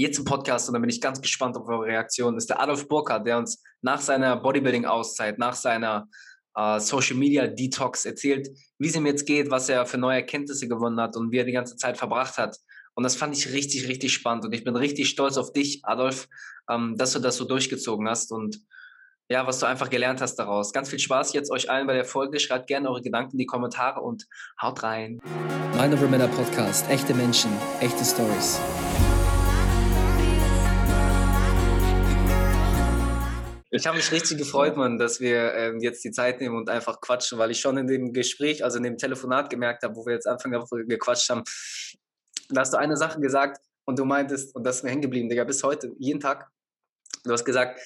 jetzt im Podcast, und da bin ich ganz gespannt auf eure Reaktion, ist der Adolf Burkhardt, der uns nach seiner Bodybuilding-Auszeit, nach seiner äh, Social Media Detox erzählt, wie es ihm jetzt geht, was er für neue Erkenntnisse gewonnen hat und wie er die ganze Zeit verbracht hat. Und das fand ich richtig, richtig spannend. Und ich bin richtig stolz auf dich, Adolf, ähm, dass du das so durchgezogen hast und ja, was du einfach gelernt hast daraus. Ganz viel Spaß jetzt euch allen bei der Folge. Schreibt gerne eure Gedanken in die Kommentare und haut rein. Mind Over Männer Podcast. Echte Menschen, echte Stories. Ich habe mich richtig gefreut, Mann, dass wir ähm, jetzt die Zeit nehmen und einfach quatschen, weil ich schon in dem Gespräch, also in dem Telefonat gemerkt habe, wo wir jetzt Anfang der Woche gequatscht haben, da hast du eine Sache gesagt und du meintest, und das ist mir hängen geblieben, Digga, bis heute, jeden Tag, du hast gesagt,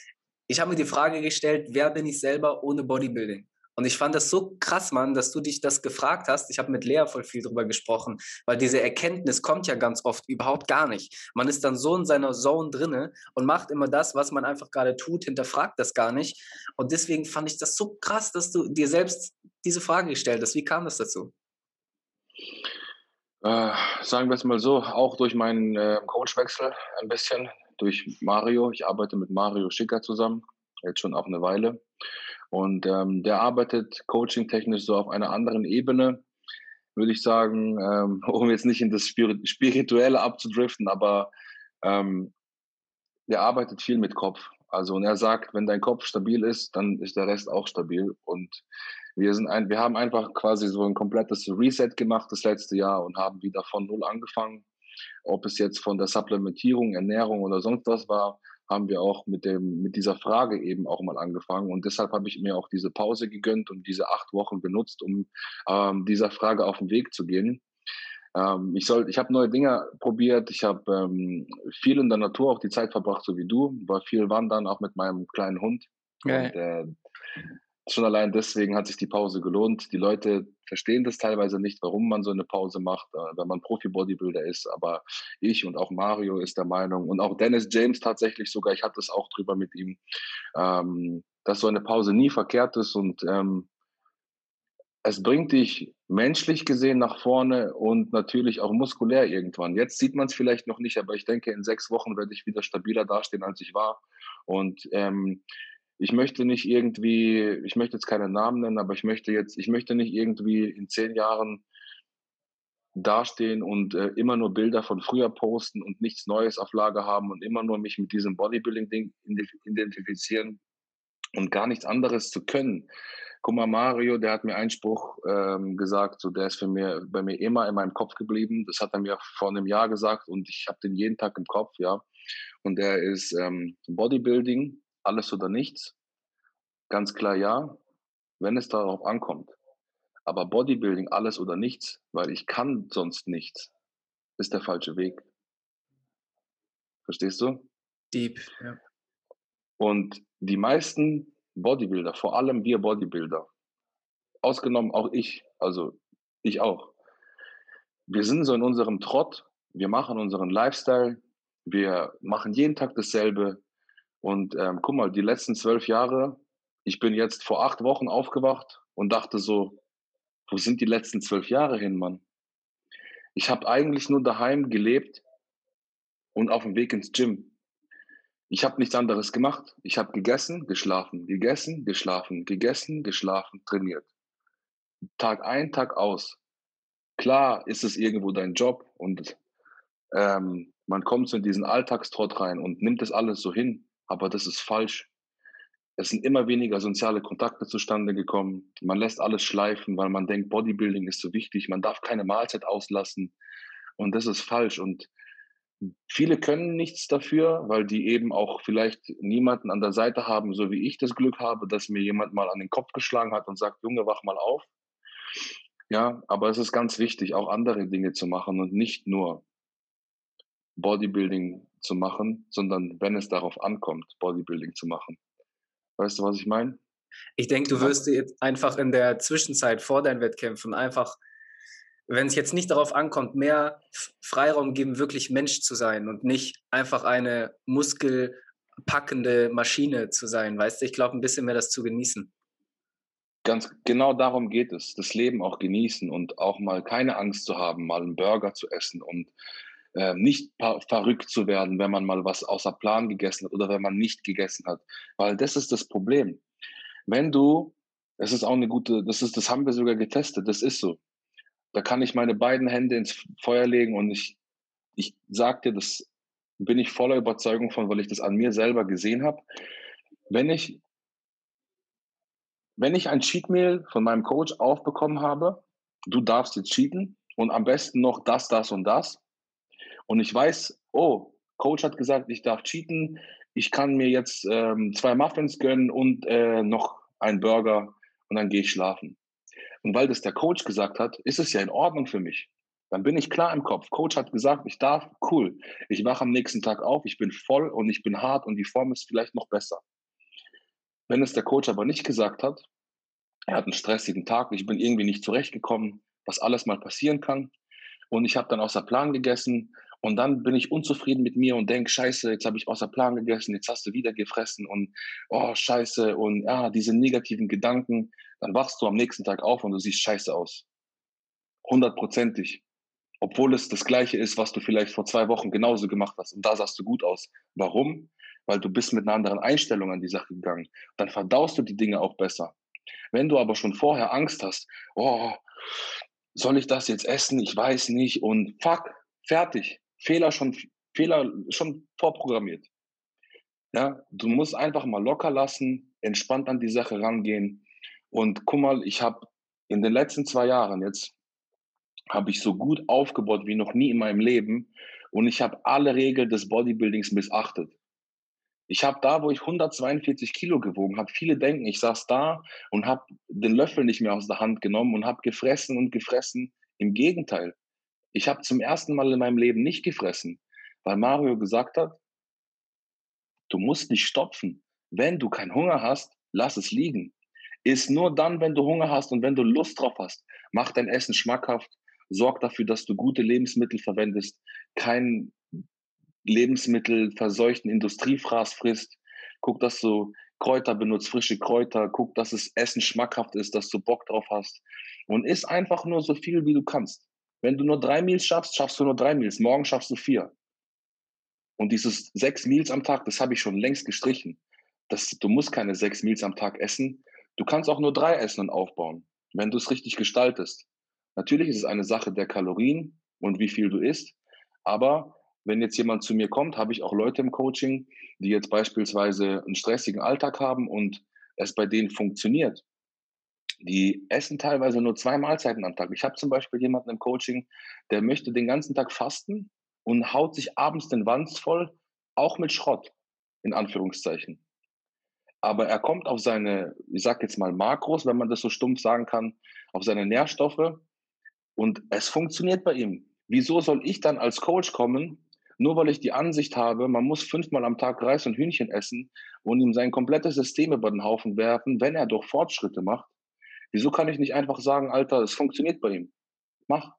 ich habe mir die Frage gestellt, wer bin ich selber ohne Bodybuilding? Und ich fand das so krass, Mann, dass du dich das gefragt hast. Ich habe mit Lea voll viel drüber gesprochen, weil diese Erkenntnis kommt ja ganz oft überhaupt gar nicht. Man ist dann so in seiner Zone drinne und macht immer das, was man einfach gerade tut, hinterfragt das gar nicht. Und deswegen fand ich das so krass, dass du dir selbst diese Frage gestellt hast. Wie kam das dazu? Äh, sagen wir es mal so, auch durch meinen äh, Coachwechsel ein bisschen, durch Mario. Ich arbeite mit Mario Schicker zusammen, jetzt schon auch eine Weile. Und ähm, der arbeitet coaching-technisch so auf einer anderen Ebene, würde ich sagen, ähm, um jetzt nicht in das Spirituelle abzudriften, aber ähm, der arbeitet viel mit Kopf. Also und er sagt, wenn dein Kopf stabil ist, dann ist der Rest auch stabil. Und wir sind ein, wir haben einfach quasi so ein komplettes Reset gemacht das letzte Jahr und haben wieder von null angefangen. Ob es jetzt von der Supplementierung, Ernährung oder sonst was war, haben wir auch mit, dem, mit dieser Frage eben auch mal angefangen. Und deshalb habe ich mir auch diese Pause gegönnt und diese acht Wochen genutzt, um ähm, dieser Frage auf den Weg zu gehen. Ähm, ich ich habe neue Dinge probiert. Ich habe ähm, viel in der Natur auch die Zeit verbracht, so wie du. War viel wandern, auch mit meinem kleinen Hund. Und, äh, schon allein deswegen hat sich die Pause gelohnt. Die Leute verstehen das teilweise nicht, warum man so eine Pause macht, äh, wenn man Profi-Bodybuilder ist. Aber ich und auch Mario ist der Meinung und auch Dennis James tatsächlich sogar, ich hatte es auch drüber mit ihm, ähm, dass so eine Pause nie verkehrt ist und ähm, es bringt dich menschlich gesehen nach vorne und natürlich auch muskulär irgendwann. Jetzt sieht man es vielleicht noch nicht, aber ich denke, in sechs Wochen werde ich wieder stabiler dastehen, als ich war. Und ähm, ich möchte nicht irgendwie, ich möchte jetzt keine Namen nennen, aber ich möchte jetzt, ich möchte nicht irgendwie in zehn Jahren dastehen und äh, immer nur Bilder von früher posten und nichts Neues auf Lager haben und immer nur mich mit diesem Bodybuilding-Ding identifizieren und gar nichts anderes zu können. Guck mal, Mario, der hat mir einen Spruch ähm, gesagt, so der ist für mir, bei mir immer in meinem Kopf geblieben. Das hat er mir vor einem Jahr gesagt und ich habe den jeden Tag im Kopf, ja. Und der ist ähm, Bodybuilding alles oder nichts? Ganz klar ja, wenn es darauf ankommt. Aber Bodybuilding, alles oder nichts, weil ich kann sonst nichts, ist der falsche Weg. Verstehst du? Deep, ja. Und die meisten Bodybuilder, vor allem wir Bodybuilder, ausgenommen auch ich, also ich auch, wir sind so in unserem Trott, wir machen unseren Lifestyle, wir machen jeden Tag dasselbe, und ähm, guck mal, die letzten zwölf Jahre, ich bin jetzt vor acht Wochen aufgewacht und dachte so, wo sind die letzten zwölf Jahre hin, Mann? Ich habe eigentlich nur daheim gelebt und auf dem Weg ins Gym. Ich habe nichts anderes gemacht. Ich habe gegessen, geschlafen, gegessen, geschlafen, gegessen, geschlafen, trainiert. Tag ein, Tag aus. Klar ist es irgendwo dein Job und ähm, man kommt so in diesen Alltagstrott rein und nimmt das alles so hin. Aber das ist falsch. Es sind immer weniger soziale Kontakte zustande gekommen. Man lässt alles schleifen, weil man denkt, Bodybuilding ist so wichtig. Man darf keine Mahlzeit auslassen. Und das ist falsch. Und viele können nichts dafür, weil die eben auch vielleicht niemanden an der Seite haben, so wie ich das Glück habe, dass mir jemand mal an den Kopf geschlagen hat und sagt, Junge, wach mal auf. Ja, aber es ist ganz wichtig, auch andere Dinge zu machen und nicht nur Bodybuilding zu machen, sondern wenn es darauf ankommt, Bodybuilding zu machen. Weißt du, was ich meine? Ich denke, du wirst dir jetzt einfach in der Zwischenzeit vor deinen Wettkämpfen einfach, wenn es jetzt nicht darauf ankommt, mehr Freiraum geben, wirklich Mensch zu sein und nicht einfach eine muskelpackende Maschine zu sein. Weißt du, ich glaube, ein bisschen mehr das zu genießen. Ganz genau darum geht es, das Leben auch genießen und auch mal keine Angst zu haben, mal einen Burger zu essen und äh, nicht verrückt zu werden, wenn man mal was außer Plan gegessen hat oder wenn man nicht gegessen hat. Weil das ist das Problem. Wenn du, das ist auch eine gute, das ist, das haben wir sogar getestet, das ist so. Da kann ich meine beiden Hände ins Feuer legen und ich, ich sag dir, das bin ich voller Überzeugung von, weil ich das an mir selber gesehen habe. Wenn ich, wenn ich ein Cheat Meal von meinem Coach aufbekommen habe, du darfst jetzt cheaten und am besten noch das, das und das, und ich weiß, oh, Coach hat gesagt, ich darf cheaten, ich kann mir jetzt ähm, zwei Muffins gönnen und äh, noch einen Burger und dann gehe ich schlafen. Und weil das der Coach gesagt hat, ist es ja in Ordnung für mich. Dann bin ich klar im Kopf. Coach hat gesagt, ich darf, cool. Ich wache am nächsten Tag auf, ich bin voll und ich bin hart und die Form ist vielleicht noch besser. Wenn es der Coach aber nicht gesagt hat, er hat einen stressigen Tag, ich bin irgendwie nicht zurechtgekommen, was alles mal passieren kann. Und ich habe dann außer Plan gegessen und dann bin ich unzufrieden mit mir und denke, scheiße, jetzt habe ich außer Plan gegessen, jetzt hast du wieder gefressen und oh, scheiße und ja, diese negativen Gedanken. Dann wachst du am nächsten Tag auf und du siehst scheiße aus. Hundertprozentig. Obwohl es das Gleiche ist, was du vielleicht vor zwei Wochen genauso gemacht hast. Und da sahst du gut aus. Warum? Weil du bist mit einer anderen Einstellung an die Sache gegangen. Dann verdaust du die Dinge auch besser. Wenn du aber schon vorher Angst hast, oh, soll ich das jetzt essen? Ich weiß nicht. Und fuck, fertig. Fehler schon, Fehler schon vorprogrammiert. Ja, du musst einfach mal locker lassen, entspannt an die Sache rangehen. Und guck mal, ich habe in den letzten zwei Jahren jetzt habe ich so gut aufgebaut wie noch nie in meinem Leben und ich habe alle Regeln des Bodybuildings missachtet. Ich habe da, wo ich 142 Kilo gewogen habe, viele denken, ich saß da und habe den Löffel nicht mehr aus der Hand genommen und habe gefressen und gefressen. Im Gegenteil, ich habe zum ersten Mal in meinem Leben nicht gefressen, weil Mario gesagt hat, du musst nicht stopfen. Wenn du keinen Hunger hast, lass es liegen. Ist nur dann, wenn du Hunger hast und wenn du Lust drauf hast, mach dein Essen schmackhaft, sorg dafür, dass du gute Lebensmittel verwendest, kein Lebensmittel verseuchten Industriefraß frisst, guck, dass du Kräuter benutzt, frische Kräuter, guck, dass das Essen schmackhaft ist, dass du Bock drauf hast und isst einfach nur so viel, wie du kannst. Wenn du nur drei Meals schaffst, schaffst du nur drei Meals. Morgen schaffst du vier. Und dieses sechs Meals am Tag, das habe ich schon längst gestrichen. Das, du musst keine sechs Meals am Tag essen. Du kannst auch nur drei essen und aufbauen, wenn du es richtig gestaltest. Natürlich ist es eine Sache der Kalorien und wie viel du isst. Aber wenn jetzt jemand zu mir kommt, habe ich auch Leute im Coaching, die jetzt beispielsweise einen stressigen Alltag haben und es bei denen funktioniert die essen teilweise nur zwei Mahlzeiten am Tag. Ich habe zum Beispiel jemanden im Coaching, der möchte den ganzen Tag fasten und haut sich abends den Wanz voll, auch mit Schrott, in Anführungszeichen. Aber er kommt auf seine, ich sag jetzt mal Makros, wenn man das so stumpf sagen kann, auf seine Nährstoffe und es funktioniert bei ihm. Wieso soll ich dann als Coach kommen, nur weil ich die Ansicht habe, man muss fünfmal am Tag Reis und Hühnchen essen und ihm sein komplettes System über den Haufen werfen, wenn er doch Fortschritte macht? Wieso kann ich nicht einfach sagen, Alter, es funktioniert bei ihm? Mach.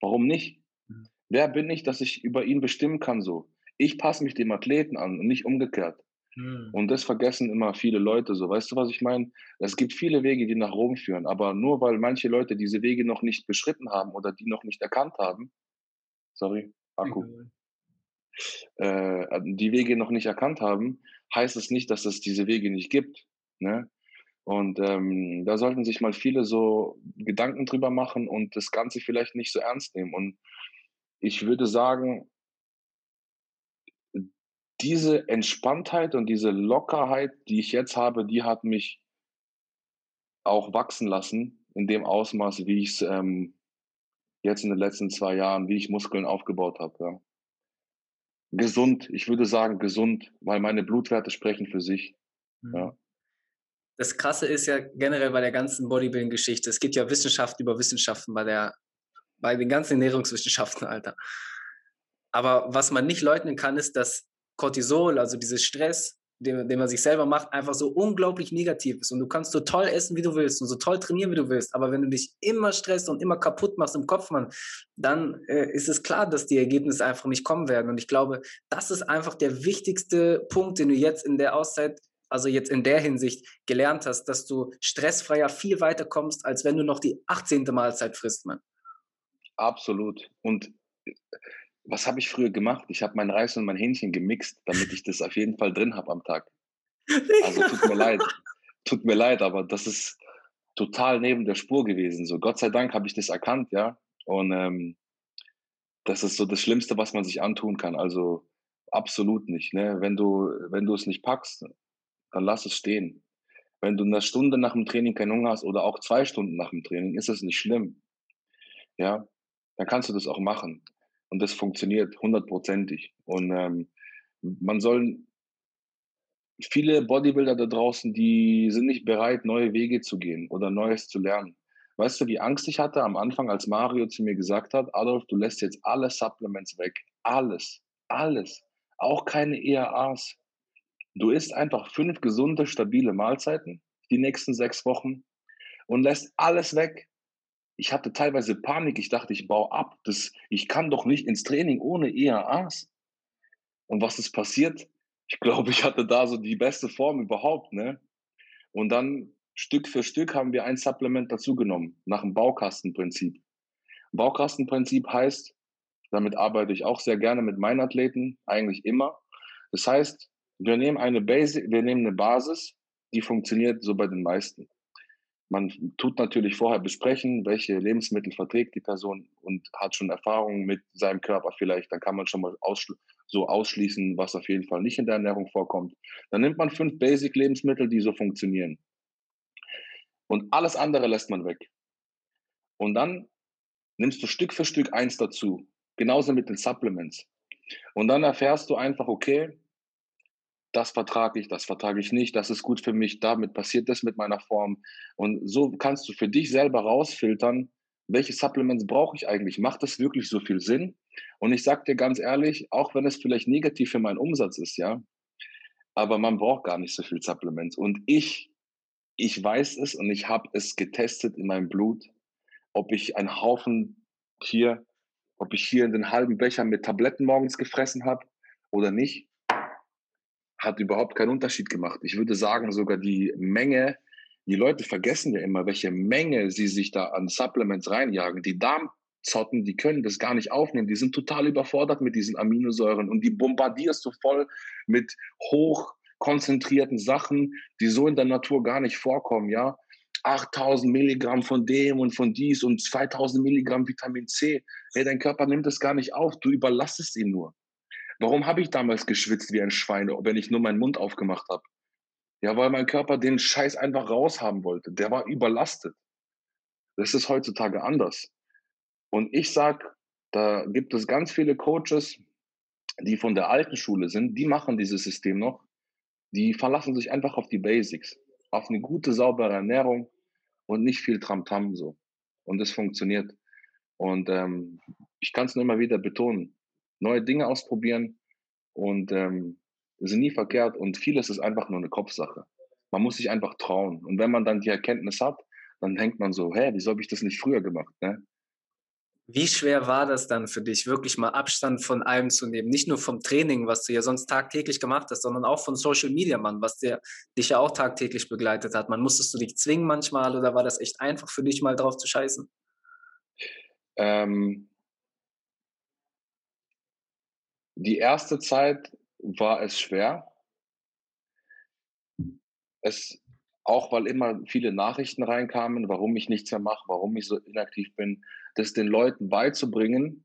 Warum nicht? Mhm. Wer bin ich, dass ich über ihn bestimmen kann so? Ich passe mich dem Athleten an und nicht umgekehrt. Mhm. Und das vergessen immer viele Leute so. Weißt du, was ich meine? Es gibt viele Wege, die nach Rom führen, aber nur weil manche Leute diese Wege noch nicht beschritten haben oder die noch nicht erkannt haben, sorry, Akku, mhm. äh, die Wege noch nicht erkannt haben, heißt es nicht, dass es diese Wege nicht gibt. Ne? Und ähm, da sollten sich mal viele so Gedanken drüber machen und das Ganze vielleicht nicht so ernst nehmen. Und ich würde sagen, diese Entspanntheit und diese Lockerheit, die ich jetzt habe, die hat mich auch wachsen lassen in dem Ausmaß, wie ich es ähm, jetzt in den letzten zwei Jahren, wie ich Muskeln aufgebaut habe. Ja. Gesund, ich würde sagen gesund, weil meine Blutwerte sprechen für sich. Mhm. Ja das Krasse ist ja generell bei der ganzen Bodybuilding-Geschichte, es gibt ja Wissenschaft über Wissenschaften bei, der, bei den ganzen Ernährungswissenschaften, Alter. Aber was man nicht leugnen kann, ist, dass Cortisol, also dieses Stress, den, den man sich selber macht, einfach so unglaublich negativ ist. Und du kannst so toll essen, wie du willst und so toll trainieren, wie du willst. Aber wenn du dich immer stresst und immer kaputt machst im Kopf, Mann, dann äh, ist es klar, dass die Ergebnisse einfach nicht kommen werden. Und ich glaube, das ist einfach der wichtigste Punkt, den du jetzt in der Auszeit also jetzt in der Hinsicht gelernt hast, dass du stressfreier viel weiter kommst, als wenn du noch die 18. Mahlzeit frisst, man. Absolut. Und was habe ich früher gemacht? Ich habe mein Reis und mein Hähnchen gemixt, damit ich das auf jeden Fall drin habe am Tag. Also tut mir leid. Tut mir leid, aber das ist total neben der Spur gewesen. So Gott sei Dank habe ich das erkannt, ja. Und ähm, das ist so das Schlimmste, was man sich antun kann. Also absolut nicht. Ne? Wenn du, wenn du es nicht packst, dann lass es stehen. Wenn du eine Stunde nach dem Training keinen Hunger hast oder auch zwei Stunden nach dem Training, ist es nicht schlimm. Ja, dann kannst du das auch machen. Und das funktioniert hundertprozentig. Und ähm, man soll viele Bodybuilder da draußen, die sind nicht bereit, neue Wege zu gehen oder Neues zu lernen. Weißt du, wie Angst ich hatte am Anfang, als Mario zu mir gesagt hat, Adolf, du lässt jetzt alle Supplements weg. Alles, alles. Auch keine ERAs. Du isst einfach fünf gesunde, stabile Mahlzeiten die nächsten sechs Wochen und lässt alles weg. Ich hatte teilweise Panik. Ich dachte, ich baue ab. Das, ich kann doch nicht ins Training ohne ERAs. Und was ist passiert? Ich glaube, ich hatte da so die beste Form überhaupt. Ne? Und dann Stück für Stück haben wir ein Supplement dazugenommen, nach dem Baukastenprinzip. Baukastenprinzip heißt, damit arbeite ich auch sehr gerne mit meinen Athleten, eigentlich immer. Das heißt, wir nehmen eine Basic, wir nehmen eine Basis, die funktioniert so bei den meisten. Man tut natürlich vorher besprechen, welche Lebensmittel verträgt die Person und hat schon Erfahrungen mit seinem Körper vielleicht. Dann kann man schon mal ausschl so ausschließen, was auf jeden Fall nicht in der Ernährung vorkommt. Dann nimmt man fünf Basic-Lebensmittel, die so funktionieren. Und alles andere lässt man weg. Und dann nimmst du Stück für Stück eins dazu. Genauso mit den Supplements. Und dann erfährst du einfach, okay, das vertrage ich, das vertrage ich nicht, das ist gut für mich, damit passiert das mit meiner Form. Und so kannst du für dich selber rausfiltern, welche Supplements brauche ich eigentlich? Macht das wirklich so viel Sinn? Und ich sage dir ganz ehrlich, auch wenn es vielleicht negativ für meinen Umsatz ist, ja, aber man braucht gar nicht so viel Supplements. Und ich, ich weiß es und ich habe es getestet in meinem Blut, ob ich einen Haufen hier, ob ich hier den halben Becher mit Tabletten morgens gefressen habe oder nicht hat überhaupt keinen Unterschied gemacht. Ich würde sagen, sogar die Menge, die Leute vergessen ja immer, welche Menge sie sich da an Supplements reinjagen. Die Darmzotten, die können das gar nicht aufnehmen. Die sind total überfordert mit diesen Aminosäuren und die bombardierst du voll mit hochkonzentrierten Sachen, die so in der Natur gar nicht vorkommen, ja. 8000 Milligramm von dem und von dies und 2000 Milligramm Vitamin C. Hey, dein Körper nimmt das gar nicht auf. Du überlastest ihn nur. Warum habe ich damals geschwitzt wie ein Schwein, wenn ich nur meinen Mund aufgemacht habe? Ja, weil mein Körper den Scheiß einfach raushaben wollte. Der war überlastet. Das ist heutzutage anders. Und ich sag, da gibt es ganz viele Coaches, die von der alten Schule sind, die machen dieses System noch. Die verlassen sich einfach auf die Basics, auf eine gute, saubere Ernährung und nicht viel Tramtam so. Und es funktioniert. Und ähm, ich kann es nur immer wieder betonen neue Dinge ausprobieren und ähm, sind nie verkehrt und vieles ist einfach nur eine Kopfsache. Man muss sich einfach trauen. Und wenn man dann die Erkenntnis hat, dann denkt man so, hä, wieso habe ich das nicht früher gemacht? Ne? Wie schwer war das dann für dich, wirklich mal Abstand von allem zu nehmen? Nicht nur vom Training, was du ja sonst tagtäglich gemacht hast, sondern auch von Social Media, Mann, was dir, dich ja auch tagtäglich begleitet hat. Man musstest du dich zwingen manchmal oder war das echt einfach für dich mal drauf zu scheißen? Ähm, die erste Zeit war es schwer. Es, auch weil immer viele Nachrichten reinkamen, warum ich nichts mehr mache, warum ich so inaktiv bin, das den Leuten beizubringen,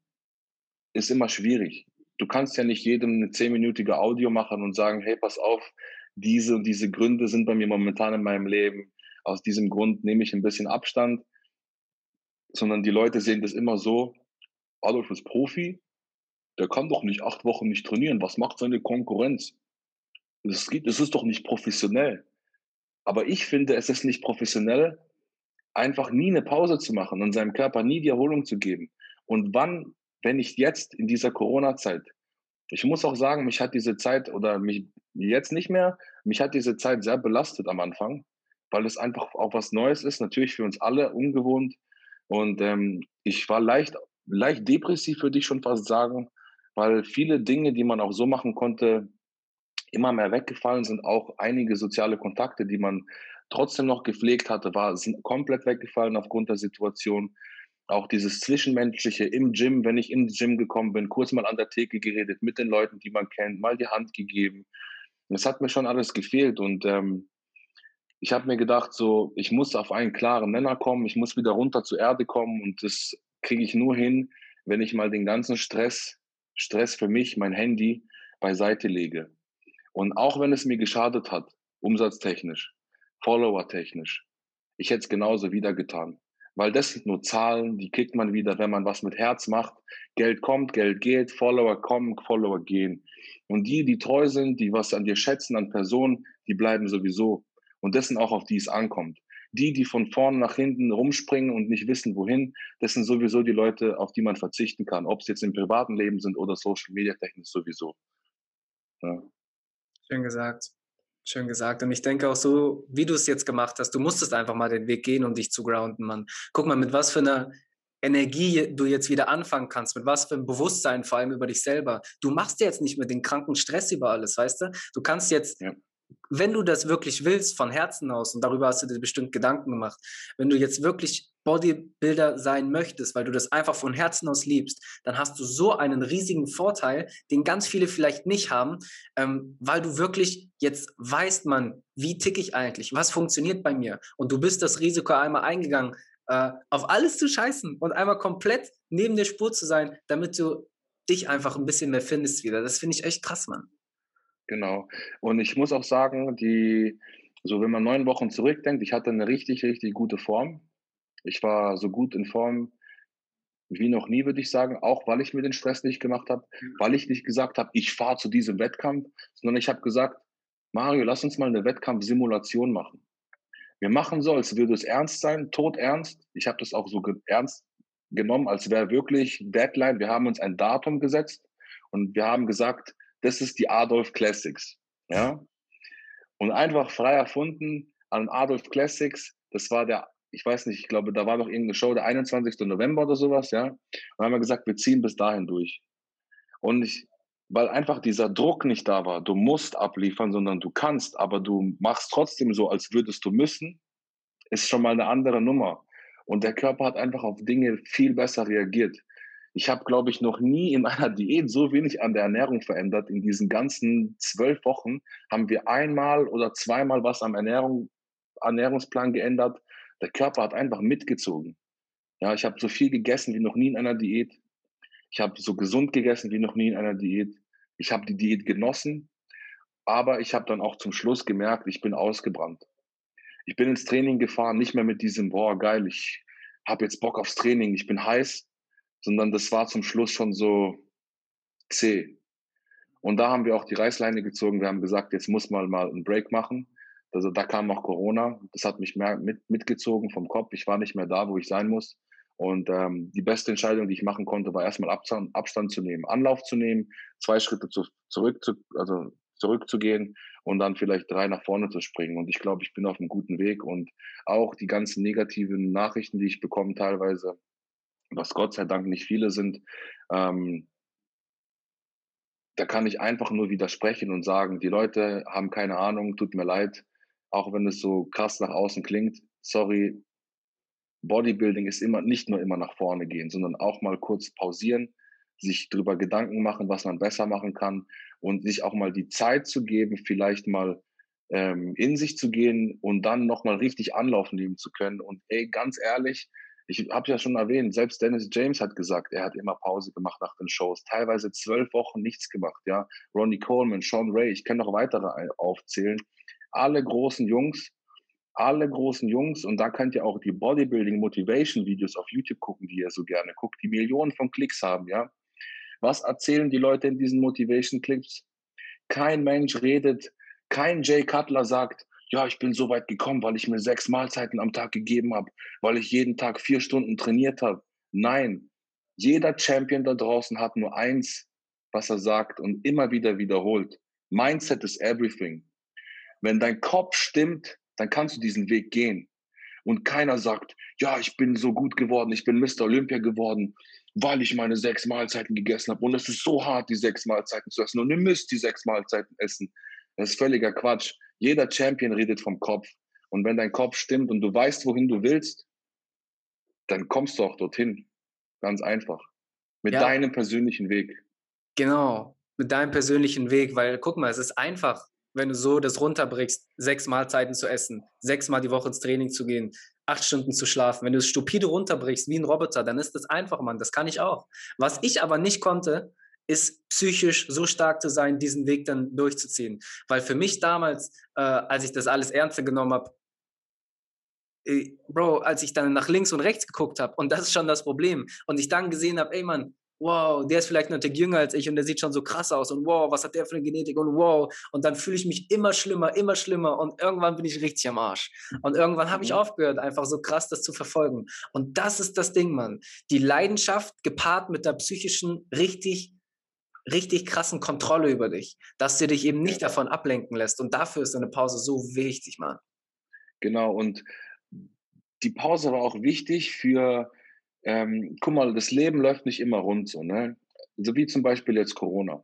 ist immer schwierig. Du kannst ja nicht jedem eine zehnminütige Audio machen und sagen, hey, pass auf, diese und diese Gründe sind bei mir momentan in meinem Leben. Aus diesem Grund nehme ich ein bisschen Abstand. Sondern die Leute sehen das immer so, Adolf ist Profi, der kann doch nicht acht Wochen nicht trainieren. Was macht seine Konkurrenz? Das, geht, ist doch nicht professionell. Aber ich finde, es ist nicht professionell, einfach nie eine Pause zu machen und seinem Körper nie die Erholung zu geben. Und wann, wenn nicht jetzt in dieser Corona-Zeit? Ich muss auch sagen, mich hat diese Zeit oder mich jetzt nicht mehr, mich hat diese Zeit sehr belastet am Anfang, weil es einfach auch was Neues ist, natürlich für uns alle ungewohnt. Und ähm, ich war leicht, leicht depressiv, würde ich schon fast sagen, weil viele Dinge, die man auch so machen konnte, immer mehr weggefallen sind. Auch einige soziale Kontakte, die man trotzdem noch gepflegt hatte, war, sind komplett weggefallen aufgrund der Situation. Auch dieses Zwischenmenschliche im Gym, wenn ich ins Gym gekommen bin, kurz mal an der Theke geredet mit den Leuten, die man kennt, mal die Hand gegeben. Das hat mir schon alles gefehlt und ähm, ich habe mir gedacht, so, ich muss auf einen klaren Nenner kommen, ich muss wieder runter zur Erde kommen und das kriege ich nur hin, wenn ich mal den ganzen Stress, Stress für mich, mein Handy beiseite lege. Und auch wenn es mir geschadet hat, umsatztechnisch, followertechnisch, ich hätte es genauso wieder getan. Weil das sind nur Zahlen, die kriegt man wieder, wenn man was mit Herz macht. Geld kommt, Geld geht, Follower kommen, Follower gehen. Und die, die treu sind, die was an dir schätzen, an Personen, die bleiben sowieso. Und das sind auch, auf die es ankommt. Die, die von vorne nach hinten rumspringen und nicht wissen, wohin, das sind sowieso die Leute, auf die man verzichten kann. Ob es jetzt im privaten Leben sind oder Social Media technisch sowieso. Ja. Schön gesagt. Schön gesagt. Und ich denke auch so, wie du es jetzt gemacht hast, du musstest einfach mal den Weg gehen, um dich zu grounden, Mann. Guck mal, mit was für einer Energie du jetzt wieder anfangen kannst, mit was für einem Bewusstsein vor allem über dich selber. Du machst jetzt nicht mehr den kranken Stress über alles, weißt du? Du kannst jetzt ja wenn du das wirklich willst, von Herzen aus, und darüber hast du dir bestimmt Gedanken gemacht, wenn du jetzt wirklich Bodybuilder sein möchtest, weil du das einfach von Herzen aus liebst, dann hast du so einen riesigen Vorteil, den ganz viele vielleicht nicht haben, ähm, weil du wirklich jetzt weißt, man, wie ticke ich eigentlich, was funktioniert bei mir, und du bist das Risiko einmal eingegangen, äh, auf alles zu scheißen und einmal komplett neben der Spur zu sein, damit du dich einfach ein bisschen mehr findest wieder. Das finde ich echt krass, Mann. Genau. Und ich muss auch sagen, die, so wenn man neun Wochen zurückdenkt, ich hatte eine richtig, richtig gute Form. Ich war so gut in Form wie noch nie, würde ich sagen, auch weil ich mir den Stress nicht gemacht habe, mhm. weil ich nicht gesagt habe, ich fahre zu diesem Wettkampf, sondern ich habe gesagt, Mario, lass uns mal eine Wettkampfsimulation machen. Wir machen so, als würde es ernst sein, tot ernst. Ich habe das auch so ernst genommen, als wäre wirklich Deadline. Wir haben uns ein Datum gesetzt und wir haben gesagt, das ist die Adolf Classics. Ja? Und einfach frei erfunden an Adolf Classics, das war der, ich weiß nicht, ich glaube, da war noch irgendeine Show, der 21. November oder sowas, ja. Und haben wir gesagt, wir ziehen bis dahin durch. Und ich, weil einfach dieser Druck nicht da war, du musst abliefern, sondern du kannst, aber du machst trotzdem so, als würdest du müssen, ist schon mal eine andere Nummer. Und der Körper hat einfach auf Dinge viel besser reagiert. Ich habe, glaube ich, noch nie in einer Diät so wenig an der Ernährung verändert. In diesen ganzen zwölf Wochen haben wir einmal oder zweimal was am Ernährung, Ernährungsplan geändert. Der Körper hat einfach mitgezogen. Ja, ich habe so viel gegessen wie noch nie in einer Diät. Ich habe so gesund gegessen wie noch nie in einer Diät. Ich habe die Diät genossen, aber ich habe dann auch zum Schluss gemerkt, ich bin ausgebrannt. Ich bin ins Training gefahren, nicht mehr mit diesem, boah, geil, ich habe jetzt Bock aufs Training, ich bin heiß, sondern das war zum Schluss schon so zäh. Und da haben wir auch die Reißleine gezogen. Wir haben gesagt, jetzt muss man mal einen Break machen. Also da kam auch Corona. Das hat mich mehr mit, mitgezogen vom Kopf. Ich war nicht mehr da, wo ich sein muss. Und ähm, die beste Entscheidung, die ich machen konnte, war erstmal Abstand, Abstand zu nehmen, Anlauf zu nehmen, zwei Schritte zu, zurück, zu, also zurückzugehen und dann vielleicht drei nach vorne zu springen. Und ich glaube, ich bin auf einem guten Weg. Und auch die ganzen negativen Nachrichten, die ich bekomme, teilweise, was Gott sei Dank nicht viele sind, ähm, da kann ich einfach nur widersprechen und sagen, die Leute haben keine Ahnung, tut mir leid, auch wenn es so krass nach außen klingt, sorry, Bodybuilding ist immer nicht nur immer nach vorne gehen, sondern auch mal kurz pausieren, sich darüber Gedanken machen, was man besser machen kann und sich auch mal die Zeit zu geben, vielleicht mal ähm, in sich zu gehen und dann nochmal richtig Anlauf nehmen zu können. Und ey, ganz ehrlich, ich habe ja schon erwähnt, selbst Dennis James hat gesagt, er hat immer Pause gemacht nach den Shows, teilweise zwölf Wochen nichts gemacht, ja. Ronnie Coleman, Sean Ray, ich kann noch weitere aufzählen. Alle großen Jungs, alle großen Jungs, und da könnt ihr auch die Bodybuilding Motivation Videos auf YouTube gucken, die ihr so gerne guckt, die Millionen von Klicks haben, ja. Was erzählen die Leute in diesen Motivation Clips? Kein Mensch redet, kein Jay Cutler sagt, ja, ich bin so weit gekommen, weil ich mir sechs Mahlzeiten am Tag gegeben habe, weil ich jeden Tag vier Stunden trainiert habe. Nein, jeder Champion da draußen hat nur eins, was er sagt und immer wieder wiederholt. Mindset is everything. Wenn dein Kopf stimmt, dann kannst du diesen Weg gehen. Und keiner sagt, ja, ich bin so gut geworden, ich bin Mr. Olympia geworden, weil ich meine sechs Mahlzeiten gegessen habe. Und es ist so hart, die sechs Mahlzeiten zu essen. Und ihr müsst die sechs Mahlzeiten essen. Das ist völliger Quatsch. Jeder Champion redet vom Kopf. Und wenn dein Kopf stimmt und du weißt, wohin du willst, dann kommst du auch dorthin. Ganz einfach. Mit ja. deinem persönlichen Weg. Genau, mit deinem persönlichen Weg, weil guck mal, es ist einfach, wenn du so das runterbrichst, sechs Mahlzeiten zu essen, sechsmal die Woche ins Training zu gehen, acht Stunden zu schlafen. Wenn du es stupide runterbrichst wie ein Roboter, dann ist das einfach, Mann. Das kann ich auch. Was ich aber nicht konnte, ist psychisch so stark zu sein, diesen Weg dann durchzuziehen. Weil für mich damals, äh, als ich das alles ernster genommen habe, äh, Bro, als ich dann nach links und rechts geguckt habe, und das ist schon das Problem, und ich dann gesehen habe, ey Mann, wow, der ist vielleicht noch jünger als ich und der sieht schon so krass aus und wow, was hat der für eine Genetik und wow. Und dann fühle ich mich immer schlimmer, immer schlimmer und irgendwann bin ich richtig am Arsch. Und irgendwann habe ich mhm. aufgehört, einfach so krass das zu verfolgen. Und das ist das Ding, Mann. Die Leidenschaft gepaart mit der psychischen, richtig, richtig krassen Kontrolle über dich, dass du dich eben nicht davon ablenken lässt. Und dafür ist eine Pause so wichtig, Mann. Genau, und die Pause war auch wichtig für ähm, guck mal, das Leben läuft nicht immer rund so, ne? So wie zum Beispiel jetzt Corona.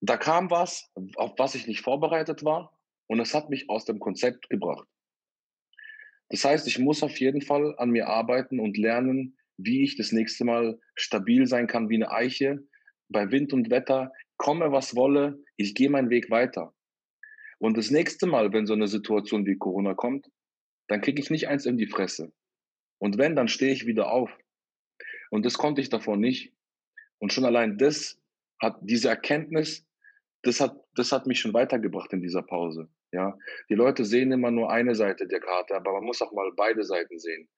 Da kam was, auf was ich nicht vorbereitet war, und es hat mich aus dem Konzept gebracht. Das heißt, ich muss auf jeden Fall an mir arbeiten und lernen, wie ich das nächste Mal stabil sein kann wie eine Eiche, bei Wind und Wetter, komme was wolle, ich gehe meinen Weg weiter. Und das nächste Mal, wenn so eine Situation wie Corona kommt, dann kriege ich nicht eins in die Fresse. Und wenn, dann stehe ich wieder auf. Und das konnte ich davor nicht. Und schon allein das hat diese Erkenntnis, das hat, das hat mich schon weitergebracht in dieser Pause. Ja, die Leute sehen immer nur eine Seite der Karte, aber man muss auch mal beide Seiten sehen.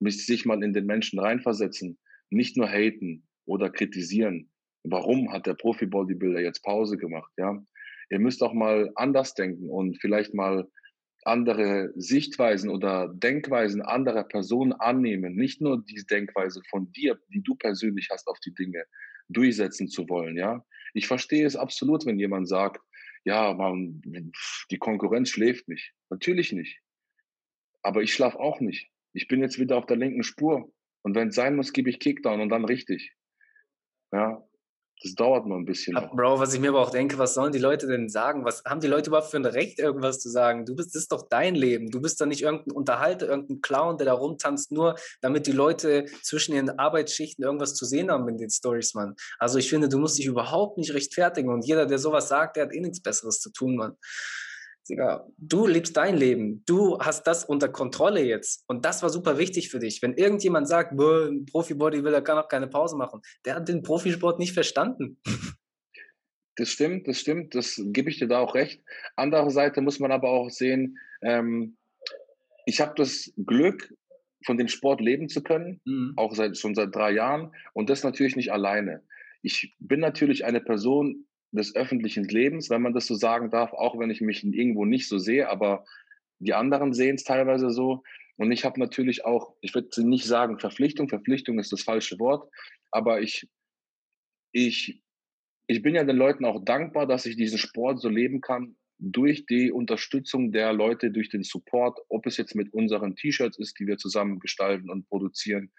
Müsste sich mal in den Menschen reinversetzen, nicht nur haten oder kritisieren. Warum hat der Profi-Bodybuilder jetzt Pause gemacht? Ja, ihr müsst auch mal anders denken und vielleicht mal andere Sichtweisen oder Denkweisen anderer Personen annehmen, nicht nur die Denkweise von dir, die du persönlich hast auf die Dinge, durchsetzen zu wollen, ja. Ich verstehe es absolut, wenn jemand sagt, ja, man, die Konkurrenz schläft nicht. Natürlich nicht. Aber ich schlafe auch nicht. Ich bin jetzt wieder auf der linken Spur. Und wenn es sein muss, gebe ich Kickdown und dann richtig. Ja, das dauert nur ein bisschen. Noch. Bro, was ich mir aber auch denke, was sollen die Leute denn sagen? Was haben die Leute überhaupt für ein Recht, irgendwas zu sagen? Du bist, das ist doch dein Leben. Du bist doch nicht irgendein Unterhalter, irgendein Clown, der da rumtanzt, nur damit die Leute zwischen ihren Arbeitsschichten irgendwas zu sehen haben in den Stories, Mann. Also ich finde, du musst dich überhaupt nicht rechtfertigen. Und jeder, der sowas sagt, der hat eh nichts Besseres zu tun, Mann. Digga, du lebst dein Leben, du hast das unter Kontrolle jetzt und das war super wichtig für dich. Wenn irgendjemand sagt, ein Profi-Bodybuilder kann auch keine Pause machen, der hat den Profisport nicht verstanden. Das stimmt, das stimmt, das gebe ich dir da auch recht. Andere Seite muss man aber auch sehen, ähm, ich habe das Glück, von dem Sport leben zu können, mhm. auch seit, schon seit drei Jahren und das natürlich nicht alleine. Ich bin natürlich eine Person, des öffentlichen Lebens, wenn man das so sagen darf, auch wenn ich mich irgendwo nicht so sehe, aber die anderen sehen es teilweise so. Und ich habe natürlich auch, ich würde nicht sagen Verpflichtung, Verpflichtung ist das falsche Wort, aber ich, ich, ich bin ja den Leuten auch dankbar, dass ich diesen Sport so leben kann, durch die Unterstützung der Leute, durch den Support, ob es jetzt mit unseren T-Shirts ist, die wir zusammen gestalten und produzieren,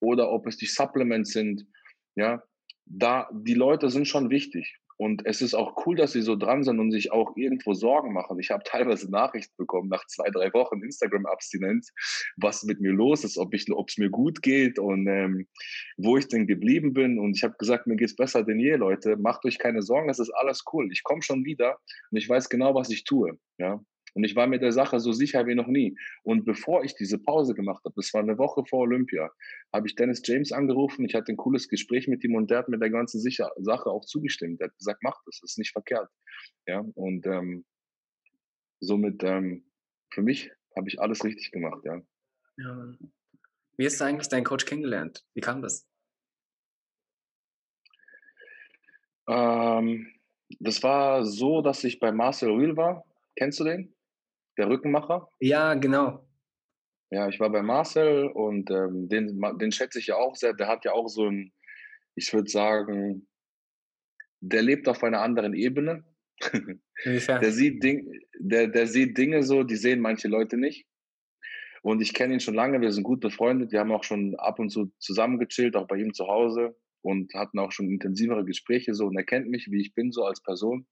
oder ob es die Supplements sind, ja, da, die Leute sind schon wichtig. Und es ist auch cool, dass sie so dran sind und sich auch irgendwo Sorgen machen. Ich habe teilweise Nachrichten bekommen nach zwei, drei Wochen Instagram-Abstinenz, was mit mir los ist, ob es mir gut geht und ähm, wo ich denn geblieben bin. Und ich habe gesagt, mir geht es besser denn je, Leute. Macht euch keine Sorgen, es ist alles cool. Ich komme schon wieder und ich weiß genau, was ich tue. Ja. Und ich war mir der Sache so sicher wie noch nie. Und bevor ich diese Pause gemacht habe, das war eine Woche vor Olympia, habe ich Dennis James angerufen. Ich hatte ein cooles Gespräch mit ihm und der hat mir der ganzen Sicher Sache auch zugestimmt. Er hat gesagt, mach das, das ist nicht verkehrt. Ja, und ähm, somit ähm, für mich habe ich alles richtig gemacht. Ja. ja. Wie hast du eigentlich deinen Coach kennengelernt? Wie kam das? Ähm, das war so, dass ich bei Marcel Rühl war. Kennst du den? Der Rückenmacher? Ja, genau. Ja, ich war bei Marcel und ähm, den, den schätze ich ja auch sehr. Der hat ja auch so ein, ich würde sagen, der lebt auf einer anderen Ebene. der, sieht Ding, der, der sieht Dinge so, die sehen manche Leute nicht. Und ich kenne ihn schon lange, wir sind gut befreundet. Wir haben auch schon ab und zu zusammen gechillt, auch bei ihm zu Hause und hatten auch schon intensivere Gespräche so und er kennt mich, wie ich bin, so als Person.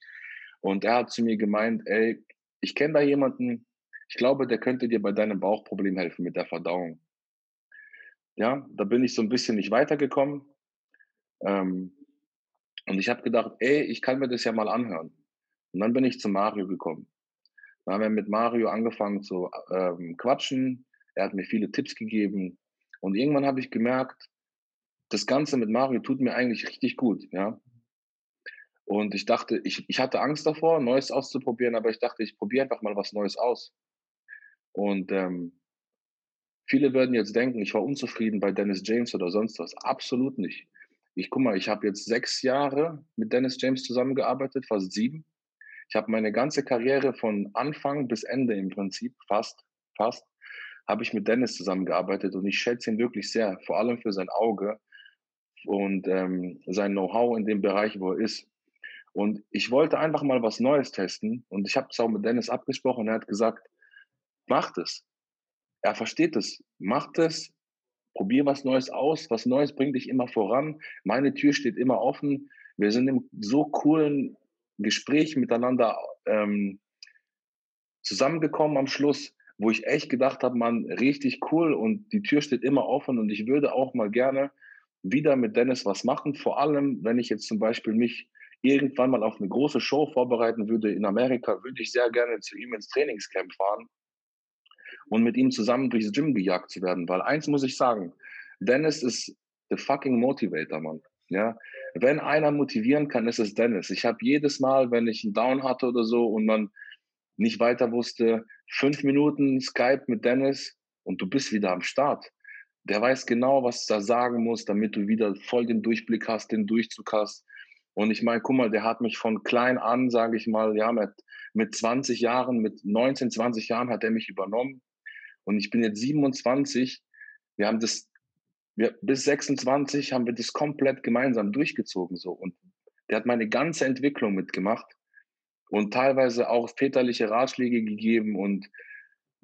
Und er hat zu mir gemeint, ey, ich kenne da jemanden, ich glaube, der könnte dir bei deinem Bauchproblem helfen mit der Verdauung. Ja, da bin ich so ein bisschen nicht weitergekommen. Ähm, und ich habe gedacht, ey, ich kann mir das ja mal anhören. Und dann bin ich zu Mario gekommen. Dann haben wir mit Mario angefangen zu ähm, quatschen. Er hat mir viele Tipps gegeben. Und irgendwann habe ich gemerkt, das Ganze mit Mario tut mir eigentlich richtig gut, ja. Und ich dachte, ich, ich hatte Angst davor, Neues auszuprobieren, aber ich dachte, ich probiere einfach mal was Neues aus. Und ähm, viele würden jetzt denken, ich war unzufrieden bei Dennis James oder sonst was. Absolut nicht. Ich guck mal, ich habe jetzt sechs Jahre mit Dennis James zusammengearbeitet, fast sieben. Ich habe meine ganze Karriere von Anfang bis Ende im Prinzip, fast, fast, habe ich mit Dennis zusammengearbeitet und ich schätze ihn wirklich sehr, vor allem für sein Auge und ähm, sein Know-how in dem Bereich, wo er ist. Und ich wollte einfach mal was Neues testen und ich habe es auch mit Dennis abgesprochen. Er hat gesagt, macht es. Er versteht es. Macht es. Probier was Neues aus. Was Neues bringt dich immer voran. Meine Tür steht immer offen. Wir sind im so coolen Gespräch miteinander ähm, zusammengekommen am Schluss, wo ich echt gedacht habe, man, richtig cool und die Tür steht immer offen und ich würde auch mal gerne wieder mit Dennis was machen. Vor allem, wenn ich jetzt zum Beispiel mich irgendwann mal auf eine große Show vorbereiten würde in Amerika, würde ich sehr gerne zu ihm ins Trainingscamp fahren und mit ihm zusammen durchs Gym gejagt zu werden. Weil eins muss ich sagen, Dennis ist the fucking Motivator, Mann. Ja, wenn einer motivieren kann, ist es Dennis. Ich habe jedes Mal, wenn ich einen Down hatte oder so und man nicht weiter wusste, fünf Minuten Skype mit Dennis und du bist wieder am Start. Der weiß genau, was er sagen muss, damit du wieder voll den Durchblick hast, den Durchzug hast. Und ich meine, guck mal, der hat mich von klein an, sage ich mal, ja, mit, mit 20 Jahren, mit 19, 20 Jahren hat er mich übernommen. Und ich bin jetzt 27. Wir haben das, wir, bis 26 haben wir das komplett gemeinsam durchgezogen, so. Und der hat meine ganze Entwicklung mitgemacht und teilweise auch väterliche Ratschläge gegeben. Und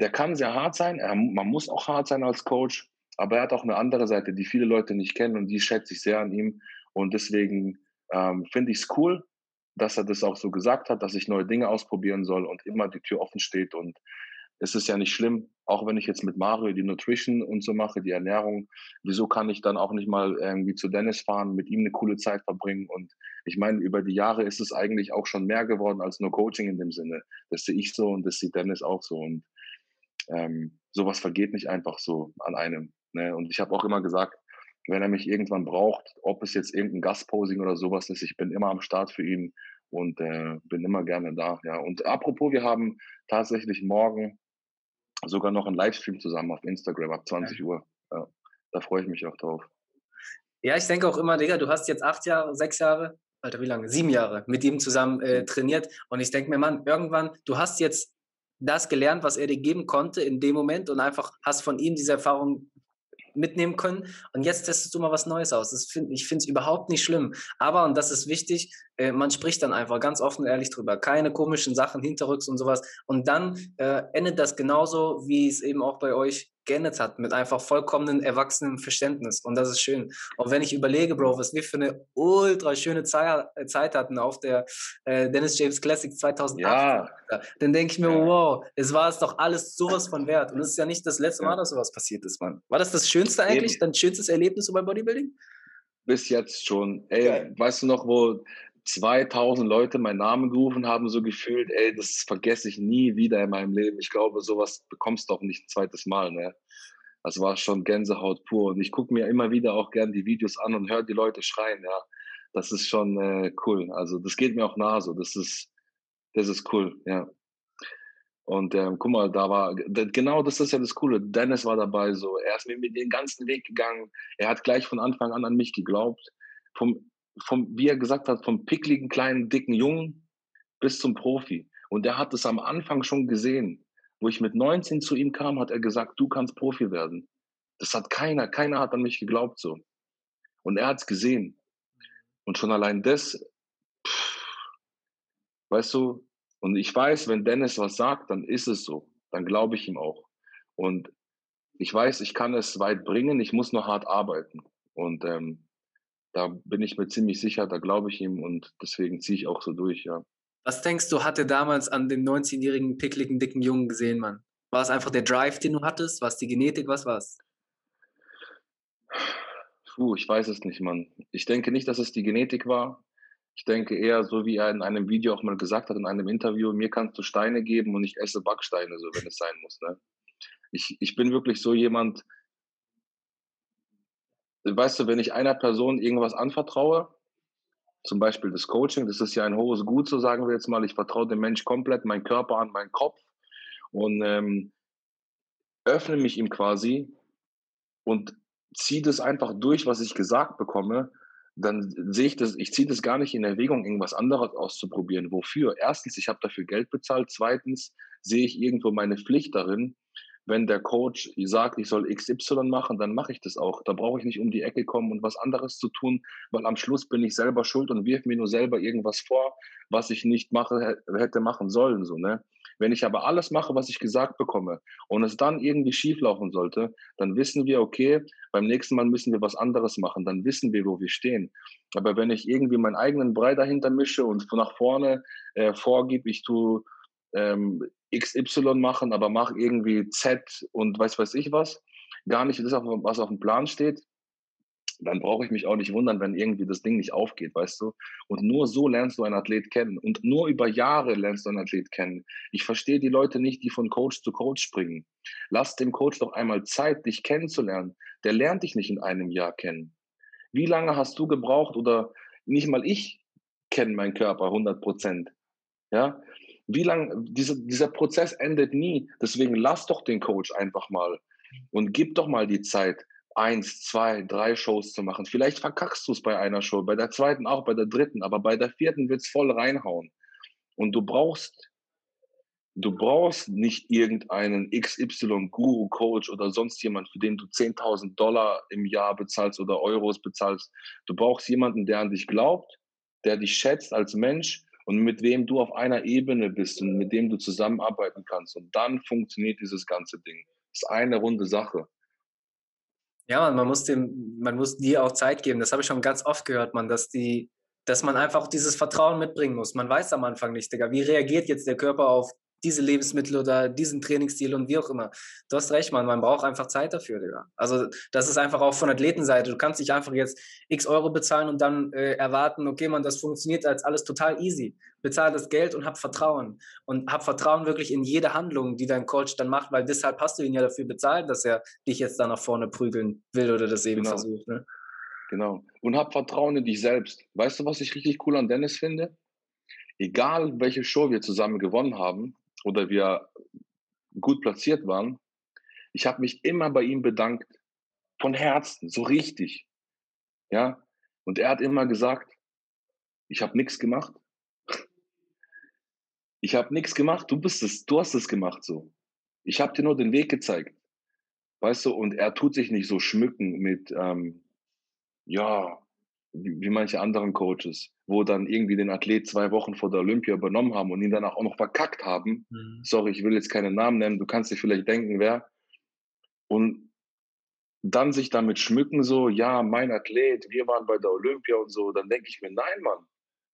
der kann sehr hart sein. Er, man muss auch hart sein als Coach. Aber er hat auch eine andere Seite, die viele Leute nicht kennen und die schätze ich sehr an ihm. Und deswegen ähm, finde ich es cool, dass er das auch so gesagt hat, dass ich neue Dinge ausprobieren soll und immer die Tür offen steht. Und es ist ja nicht schlimm, auch wenn ich jetzt mit Mario die Nutrition und so mache, die Ernährung, wieso kann ich dann auch nicht mal irgendwie zu Dennis fahren, mit ihm eine coole Zeit verbringen? Und ich meine, über die Jahre ist es eigentlich auch schon mehr geworden als nur Coaching in dem Sinne. Das sehe ich so und das sieht Dennis auch so. Und ähm, sowas vergeht nicht einfach so an einem. Ne? Und ich habe auch immer gesagt, wenn er mich irgendwann braucht, ob es jetzt irgendein Gastposing oder sowas ist, ich bin immer am Start für ihn und äh, bin immer gerne da. Ja. Und apropos, wir haben tatsächlich morgen sogar noch einen Livestream zusammen auf Instagram ab 20 Uhr. Ja. Da freue ich mich auch drauf. Ja, ich denke auch immer, Digga, du hast jetzt acht Jahre, sechs Jahre, Alter, wie lange? Sieben Jahre mit ihm zusammen äh, trainiert. Und ich denke mir, Mann, irgendwann, du hast jetzt das gelernt, was er dir geben konnte in dem Moment und einfach hast von ihm diese Erfahrung mitnehmen können. Und jetzt testest du mal was Neues aus. Find, ich finde es überhaupt nicht schlimm. Aber, und das ist wichtig, äh, man spricht dann einfach ganz offen und ehrlich drüber. Keine komischen Sachen hinterrücks und sowas. Und dann äh, endet das genauso, wie es eben auch bei euch geendet hat, mit einfach vollkommenen erwachsenen Verständnis. Und das ist schön. Und wenn ich überlege, Bro, was wir für eine ultra schöne Zeit, Zeit hatten auf der äh, Dennis James Classic 2008, ja. dann denke ich mir, ja. wow, es war es doch alles sowas von wert. Und es ist ja nicht das letzte Mal, dass sowas passiert ist, Mann. War das das Schönste eigentlich, Eben. dein schönstes Erlebnis beim Bodybuilding? Bis jetzt schon. Ey, weißt du noch, wo 2000 Leute meinen Namen gerufen haben, so gefühlt, ey, das vergesse ich nie wieder in meinem Leben. Ich glaube, sowas bekommst du auch nicht ein zweites Mal, ne? Das war schon Gänsehaut pur. Und ich gucke mir immer wieder auch gern die Videos an und höre die Leute schreien, ja. Das ist schon äh, cool. Also das geht mir auch nah so. Das ist, das ist cool, ja. Und ähm, guck mal, da war, genau das ist ja das Coole. Dennis war dabei, so. Er ist mit mir den ganzen Weg gegangen. Er hat gleich von Anfang an an mich geglaubt. Vom vom, wie er gesagt hat, vom pickligen, kleinen, dicken Jungen bis zum Profi. Und er hat es am Anfang schon gesehen. Wo ich mit 19 zu ihm kam, hat er gesagt, du kannst Profi werden. Das hat keiner, keiner hat an mich geglaubt so. Und er hat es gesehen. Und schon allein das, pff, weißt du, und ich weiß, wenn Dennis was sagt, dann ist es so. Dann glaube ich ihm auch. Und ich weiß, ich kann es weit bringen, ich muss nur hart arbeiten. Und ähm, da bin ich mir ziemlich sicher, da glaube ich ihm und deswegen ziehe ich auch so durch, ja. Was denkst du, hatte damals an dem 19-jährigen, pickligen, dicken Jungen gesehen, Mann? War es einfach der Drive, den du hattest? War es die Genetik? Was war es? Puh, ich weiß es nicht, Mann. Ich denke nicht, dass es die Genetik war. Ich denke eher, so wie er in einem Video auch mal gesagt hat, in einem Interview, mir kannst du Steine geben und ich esse Backsteine, so wenn es sein muss. Ne? Ich, ich bin wirklich so jemand, weißt du, wenn ich einer Person irgendwas anvertraue, zum Beispiel das Coaching, das ist ja ein hohes Gut, so sagen wir jetzt mal, ich vertraue dem Mensch komplett, meinen Körper an, meinen Kopf und ähm, öffne mich ihm quasi und ziehe das einfach durch, was ich gesagt bekomme, dann sehe ich das, ich ziehe das gar nicht in Erwägung, irgendwas anderes auszuprobieren. Wofür? Erstens, ich habe dafür Geld bezahlt. Zweitens, sehe ich irgendwo meine Pflicht darin, wenn der Coach sagt, ich soll XY machen, dann mache ich das auch. Da brauche ich nicht um die Ecke kommen und was anderes zu tun, weil am Schluss bin ich selber schuld und wirf mir nur selber irgendwas vor, was ich nicht mache, hätte machen sollen. So, ne? Wenn ich aber alles mache, was ich gesagt bekomme und es dann irgendwie schief laufen sollte, dann wissen wir, okay, beim nächsten Mal müssen wir was anderes machen. Dann wissen wir, wo wir stehen. Aber wenn ich irgendwie meinen eigenen Brei dahinter mische und nach vorne äh, vorgib, ich tue ähm, XY machen, aber mach irgendwie Z und weiß weiß ich was, gar nicht das, was auf dem Plan steht, dann brauche ich mich auch nicht wundern, wenn irgendwie das Ding nicht aufgeht, weißt du? Und nur so lernst du einen Athlet kennen. Und nur über Jahre lernst du einen Athlet kennen. Ich verstehe die Leute nicht, die von Coach zu Coach springen. Lass dem Coach doch einmal Zeit, dich kennenzulernen. Der lernt dich nicht in einem Jahr kennen. Wie lange hast du gebraucht oder nicht mal ich kenne meinen Körper 100 Prozent? Ja, wie lange, diese, dieser Prozess endet nie. Deswegen lass doch den Coach einfach mal und gib doch mal die Zeit, eins, zwei, drei Shows zu machen. Vielleicht verkackst du es bei einer Show, bei der zweiten auch, bei der dritten, aber bei der vierten wird es voll reinhauen. Und du brauchst, du brauchst nicht irgendeinen XY-Guru-Coach oder sonst jemand, für den du 10.000 Dollar im Jahr bezahlst oder Euros bezahlst. Du brauchst jemanden, der an dich glaubt, der dich schätzt als Mensch und mit wem du auf einer Ebene bist und mit dem du zusammenarbeiten kannst. Und dann funktioniert dieses ganze Ding. Das ist eine runde Sache. Ja, man muss dem, man muss dir auch Zeit geben. Das habe ich schon ganz oft gehört, man, dass die, dass man einfach dieses Vertrauen mitbringen muss. Man weiß am Anfang nicht, Digga, wie reagiert jetzt der Körper auf diese Lebensmittel oder diesen Trainingsstil und wie auch immer. Du hast recht, man, man braucht einfach Zeit dafür, Digga. Also das ist einfach auch von Athletenseite. Du kannst nicht einfach jetzt x Euro bezahlen und dann äh, erwarten, okay, man, das funktioniert als alles total easy. Bezahl das Geld und hab Vertrauen. Und hab Vertrauen wirklich in jede Handlung, die dein Coach dann macht, weil deshalb hast du ihn ja dafür bezahlt, dass er dich jetzt da nach vorne prügeln will oder das eben genau. versucht. Ne? Genau. Und hab Vertrauen in dich selbst. Weißt du, was ich richtig cool an Dennis finde? Egal, welche Show wir zusammen gewonnen haben, oder wir gut platziert waren, ich habe mich immer bei ihm bedankt, von Herzen, so richtig. Ja, und er hat immer gesagt, ich habe nichts gemacht. Ich habe nichts gemacht, du bist es, du hast es gemacht so. Ich habe dir nur den Weg gezeigt. Weißt du, und er tut sich nicht so schmücken mit, ähm, ja, wie, wie manche anderen Coaches, wo dann irgendwie den Athlet zwei Wochen vor der Olympia übernommen haben und ihn danach auch noch verkackt haben. Mhm. Sorry, ich will jetzt keinen Namen nennen, du kannst dir vielleicht denken, wer. Und dann sich damit schmücken, so, ja, mein Athlet, wir waren bei der Olympia und so, dann denke ich mir, nein, Mann,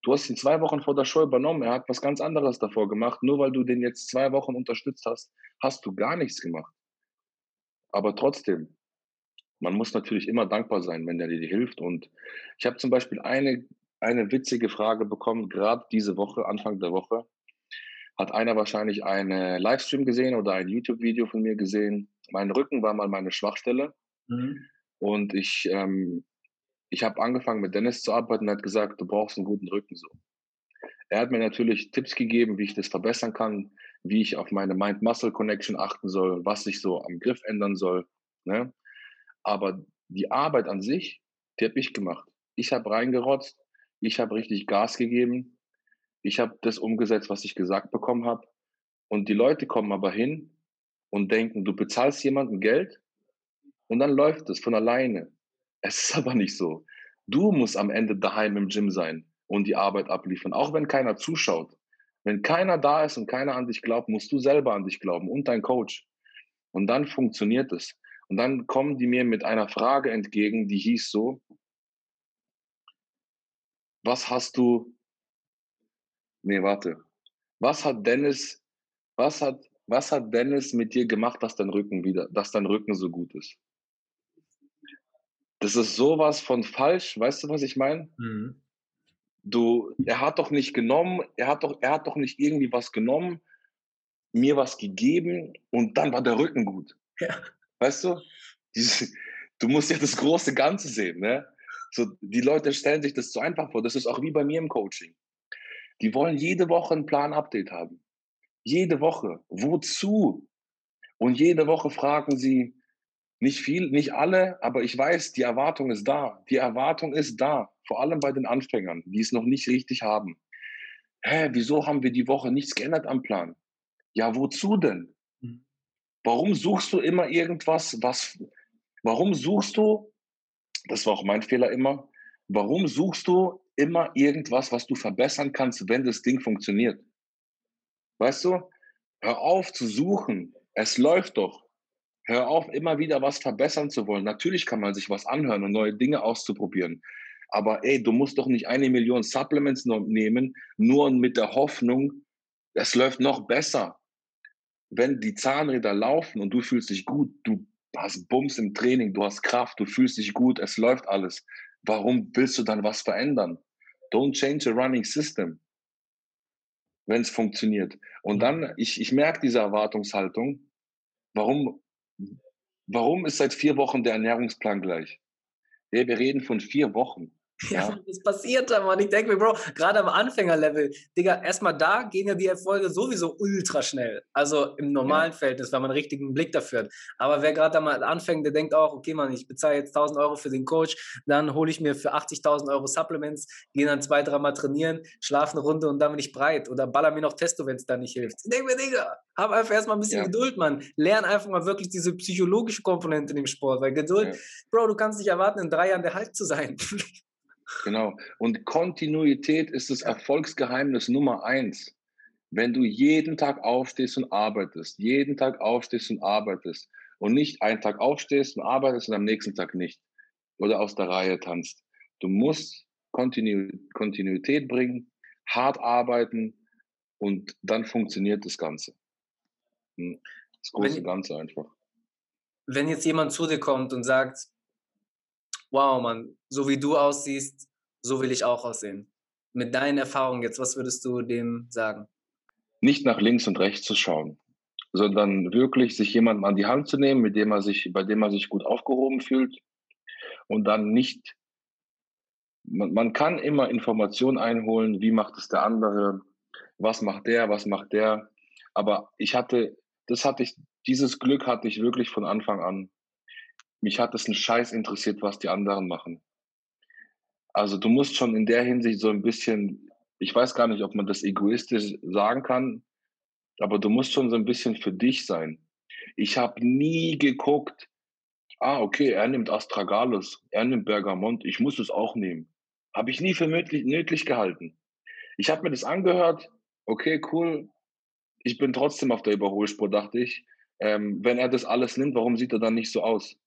du hast ihn zwei Wochen vor der Show übernommen, er hat was ganz anderes davor gemacht, nur weil du den jetzt zwei Wochen unterstützt hast, hast du gar nichts gemacht. Aber trotzdem, man muss natürlich immer dankbar sein, wenn der dir hilft. Und ich habe zum Beispiel eine, eine witzige Frage bekommen, gerade diese Woche, Anfang der Woche. Hat einer wahrscheinlich einen Livestream gesehen oder ein YouTube-Video von mir gesehen. Mein Rücken war mal meine Schwachstelle. Mhm. Und ich, ähm, ich habe angefangen mit Dennis zu arbeiten und er hat gesagt, du brauchst einen guten Rücken so. Er hat mir natürlich Tipps gegeben, wie ich das verbessern kann, wie ich auf meine Mind-Muscle-Connection achten soll, was ich so am Griff ändern soll. Ne? Aber die Arbeit an sich, die habe ich gemacht. Ich habe reingerotzt, ich habe richtig Gas gegeben, ich habe das umgesetzt, was ich gesagt bekommen habe. Und die Leute kommen aber hin und denken, du bezahlst jemandem Geld und dann läuft es von alleine. Es ist aber nicht so. Du musst am Ende daheim im Gym sein und die Arbeit abliefern, auch wenn keiner zuschaut. Wenn keiner da ist und keiner an dich glaubt, musst du selber an dich glauben und dein Coach. Und dann funktioniert es. Und dann kommen die mir mit einer Frage entgegen, die hieß so, was hast du, nee, warte, was hat Dennis, was hat, was hat Dennis mit dir gemacht, dass dein Rücken wieder, dass dein Rücken so gut ist? Das ist sowas von falsch. Weißt du, was ich meine? Mhm. Du, er hat doch nicht genommen, er hat doch, er hat doch nicht irgendwie was genommen, mir was gegeben und dann war der Rücken gut. Ja. Weißt du? Diese, du musst ja das große Ganze sehen, ne? So, die Leute stellen sich das zu einfach vor. Das ist auch wie bei mir im Coaching. Die wollen jede Woche ein Plan-Update haben. Jede Woche. Wozu? Und jede Woche fragen sie, nicht viel, nicht alle, aber ich weiß, die Erwartung ist da. Die Erwartung ist da. Vor allem bei den Anfängern, die es noch nicht richtig haben. Hä, wieso haben wir die Woche nichts geändert am Plan? Ja, wozu denn? Hm. Warum suchst du immer irgendwas, was, warum suchst du, das war auch mein Fehler immer, warum suchst du immer irgendwas, was du verbessern kannst, wenn das Ding funktioniert? Weißt du, hör auf zu suchen. Es läuft doch. Hör auf, immer wieder was verbessern zu wollen. Natürlich kann man sich was anhören und neue Dinge auszuprobieren. Aber ey, du musst doch nicht eine Million Supplements nehmen, nur mit der Hoffnung, es läuft noch besser. Wenn die Zahnräder laufen und du fühlst dich gut, du hast Bums im Training, du hast Kraft, du fühlst dich gut, es läuft alles. Warum willst du dann was verändern? Don't change a running system wenn es funktioniert. Und dann, mhm. ich, ich merke diese Erwartungshaltung. Warum, warum ist seit vier Wochen der Ernährungsplan gleich? Ja, wir reden von vier Wochen. Ja, was passiert da, Mann? Ich denke mir, Bro, gerade am Anfängerlevel, Digga, erstmal da gehen ja die Erfolge sowieso ultra schnell. Also im normalen ja. Verhältnis, weil man einen richtigen Blick dafür hat. Aber wer gerade da mal anfängt, der denkt auch, okay, Mann, ich bezahle jetzt 1000 Euro für den Coach, dann hole ich mir für 80.000 Euro Supplements, gehe dann zwei, dreimal trainieren, schlafe eine Runde und dann bin ich breit. Oder baller mir noch Testo, wenn es da nicht hilft. Ich denke mir, Digga, hab einfach erstmal ein bisschen ja. Geduld, Mann. Lern einfach mal wirklich diese psychologische Komponente in dem Sport, weil Geduld, ja. Bro, du kannst nicht erwarten, in drei Jahren der Halt zu sein. Genau. Und Kontinuität ist das Erfolgsgeheimnis Nummer eins. Wenn du jeden Tag aufstehst und arbeitest, jeden Tag aufstehst und arbeitest und nicht einen Tag aufstehst und arbeitest und am nächsten Tag nicht oder aus der Reihe tanzt. Du musst Kontinu Kontinuität bringen, hart arbeiten und dann funktioniert das Ganze. Hm. Das große wenn, Ganze einfach. Wenn jetzt jemand zu dir kommt und sagt, wow, Mann, so wie du aussiehst, so will ich auch aussehen. Mit deinen Erfahrungen jetzt, was würdest du dem sagen? Nicht nach links und rechts zu schauen, sondern wirklich sich jemandem an die Hand zu nehmen, mit dem er sich, bei dem er sich gut aufgehoben fühlt und dann nicht, man, man kann immer Informationen einholen, wie macht es der andere, was macht der, was macht der, aber ich hatte, das hatte ich, dieses Glück hatte ich wirklich von Anfang an. Mich hat es einen Scheiß interessiert, was die anderen machen. Also du musst schon in der Hinsicht so ein bisschen, ich weiß gar nicht, ob man das egoistisch sagen kann, aber du musst schon so ein bisschen für dich sein. Ich habe nie geguckt, ah, okay, er nimmt Astragalus, er nimmt Bergamont, ich muss es auch nehmen. Habe ich nie für möglich, nötig gehalten. Ich habe mir das angehört, okay, cool, ich bin trotzdem auf der Überholspur, dachte ich. Ähm, wenn er das alles nimmt, warum sieht er dann nicht so aus?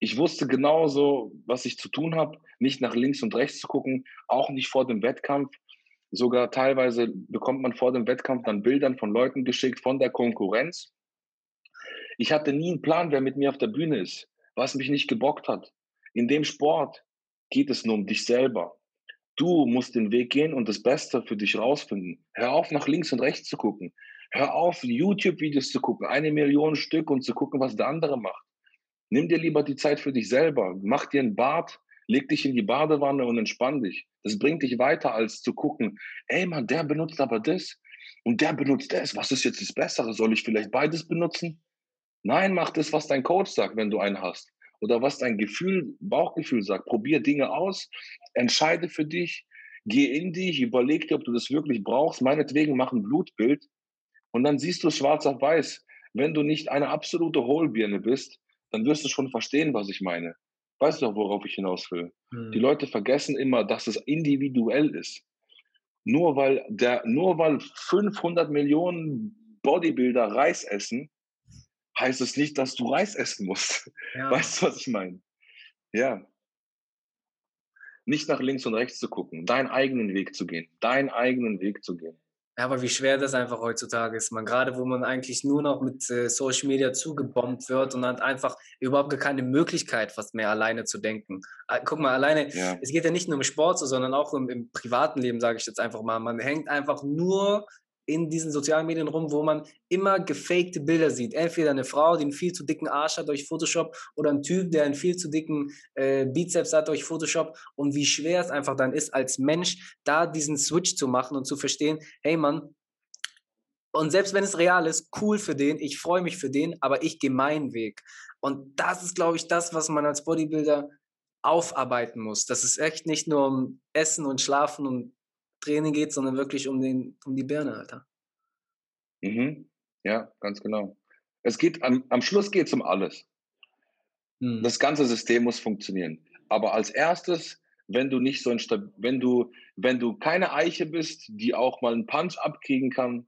Ich wusste genauso, was ich zu tun habe, nicht nach links und rechts zu gucken, auch nicht vor dem Wettkampf. Sogar teilweise bekommt man vor dem Wettkampf dann Bildern von Leuten geschickt, von der Konkurrenz. Ich hatte nie einen Plan, wer mit mir auf der Bühne ist, was mich nicht gebockt hat. In dem Sport geht es nur um dich selber. Du musst den Weg gehen und das Beste für dich rausfinden. Hör auf, nach links und rechts zu gucken. Hör auf, YouTube-Videos zu gucken, eine Million Stück und zu gucken, was der andere macht. Nimm dir lieber die Zeit für dich selber. Mach dir ein Bad, leg dich in die Badewanne und entspann dich. Das bringt dich weiter, als zu gucken, ey Mann, der benutzt aber das und der benutzt das. Was ist jetzt das Bessere? Soll ich vielleicht beides benutzen? Nein, mach das, was dein Coach sagt, wenn du einen hast. Oder was dein Gefühl, Bauchgefühl sagt. Probier Dinge aus, entscheide für dich, geh in dich, überleg dir, ob du das wirklich brauchst. Meinetwegen mach ein Blutbild und dann siehst du schwarz auf weiß. Wenn du nicht eine absolute Hohlbirne bist, dann wirst du schon verstehen, was ich meine. Weißt du, worauf ich hinaus will? Hm. Die Leute vergessen immer, dass es individuell ist. Nur weil, der, nur weil 500 Millionen Bodybuilder Reis essen, heißt es nicht, dass du Reis essen musst. Ja. Weißt du, was ich meine? Ja. Nicht nach links und rechts zu gucken, deinen eigenen Weg zu gehen, deinen eigenen Weg zu gehen. Ja, aber wie schwer das einfach heutzutage ist, man. Gerade wo man eigentlich nur noch mit äh, Social Media zugebombt wird und hat einfach überhaupt gar keine Möglichkeit, fast mehr alleine zu denken. Äh, guck mal, alleine, ja. es geht ja nicht nur um Sport, sondern auch im, im privaten Leben, sage ich jetzt einfach mal. Man hängt einfach nur in diesen sozialen Medien rum, wo man immer gefakte Bilder sieht. Entweder eine Frau, die einen viel zu dicken Arsch hat durch Photoshop oder ein Typ, der einen viel zu dicken äh, Bizeps hat durch Photoshop und wie schwer es einfach dann ist, als Mensch da diesen Switch zu machen und zu verstehen, hey Mann, und selbst wenn es real ist, cool für den, ich freue mich für den, aber ich gehe meinen Weg. Und das ist, glaube ich, das, was man als Bodybuilder aufarbeiten muss. Das ist echt nicht nur um Essen und Schlafen und Training geht, sondern wirklich um, den, um die Birne, Alter. Mhm. Ja, ganz genau. Es geht am, am Schluss geht es um alles. Mhm. Das ganze System muss funktionieren. Aber als erstes, wenn du nicht so ein wenn du, wenn du keine Eiche bist, die auch mal einen Punch abkriegen kann,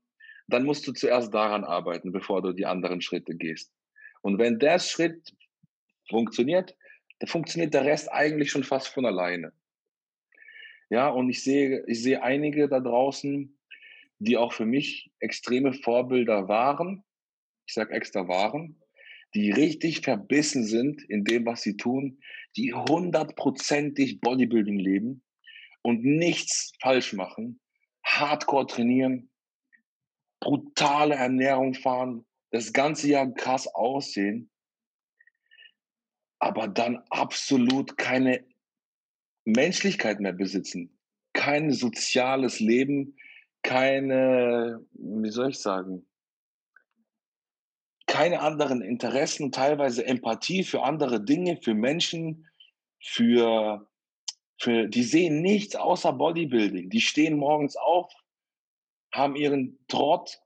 dann musst du zuerst daran arbeiten, bevor du die anderen Schritte gehst. Und wenn der Schritt funktioniert, dann funktioniert der Rest eigentlich schon fast von alleine. Ja, und ich sehe, ich sehe einige da draußen, die auch für mich extreme Vorbilder waren. Ich sage extra waren, die richtig verbissen sind in dem, was sie tun, die hundertprozentig Bodybuilding leben und nichts falsch machen, hardcore trainieren, brutale Ernährung fahren, das ganze Jahr krass aussehen, aber dann absolut keine Menschlichkeit mehr besitzen, kein soziales Leben, keine, wie soll ich sagen, keine anderen Interessen, teilweise Empathie für andere Dinge, für Menschen, für, für, die sehen nichts außer Bodybuilding. Die stehen morgens auf, haben ihren Trott,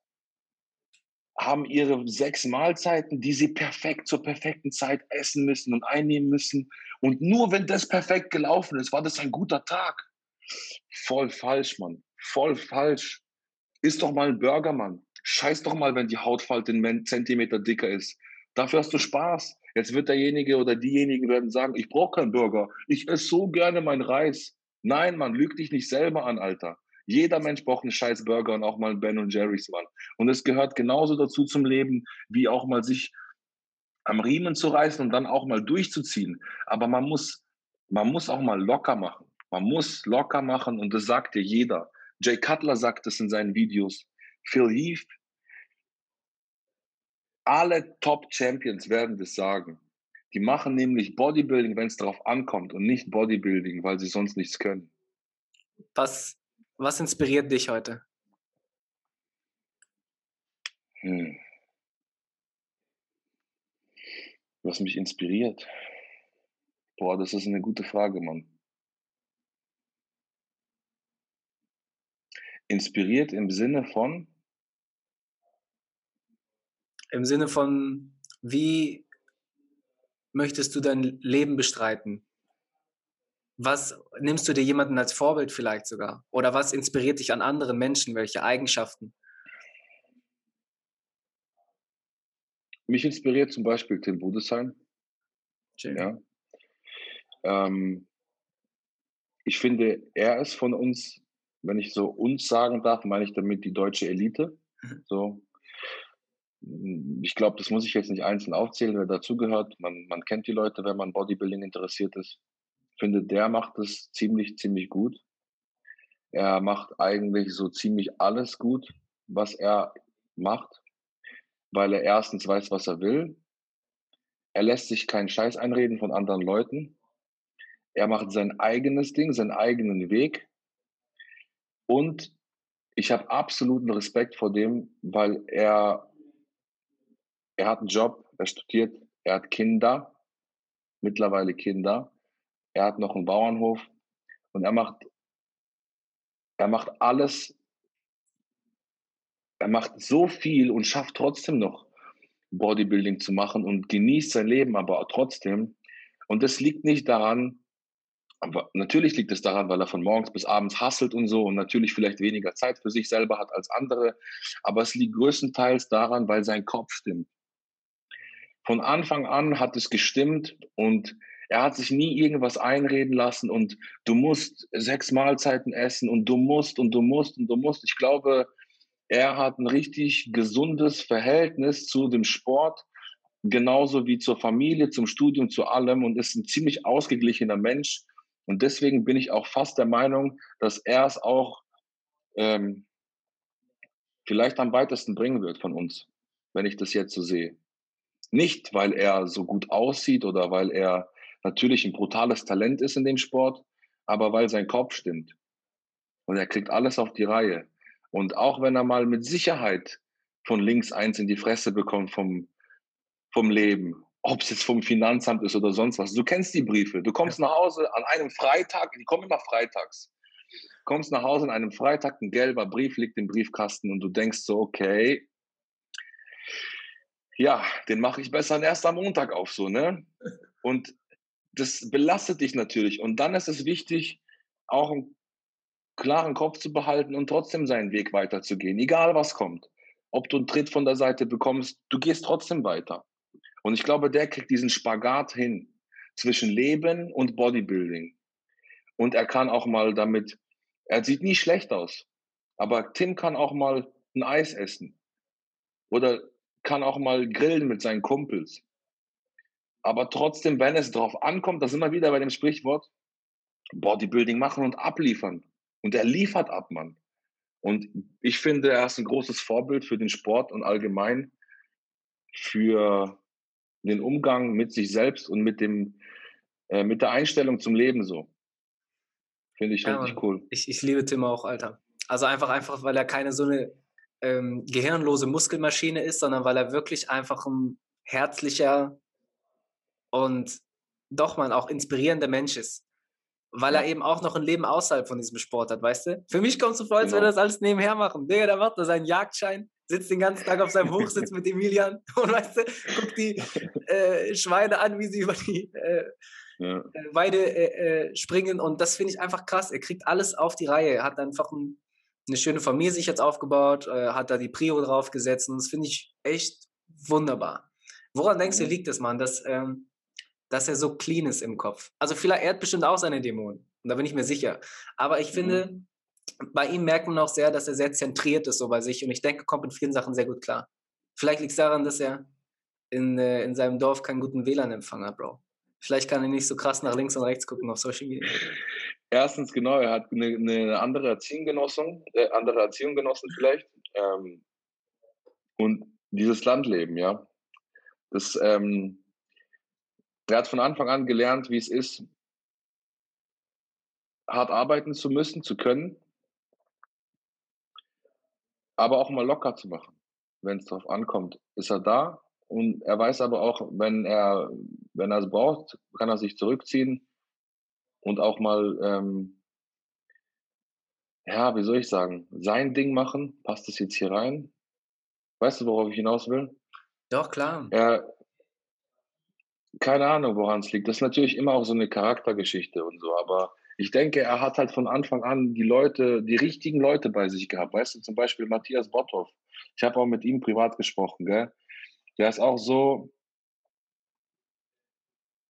haben ihre sechs Mahlzeiten, die sie perfekt zur perfekten Zeit essen müssen und einnehmen müssen. Und nur wenn das perfekt gelaufen ist, war das ein guter Tag. Voll falsch, Mann. Voll falsch. Ist doch mal ein Burger, Mann. Scheiß doch mal, wenn die Hautfalte einen Zentimeter dicker ist. Dafür hast du Spaß. Jetzt wird derjenige oder diejenigen werden sagen, ich brauche keinen Burger. Ich esse so gerne meinen Reis. Nein, Mann, lüg dich nicht selber an, Alter. Jeder Mensch braucht einen scheiß Burger und auch mal Ben und Jerry's, Mann. Und es gehört genauso dazu zum Leben, wie auch mal sich am Riemen zu reißen und dann auch mal durchzuziehen. Aber man muss, man muss auch mal locker machen. Man muss locker machen und das sagt dir jeder. Jay Cutler sagt es in seinen Videos. Phil Heath. Alle Top-Champions werden das sagen. Die machen nämlich Bodybuilding, wenn es darauf ankommt und nicht Bodybuilding, weil sie sonst nichts können. Was was inspiriert dich heute? Hm. Was mich inspiriert? Boah, das ist eine gute Frage, Mann. Inspiriert im Sinne von? Im Sinne von, wie möchtest du dein Leben bestreiten? Was nimmst du dir jemanden als Vorbild vielleicht sogar? Oder was inspiriert dich an anderen Menschen? Welche Eigenschaften? Mich inspiriert zum Beispiel Tim Budesheim. Schön. Ja. Ähm, ich finde, er ist von uns, wenn ich so uns sagen darf, meine ich damit die deutsche Elite. Mhm. So. Ich glaube, das muss ich jetzt nicht einzeln aufzählen, wer dazugehört. Man, man kennt die Leute, wenn man Bodybuilding interessiert ist finde, der macht es ziemlich, ziemlich gut. Er macht eigentlich so ziemlich alles gut, was er macht, weil er erstens weiß, was er will. Er lässt sich keinen Scheiß einreden von anderen Leuten. Er macht sein eigenes Ding, seinen eigenen Weg. Und ich habe absoluten Respekt vor dem, weil er, er hat einen Job, er studiert, er hat Kinder, mittlerweile Kinder er hat noch einen Bauernhof und er macht, er macht alles, er macht so viel und schafft trotzdem noch Bodybuilding zu machen und genießt sein Leben aber trotzdem. Und das liegt nicht daran, aber natürlich liegt es daran, weil er von morgens bis abends hasselt und so und natürlich vielleicht weniger Zeit für sich selber hat als andere. Aber es liegt größtenteils daran, weil sein Kopf stimmt. Von Anfang an hat es gestimmt und er hat sich nie irgendwas einreden lassen und du musst sechs Mahlzeiten essen und du musst und du musst und du musst. Ich glaube, er hat ein richtig gesundes Verhältnis zu dem Sport, genauso wie zur Familie, zum Studium, zu allem und ist ein ziemlich ausgeglichener Mensch. Und deswegen bin ich auch fast der Meinung, dass er es auch ähm, vielleicht am weitesten bringen wird von uns, wenn ich das jetzt so sehe. Nicht, weil er so gut aussieht oder weil er natürlich ein brutales Talent ist in dem Sport, aber weil sein Kopf stimmt. Und er kriegt alles auf die Reihe. Und auch wenn er mal mit Sicherheit von links eins in die Fresse bekommt vom, vom Leben, ob es jetzt vom Finanzamt ist oder sonst was. Du kennst die Briefe. Du kommst nach Hause an einem Freitag, die kommen immer freitags. Kommst nach Hause an einem Freitag, ein gelber Brief liegt im Briefkasten und du denkst so, okay, ja, den mache ich besser erst am Montag auf, so, ne? Und das belastet dich natürlich. Und dann ist es wichtig, auch einen klaren Kopf zu behalten und trotzdem seinen Weg weiterzugehen, egal was kommt. Ob du einen Tritt von der Seite bekommst, du gehst trotzdem weiter. Und ich glaube, der kriegt diesen Spagat hin zwischen Leben und Bodybuilding. Und er kann auch mal damit, er sieht nie schlecht aus, aber Tim kann auch mal ein Eis essen oder kann auch mal grillen mit seinen Kumpels. Aber trotzdem, wenn es drauf ankommt, da sind wir wieder bei dem Sprichwort, Bodybuilding machen und abliefern. Und er liefert ab, Mann. Und ich finde, er ist ein großes Vorbild für den Sport und allgemein für den Umgang mit sich selbst und mit dem, äh, mit der Einstellung zum Leben so. Finde ich ja, richtig cool. Ich, ich liebe Tim auch, Alter. Also einfach, einfach, weil er keine so eine ähm, gehirnlose Muskelmaschine ist, sondern weil er wirklich einfach ein herzlicher, und doch man auch inspirierender Mensch ist. Weil er eben auch noch ein Leben außerhalb von diesem Sport hat, weißt du? Für mich kommt es so vor, als genau. würde er das alles nebenher machen. Digga, der macht da seinen Jagdschein, sitzt den ganzen Tag auf seinem Hochsitz mit Emilian und weißt du, guckt die äh, Schweine an, wie sie über die äh, ja. Äh, Weide äh, äh, springen. Und das finde ich einfach krass. Er kriegt alles auf die Reihe. Er hat einfach ein, eine schöne Familie sich jetzt aufgebaut, äh, hat da die Prio draufgesetzt. Und das finde ich echt wunderbar. Woran denkst du, liegt das, Mann? Dass, ähm, dass er so clean ist im Kopf. Also vielleicht, er hat bestimmt auch seine Dämonen. Und da bin ich mir sicher. Aber ich finde, mhm. bei ihm merkt man auch sehr, dass er sehr zentriert ist so bei sich. Und ich denke, kommt in vielen Sachen sehr gut klar. Vielleicht liegt es daran, dass er in, äh, in seinem Dorf keinen guten WLAN-Empfang hat, Bro. Vielleicht kann er nicht so krass nach links und rechts gucken auf Social Media. Erstens, genau, er hat eine, eine andere Erziehung genossen, äh, andere Erziehung genossen vielleicht. Ähm, und dieses Landleben, ja. Das, ähm, er hat von Anfang an gelernt, wie es ist, hart arbeiten zu müssen, zu können, aber auch mal locker zu machen, wenn es darauf ankommt. Ist er da und er weiß aber auch, wenn er wenn er es braucht, kann er sich zurückziehen und auch mal, ähm, ja, wie soll ich sagen, sein Ding machen. Passt das jetzt hier rein? Weißt du, worauf ich hinaus will? Doch, klar. Er, keine Ahnung, woran es liegt. Das ist natürlich immer auch so eine Charaktergeschichte und so, aber ich denke, er hat halt von Anfang an die Leute, die richtigen Leute bei sich gehabt. Weißt du, zum Beispiel Matthias Botthoff. Ich habe auch mit ihm privat gesprochen, gell? Der ist auch so,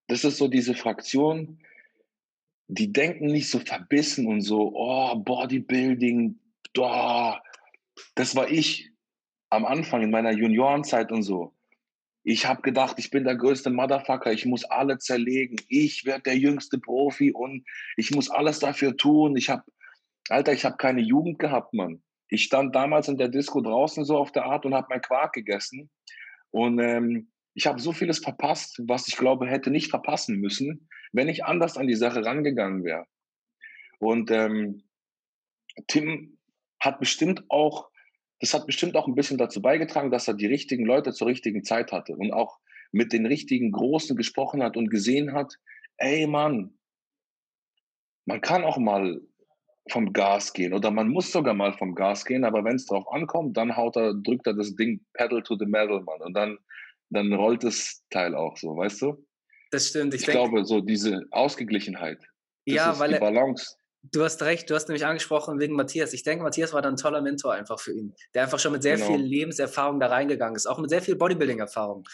das ist so diese Fraktion, die denken nicht so verbissen und so, oh, Bodybuilding, oh, das war ich am Anfang in meiner Juniorenzeit und so. Ich habe gedacht, ich bin der größte Motherfucker, ich muss alle zerlegen, ich werde der jüngste Profi und ich muss alles dafür tun. Ich habe, Alter, ich habe keine Jugend gehabt, Mann. Ich stand damals in der Disco draußen so auf der Art und habe mein Quark gegessen. Und ähm, ich habe so vieles verpasst, was ich glaube, hätte nicht verpassen müssen, wenn ich anders an die Sache rangegangen wäre. Und ähm, Tim hat bestimmt auch das hat bestimmt auch ein bisschen dazu beigetragen, dass er die richtigen Leute zur richtigen Zeit hatte und auch mit den richtigen Großen gesprochen hat und gesehen hat, ey Mann, man kann auch mal vom Gas gehen oder man muss sogar mal vom Gas gehen, aber wenn es drauf ankommt, dann haut er, drückt er das Ding Pedal to the Metal, Mann, und dann, dann rollt das Teil auch so, weißt du? Das stimmt. Ich, ich glaube, so diese Ausgeglichenheit, ja, weil die Balance. Du hast recht, du hast nämlich angesprochen wegen Matthias. Ich denke, Matthias war dann ein toller Mentor einfach für ihn, der einfach schon mit sehr genau. viel Lebenserfahrung da reingegangen ist, auch mit sehr viel Bodybuilding-Erfahrung.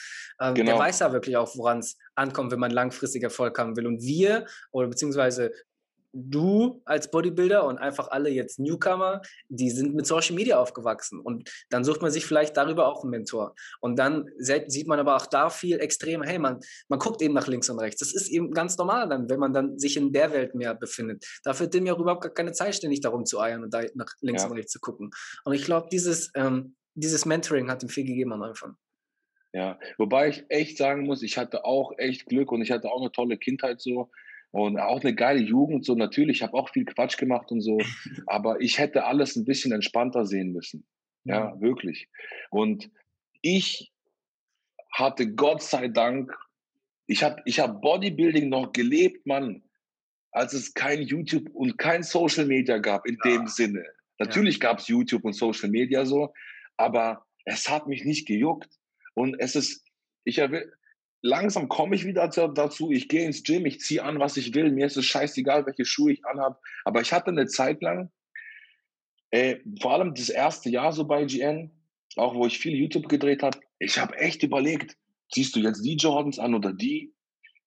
Ähm, genau. Der weiß ja wirklich auch, woran es ankommt, wenn man langfristig Erfolg haben will. Und wir, oder beziehungsweise du als Bodybuilder und einfach alle jetzt Newcomer, die sind mit Social Media aufgewachsen. Und dann sucht man sich vielleicht darüber auch einen Mentor. Und dann sieht man aber auch da viel extrem, hey, man, man guckt eben nach links und rechts. Das ist eben ganz normal dann, wenn man dann sich in der Welt mehr befindet. Dafür hat dem ja überhaupt gar keine Zeit, ständig darum zu eiern und da nach links ja. und rechts zu gucken. Und ich glaube, dieses, ähm, dieses Mentoring hat ihm viel gegeben am Anfang. Ja, wobei ich echt sagen muss, ich hatte auch echt Glück und ich hatte auch eine tolle Kindheit so und auch eine geile Jugend. So natürlich, ich habe auch viel Quatsch gemacht und so, aber ich hätte alles ein bisschen entspannter sehen müssen. Ja, mhm. wirklich. Und ich hatte Gott sei Dank, ich habe ich hab Bodybuilding noch gelebt, Mann, als es kein YouTube und kein Social Media gab in ja. dem Sinne. Natürlich ja. gab es YouTube und Social Media so, aber es hat mich nicht gejuckt. Und es ist, ich will, langsam komme ich wieder dazu, ich gehe ins Gym, ich ziehe an, was ich will, mir ist es scheißegal, welche Schuhe ich anhabe. Aber ich hatte eine Zeit lang, äh, vor allem das erste Jahr so bei GN, auch wo ich viel YouTube gedreht habe, ich habe echt überlegt, ziehst du jetzt die Jordans an oder die?